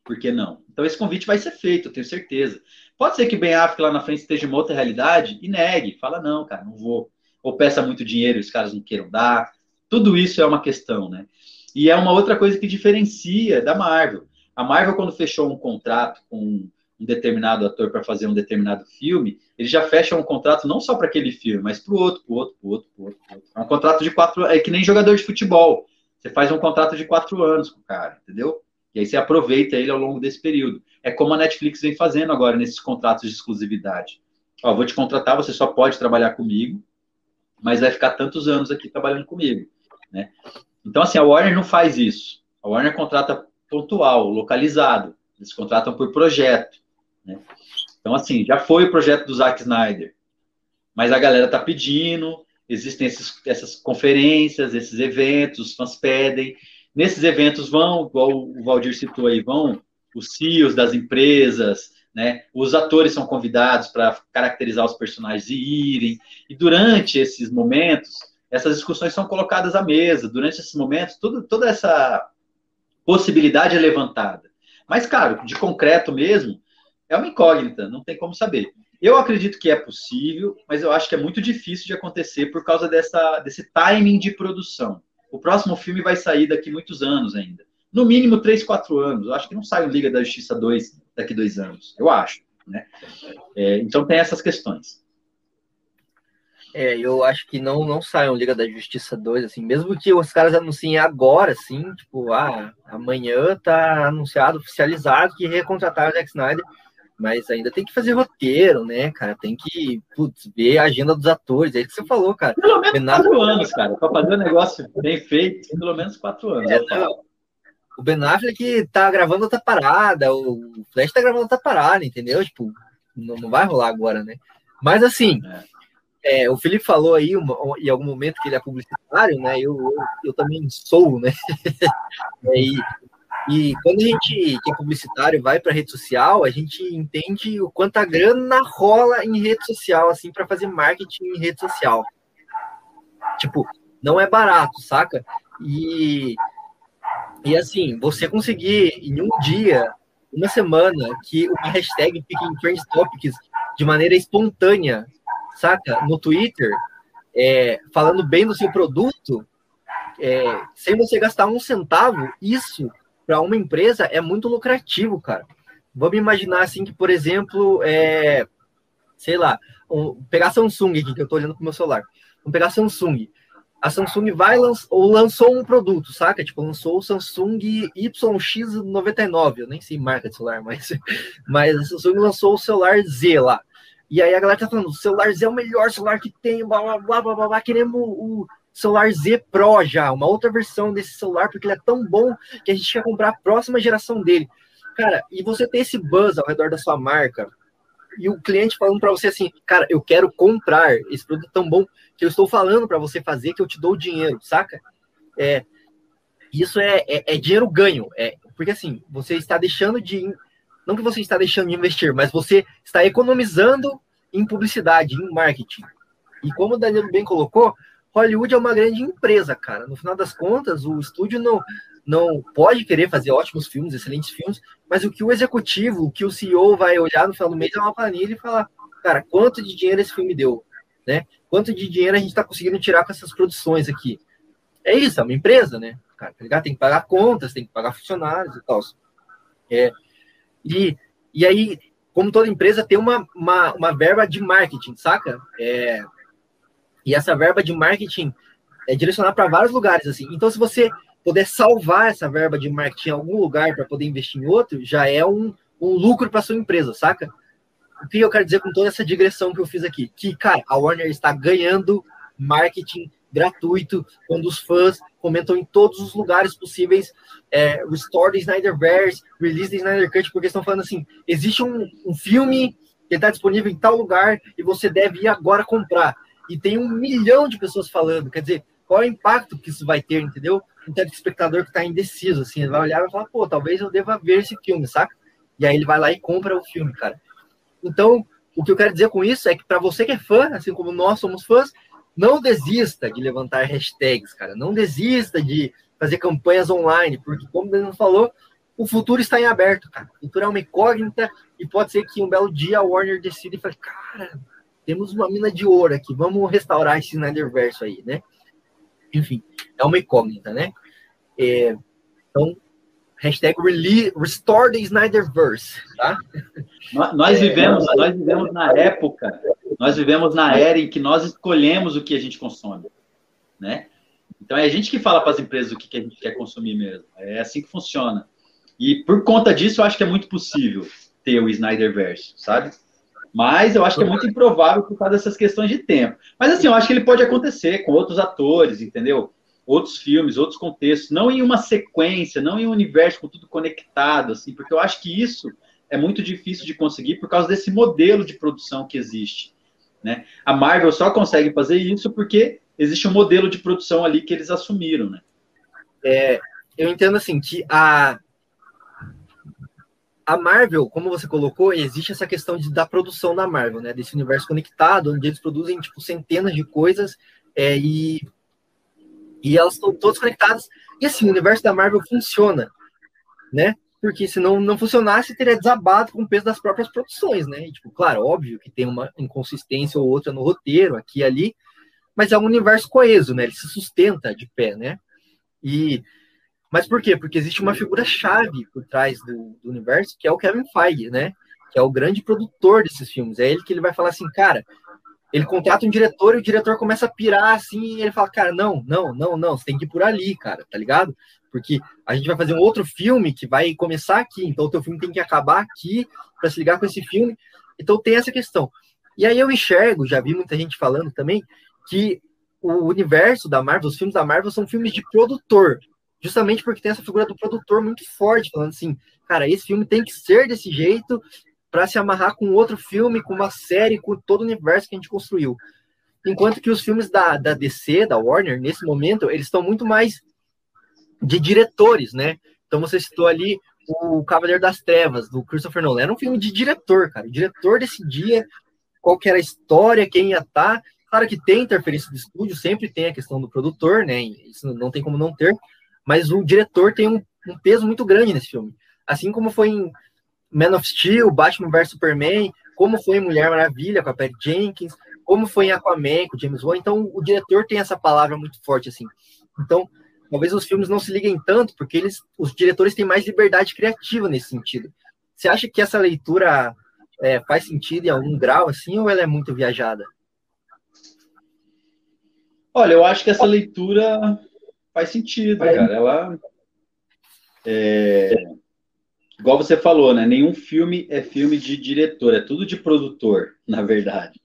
[SPEAKER 4] Por que não? Então esse convite vai ser feito, eu tenho certeza. Pode ser que Ben Affleck lá na frente esteja uma outra realidade e negue, fala não, cara, não vou. Ou peça muito dinheiro e os caras não queiram dar. Tudo isso é uma questão, né? E é uma outra coisa que diferencia da Marvel. A Marvel, quando fechou um contrato com um determinado ator para fazer um determinado filme, ele já fecha um contrato não só para aquele filme, mas para o outro, para o outro, para o outro, para outro. É um contrato de quatro, é que nem jogador de futebol. Você faz um contrato de quatro anos com o cara, entendeu? E aí você aproveita ele ao longo desse período. É como a Netflix vem fazendo agora nesses contratos de exclusividade. Ó, vou te contratar, você só pode trabalhar comigo, mas vai ficar tantos anos aqui trabalhando comigo, né? Então, assim, a Warner não faz isso. A Warner contrata pontual, localizado. Eles contratam por projeto. Né? Então, assim, já foi o projeto do Zack Snyder, mas a galera tá pedindo, existem esses, essas conferências, esses eventos, os fãs pedem. Nesses eventos vão, igual o Valdir citou aí, vão os CEOs das empresas, né? Os atores são convidados para caracterizar os personagens e irem. E durante esses momentos, essas discussões são colocadas à mesa. Durante esses momentos, tudo, toda essa possibilidade é levantada. Mas, claro, de concreto mesmo, é uma incógnita, não tem como saber. Eu acredito que é possível, mas eu acho que é muito difícil de acontecer por causa dessa, desse timing de produção. O próximo filme vai sair daqui muitos anos ainda. No mínimo 3, 4 anos. Eu acho que não sai o Liga da Justiça 2 daqui dois anos. Eu acho. Né? É, então tem essas questões.
[SPEAKER 2] É, eu acho que não, não um Liga da Justiça 2, assim, mesmo que os caras anunciem agora, assim, tipo, ah, amanhã tá anunciado, oficializado que recontrataram o Zack Snyder mas ainda tem que fazer roteiro, né, cara? Tem que putz, ver a agenda dos atores. É isso que você falou, cara.
[SPEAKER 4] Pelo menos quatro anos, cara. Pra fazer um negócio bem feito, pelo menos quatro anos. É,
[SPEAKER 2] o Ben Affleck tá gravando outra parada, o Flash tá gravando outra parada, entendeu? Tipo, não, não vai rolar agora, né? Mas assim, é. É, o Felipe falou aí uma, em algum momento que ele é publicitário, né? Eu, eu, eu também sou, né? (laughs) e e quando a gente, que é publicitário, vai para rede social, a gente entende o quanto a grana rola em rede social, assim, para fazer marketing em rede social. Tipo, não é barato, saca? E, e assim, você conseguir em um dia, uma semana, que uma hashtag fique em Trend Topics de maneira espontânea, saca? No Twitter, é, falando bem do seu produto, é, sem você gastar um centavo, isso para uma empresa é muito lucrativo, cara. Vamos imaginar assim que, por exemplo, é, sei lá, um, pegar a Samsung aqui, que eu estou olhando para o meu celular. Vamos pegar a Samsung. A Samsung vai lanç, ou lançou um produto, saca? Tipo, lançou o Samsung YX99, eu nem sei marca de celular, (laughs) mas, mas a Samsung lançou o celular Z lá. E aí a galera tá falando, o celular Z é o melhor celular que tem, blá blá blá blá blá, blá queremos o, celular Z Pro já, uma outra versão desse celular, porque ele é tão bom que a gente quer comprar a próxima geração dele. Cara, e você ter esse buzz ao redor da sua marca, e o cliente falando para você assim, cara, eu quero comprar esse produto tão bom que eu estou falando para você fazer que eu te dou o dinheiro, saca? É, isso é, é, é, dinheiro ganho, é porque assim você está deixando de não que você está deixando de investir, mas você está economizando em publicidade, em marketing. E como o Danilo bem colocou, Hollywood é uma grande empresa, cara. No final das contas, o estúdio não, não pode querer fazer ótimos filmes, excelentes filmes, mas o que o executivo, o que o CEO vai olhar no final do mês é uma planilha e falar, cara, quanto de dinheiro esse filme deu, né? Quanto de dinheiro a gente está conseguindo tirar com essas produções aqui? É isso, é uma empresa, né? Cara, tá tem que pagar contas, tem que pagar funcionários e tal. É, e, e aí, como toda empresa, tem uma, uma, uma verba de marketing, saca? É, e essa verba de marketing é direcionada para vários lugares, assim. Então, se você puder salvar essa verba de marketing em algum lugar para poder investir em outro, já é um, um lucro para sua empresa, saca? O que eu quero dizer com toda essa digressão que eu fiz aqui? Que, cara, a Warner está ganhando marketing gratuito quando os fãs comentam em todos os lugares possíveis é, Restore the Snyderverse, Release the Snyder Cut, porque estão falando assim, existe um, um filme que está disponível em tal lugar e você deve ir agora comprar e tem um milhão de pessoas falando. Quer dizer, qual é o impacto que isso vai ter, entendeu? Um telespectador que está indeciso, assim, ele vai olhar e vai falar, pô, talvez eu deva ver esse filme, saca? E aí ele vai lá e compra o filme, cara. Então, o que eu quero dizer com isso é que para você que é fã, assim como nós somos fãs, não desista de levantar hashtags, cara. Não desista de fazer campanhas online, porque, como o falou, o futuro está em aberto, cara. O futuro é uma incógnita e pode ser que um belo dia a Warner decida e fale, cara, temos uma mina de ouro aqui, vamos restaurar esse Snyderverse aí, né? Enfim, é uma incógnita, né? É, então, hashtag Restore the Snyderverse, tá?
[SPEAKER 4] Nós vivemos, nós vivemos na época, nós vivemos na era em que nós escolhemos o que a gente consome, né? Então é a gente que fala para as empresas o que a gente quer consumir mesmo. É assim que funciona. E por conta disso, eu acho que é muito possível ter o Snyderverse, sabe? Mas eu acho que é muito improvável por causa dessas questões de tempo. Mas assim, eu acho que ele pode acontecer com outros atores, entendeu? Outros filmes, outros contextos, não em uma sequência, não em um universo com tudo conectado, assim, porque eu acho que isso é muito difícil de conseguir por causa desse modelo de produção que existe. Né? A Marvel só consegue fazer isso porque existe um modelo de produção ali que eles assumiram. Né?
[SPEAKER 2] É, eu entendo assim que a, a Marvel, como você colocou, existe essa questão de, da produção da Marvel, né? Desse universo conectado, onde eles produzem tipo centenas de coisas é, e, e elas estão todas conectadas. E assim, o universo da Marvel funciona, né? Porque se não, não funcionasse, teria desabado com o peso das próprias produções, né? E, tipo, claro, óbvio que tem uma inconsistência ou outra no roteiro, aqui e ali, mas é um universo coeso, né? Ele se sustenta de pé, né? E mas por quê? Porque existe uma figura-chave por trás do, do, universo, que é o Kevin Feige, né? Que é o grande produtor desses filmes. É ele que ele vai falar assim, cara, ele contrata um diretor e o diretor começa a pirar assim, e ele fala, cara, não, não, não, não, você tem que ir por ali, cara, tá ligado? Porque a gente vai fazer um outro filme que vai começar aqui, então o teu filme tem que acabar aqui para se ligar com esse filme. Então tem essa questão. E aí eu enxergo, já vi muita gente falando também, que o universo da Marvel, os filmes da Marvel são filmes de produtor justamente porque tem essa figura do produtor muito forte, falando assim, cara, esse filme tem que ser desse jeito para se amarrar com outro filme, com uma série, com todo o universo que a gente construiu. Enquanto que os filmes da, da DC, da Warner, nesse momento, eles estão muito mais de diretores, né? Então você citou ali o Cavaleiro das Trevas, do Christopher Nolan. Era um filme de diretor, cara. O diretor decidia qual que era a história, quem ia estar. Tá. Claro que tem interferência do estúdio, sempre tem a questão do produtor, né? Isso não tem como não ter mas o diretor tem um, um peso muito grande nesse filme. Assim como foi em Man of Steel, Batman vs Superman, como foi em Mulher Maravilha com a Patty Jenkins, como foi em Aquaman com James Wan. Então, o diretor tem essa palavra muito forte assim. Então, talvez os filmes não se liguem tanto, porque eles, os diretores têm mais liberdade criativa nesse sentido. Você acha que essa leitura é, faz sentido em algum grau assim, ou ela é muito viajada?
[SPEAKER 4] Olha, eu acho que essa leitura faz sentido, cara. Ela. É, igual você falou, né? Nenhum filme é filme de diretor, é tudo de produtor, (laughs) na verdade.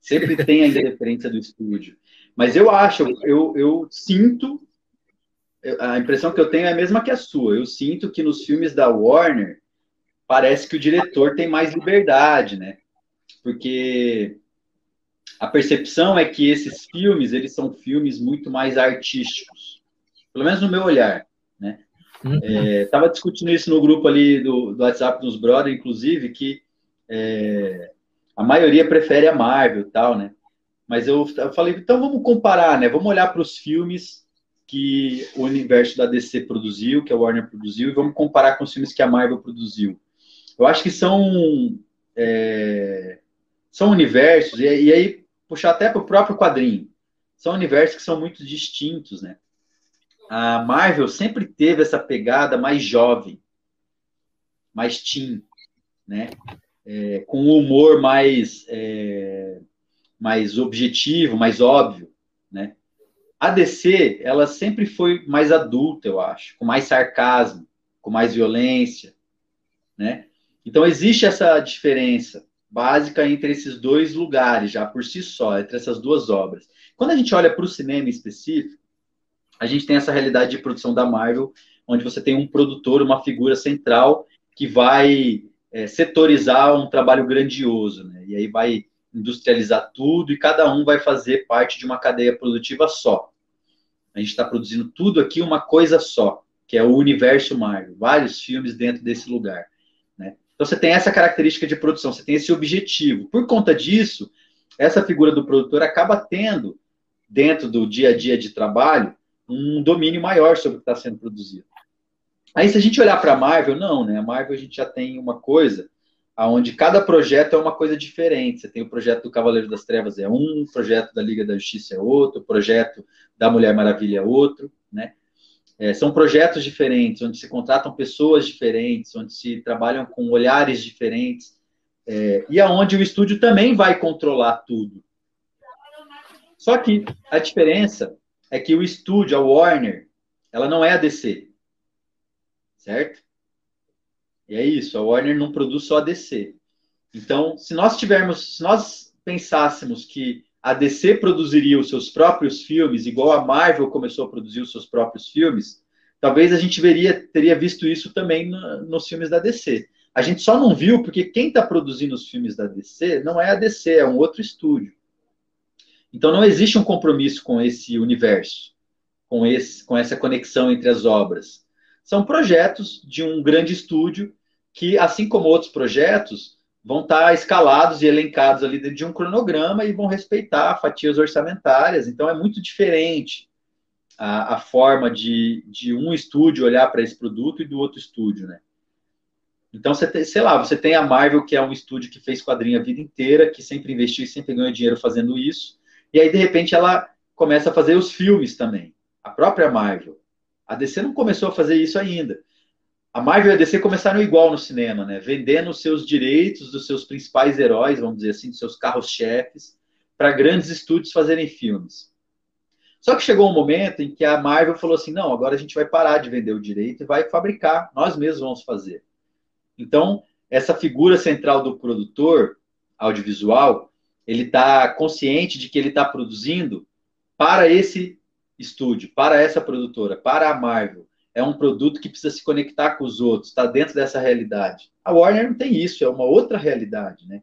[SPEAKER 4] Sempre tem a referência do estúdio. Mas eu acho, eu, eu sinto, a impressão que eu tenho é a mesma que a sua. Eu sinto que nos filmes da Warner parece que o diretor tem mais liberdade, né? Porque a percepção é que esses filmes, eles são filmes muito mais artísticos pelo menos no meu olhar, né? Uhum. É, tava discutindo isso no grupo ali do, do WhatsApp dos brothers, inclusive, que é, a maioria prefere a Marvel e tal, né? Mas eu, eu falei, então vamos comparar, né? Vamos olhar para os filmes que o universo da DC produziu, que a Warner produziu, e vamos comparar com os filmes que a Marvel produziu. Eu acho que são é, são universos, e, e aí puxar até para o próprio quadrinho, são universos que são muito distintos, né? A Marvel sempre teve essa pegada mais jovem, mais teen, né? É, com um humor mais, é, mais objetivo, mais óbvio, né? A DC, ela sempre foi mais adulta, eu acho, com mais sarcasmo, com mais violência, né? Então existe essa diferença básica entre esses dois lugares, já por si só, entre essas duas obras. Quando a gente olha para o cinema em específico, a gente tem essa realidade de produção da Marvel, onde você tem um produtor, uma figura central que vai é, setorizar um trabalho grandioso, né? E aí vai industrializar tudo e cada um vai fazer parte de uma cadeia produtiva só. A gente está produzindo tudo aqui uma coisa só, que é o universo Marvel, vários filmes dentro desse lugar. Né? Então você tem essa característica de produção, você tem esse objetivo. Por conta disso, essa figura do produtor acaba tendo, dentro do dia a dia de trabalho, um domínio maior sobre o que está sendo produzido. Aí, se a gente olhar para a Marvel, não, né? A Marvel a gente já tem uma coisa onde cada projeto é uma coisa diferente. Você tem o projeto do Cavaleiro das Trevas é um, o projeto da Liga da Justiça é outro, o projeto da Mulher Maravilha é outro, né? É, são projetos diferentes, onde se contratam pessoas diferentes, onde se trabalham com olhares diferentes, é, e aonde o estúdio também vai controlar tudo. Só que a diferença é que o estúdio, a Warner, ela não é a DC. Certo? E é isso, a Warner não produz só a DC. Então, se nós tivermos, se nós pensássemos que a DC produziria os seus próprios filmes, igual a Marvel começou a produzir os seus próprios filmes, talvez a gente veria, teria visto isso também no, nos filmes da DC. A gente só não viu porque quem está produzindo os filmes da DC não é a DC, é um outro estúdio. Então não existe um compromisso com esse universo, com, esse, com essa conexão entre as obras. São projetos de um grande estúdio que, assim como outros projetos, vão estar escalados e elencados ali dentro de um cronograma e vão respeitar fatias orçamentárias. Então é muito diferente a, a forma de, de um estúdio olhar para esse produto e do outro estúdio, né? Então, você tem, sei lá, você tem a Marvel, que é um estúdio que fez quadrinho a vida inteira, que sempre investiu e sempre ganhou dinheiro fazendo isso. E aí, de repente, ela começa a fazer os filmes também. A própria Marvel. A DC não começou a fazer isso ainda a Marvel e a DC começaram igual no cinema, né? Vendendo os seus direitos dos seus principais heróis, vamos dizer assim, dos seus carros-chefes, para grandes estúdios fazerem filmes. Só que chegou um momento em que a Marvel falou assim: não, agora a gente vai parar de vender o direito e vai fabricar, nós mesmos vamos fazer. Então, essa figura central do produtor audiovisual, ele está consciente de que ele está produzindo para esse estúdio, para essa produtora, para a Marvel é um produto que precisa se conectar com os outros, está dentro dessa realidade. A Warner não tem isso, é uma outra realidade, né?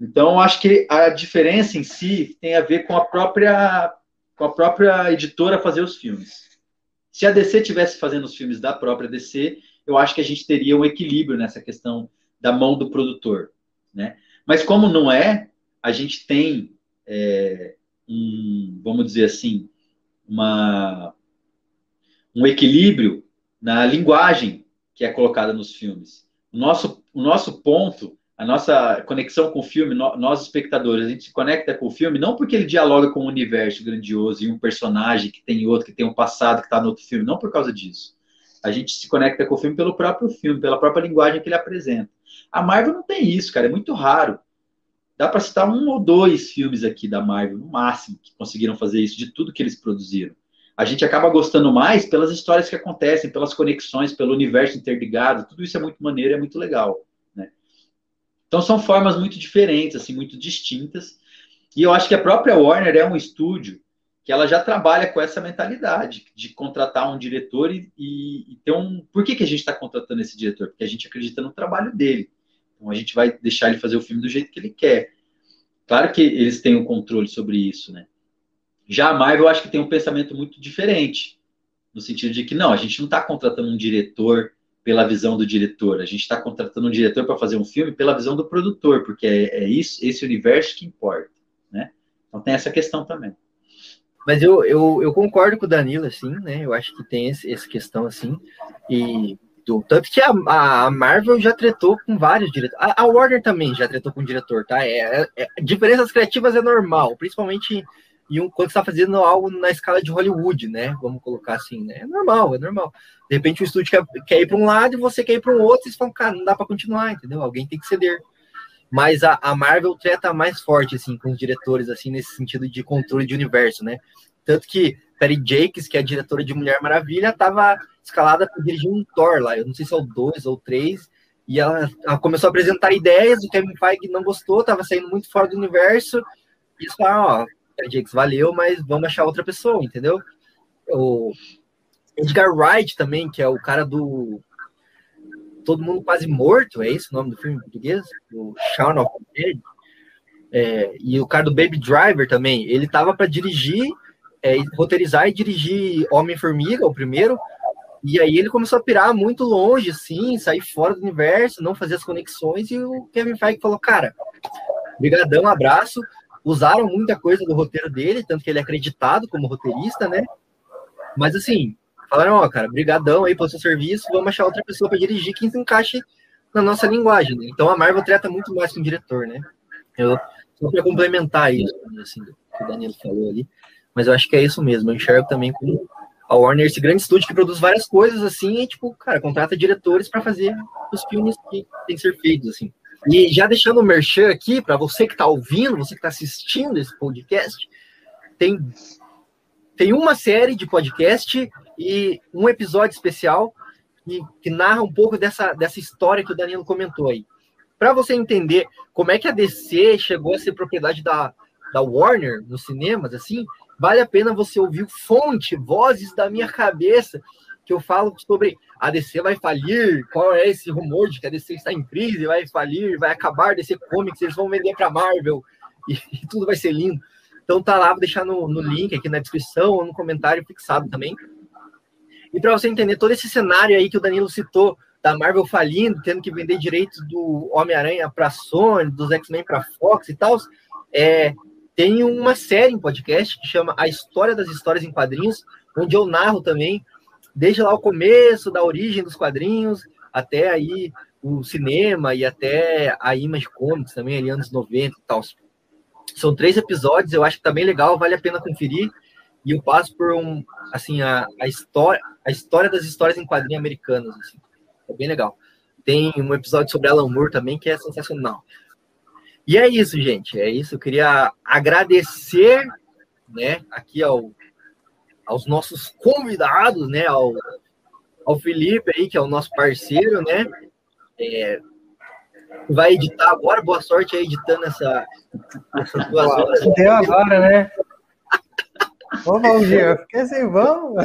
[SPEAKER 4] Então, acho que a diferença em si tem a ver com a própria com a própria editora fazer os filmes. Se a DC tivesse fazendo os filmes da própria DC, eu acho que a gente teria um equilíbrio nessa questão da mão do produtor, né? Mas como não é, a gente tem é, um, vamos dizer assim, uma um equilíbrio na linguagem que é colocada nos filmes. O nosso, o nosso ponto, a nossa conexão com o filme, nós espectadores, a gente se conecta com o filme não porque ele dialoga com um universo grandioso e um personagem que tem outro, que tem um passado que está no outro filme, não por causa disso. A gente se conecta com o filme pelo próprio filme, pela própria linguagem que ele apresenta. A Marvel não tem isso, cara, é muito raro. Dá para citar um ou dois filmes aqui da Marvel, no máximo, que conseguiram fazer isso, de tudo que eles produziram a gente acaba gostando mais pelas histórias que acontecem, pelas conexões, pelo universo interligado, tudo isso é muito maneiro, é muito legal, né? Então são formas muito diferentes, assim, muito distintas, e eu acho que a própria Warner é um estúdio que ela já trabalha com essa mentalidade de contratar um diretor e, e, e ter um... Por que, que a gente está contratando esse diretor? Porque a gente acredita no trabalho dele. Então a gente vai deixar ele fazer o filme do jeito que ele quer. Claro que eles têm o um controle sobre isso, né? Já a Marvel, eu acho que tem um pensamento muito diferente, no sentido de que não, a gente não está contratando um diretor pela visão do diretor, a gente está contratando um diretor para fazer um filme pela visão do produtor, porque é, é, isso, esse universo que importa, né? Então tem essa questão também.
[SPEAKER 2] Mas eu, eu, eu concordo com o Danilo, assim, né? Eu acho que tem esse, essa questão, assim, e do, tanto que a, a Marvel já tretou com vários diretores. A, a, Warner também já tretou com o diretor, tá? É, é, diferenças criativas é normal, principalmente e um, quando está fazendo algo na escala de Hollywood, né? Vamos colocar assim, né? É normal, é normal. De repente o estúdio quer, quer ir para um lado e você quer ir para um outro, e vocês falam, cara, não dá para continuar, entendeu? Alguém tem que ceder. Mas a, a, Marvel trata mais forte, assim, com os diretores, assim, nesse sentido de controle de universo, né? Tanto que Perry Jakes, que é a diretora de Mulher Maravilha, estava escalada para dirigir um Thor lá, eu não sei se é o 2 ou 3, e ela, ela, começou a apresentar ideias, o Kevin Feige não gostou, estava saindo muito fora do universo, e eles falaram, ó, Jakes valeu, mas vamos achar outra pessoa, entendeu? O Edgar Wright também, que é o cara do Todo Mundo Quase Morto, é esse o nome do filme em português? O Shaun of the Dead. É, e o cara do Baby Driver também, ele tava para dirigir, é, roteirizar e dirigir Homem-Formiga, o primeiro, e aí ele começou a pirar muito longe, assim, sair fora do universo, não fazer as conexões, e o Kevin Feige falou, cara, brigadão, abraço, usaram muita coisa do roteiro dele, tanto que ele é acreditado como roteirista, né? Mas assim, falaram, ó, cara, brigadão aí pelo seu serviço, vamos achar outra pessoa para dirigir que se encaixe na nossa linguagem. Né? Então a Marvel trata muito mais com o diretor, né? Eu só para complementar isso, assim, que o Danilo falou ali, mas eu acho que é isso mesmo. Eu enxergo também como a Warner esse grande estúdio que produz várias coisas assim, e tipo, cara, contrata diretores para fazer os filmes que tem que ser feitos assim. E já deixando o merchan aqui para você que está ouvindo, você que está assistindo esse podcast, tem tem uma série de podcast e um episódio especial que, que narra um pouco dessa, dessa história que o Danilo comentou aí. Para você entender como é que a DC chegou a ser propriedade da, da Warner nos cinemas, assim, vale a pena você ouvir fonte, vozes da minha cabeça, que eu falo sobre a DC vai falir, qual é esse rumor de que a DC está em crise, vai falir, vai acabar DC Comics, eles vão vender para Marvel (laughs) e, e, tudo vai ser lindo. Então tá lá, vou deixar no, no link aqui na descrição ou no comentário fixado também. E para você entender todo esse cenário aí que o Danilo citou, da Marvel falindo, tendo que vender direitos do Homem-Aranha para Sony, dos X-Men para Fox e tal, é, tem uma série em podcast que chama A História das Histórias em Quadrinhos, onde eu narro também, desde lá o começo, da origem dos quadrinhos, até aí o cinema e até a Image Comics também, ali anos 90 e tal. São três episódios, eu acho que tá bem legal, vale a pena conferir. E eu passo por um, assim, a, a história, a história das histórias em quadrinhos americanas, assim. É bem legal. Tem um episódio sobre Alan Moore também que é sensacional. E é isso, gente. É isso. Eu queria agradecer, né, aqui ao, aos nossos convidados, né, ao, ao Felipe aí, que é o nosso parceiro, né, é, vai editar agora. Boa sorte aí editando essa, duas horas.
[SPEAKER 3] Deu agora, né? Ô, Valdir, fiquei assim, vamos.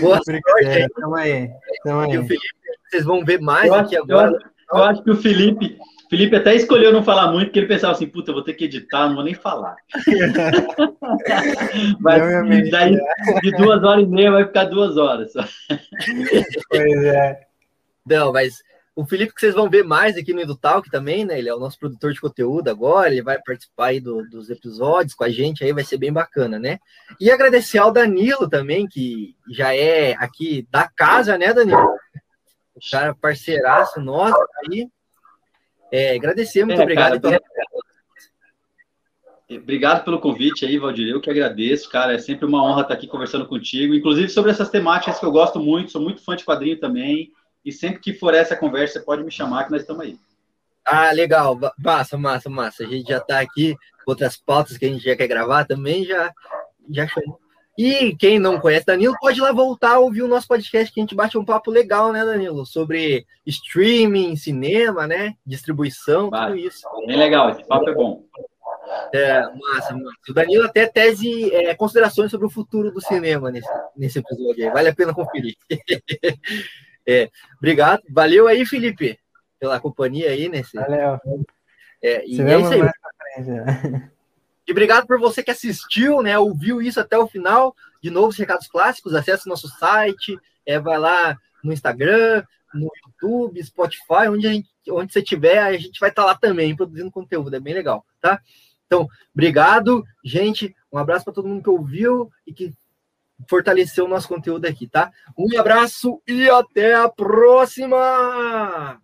[SPEAKER 2] Boa sorte aí. Tamo aí. Tamo aí. E o Felipe, vocês vão ver mais eu aqui agora.
[SPEAKER 4] Eu, eu, acho que o Felipe, Felipe até escolheu não falar muito, porque ele pensava assim, puta, eu vou ter que editar, não vou nem falar. (laughs) Mas daí, de duas horas e meia vai ficar duas horas.
[SPEAKER 2] pois é. Não, mas o Felipe, que vocês vão ver mais aqui no EduTalk também, né? Ele é o nosso produtor de conteúdo agora, ele vai participar aí do, dos episódios com a gente, aí vai ser bem bacana, né? E agradecer ao Danilo também, que já é aqui da casa, né, Danilo? O cara parceiraço nosso aí. É, agradecer, muito é, obrigado. Cara, pela...
[SPEAKER 4] Obrigado pelo convite aí, Valdir. Eu que agradeço, cara. É sempre uma honra estar aqui conversando contigo, inclusive sobre essas temáticas que eu gosto muito, sou muito fã de quadrinho também. E sempre que for essa conversa, você pode me chamar que nós estamos aí.
[SPEAKER 2] Ah, legal. Massa, massa, massa. A gente já está aqui, outras pautas que a gente já quer gravar também, já, já chamou. E quem não conhece Danilo, pode ir lá voltar a ouvir o nosso podcast, que a gente bate um papo legal, né, Danilo? Sobre streaming, cinema, né? Distribuição, Vai. tudo isso.
[SPEAKER 4] Bem legal, esse papo é bom.
[SPEAKER 2] É, massa, massa. O Danilo até tese é, considerações sobre o futuro do cinema nesse, nesse episódio aí. Vale a pena conferir. (laughs) É, obrigado. Valeu aí, Felipe, pela companhia aí nesse.
[SPEAKER 3] Valeu.
[SPEAKER 2] É, e é isso aí. (laughs) E obrigado por você que assistiu, né? Ouviu isso até o final. De novo, os recados clássicos, acesse nosso site, é, vai lá no Instagram, no YouTube, Spotify, onde, gente, onde você tiver, a gente vai estar tá lá também produzindo conteúdo, é bem legal, tá? Então, obrigado, gente. Um abraço para todo mundo que ouviu e que fortalecer o nosso conteúdo aqui, tá? Um abraço e até a próxima!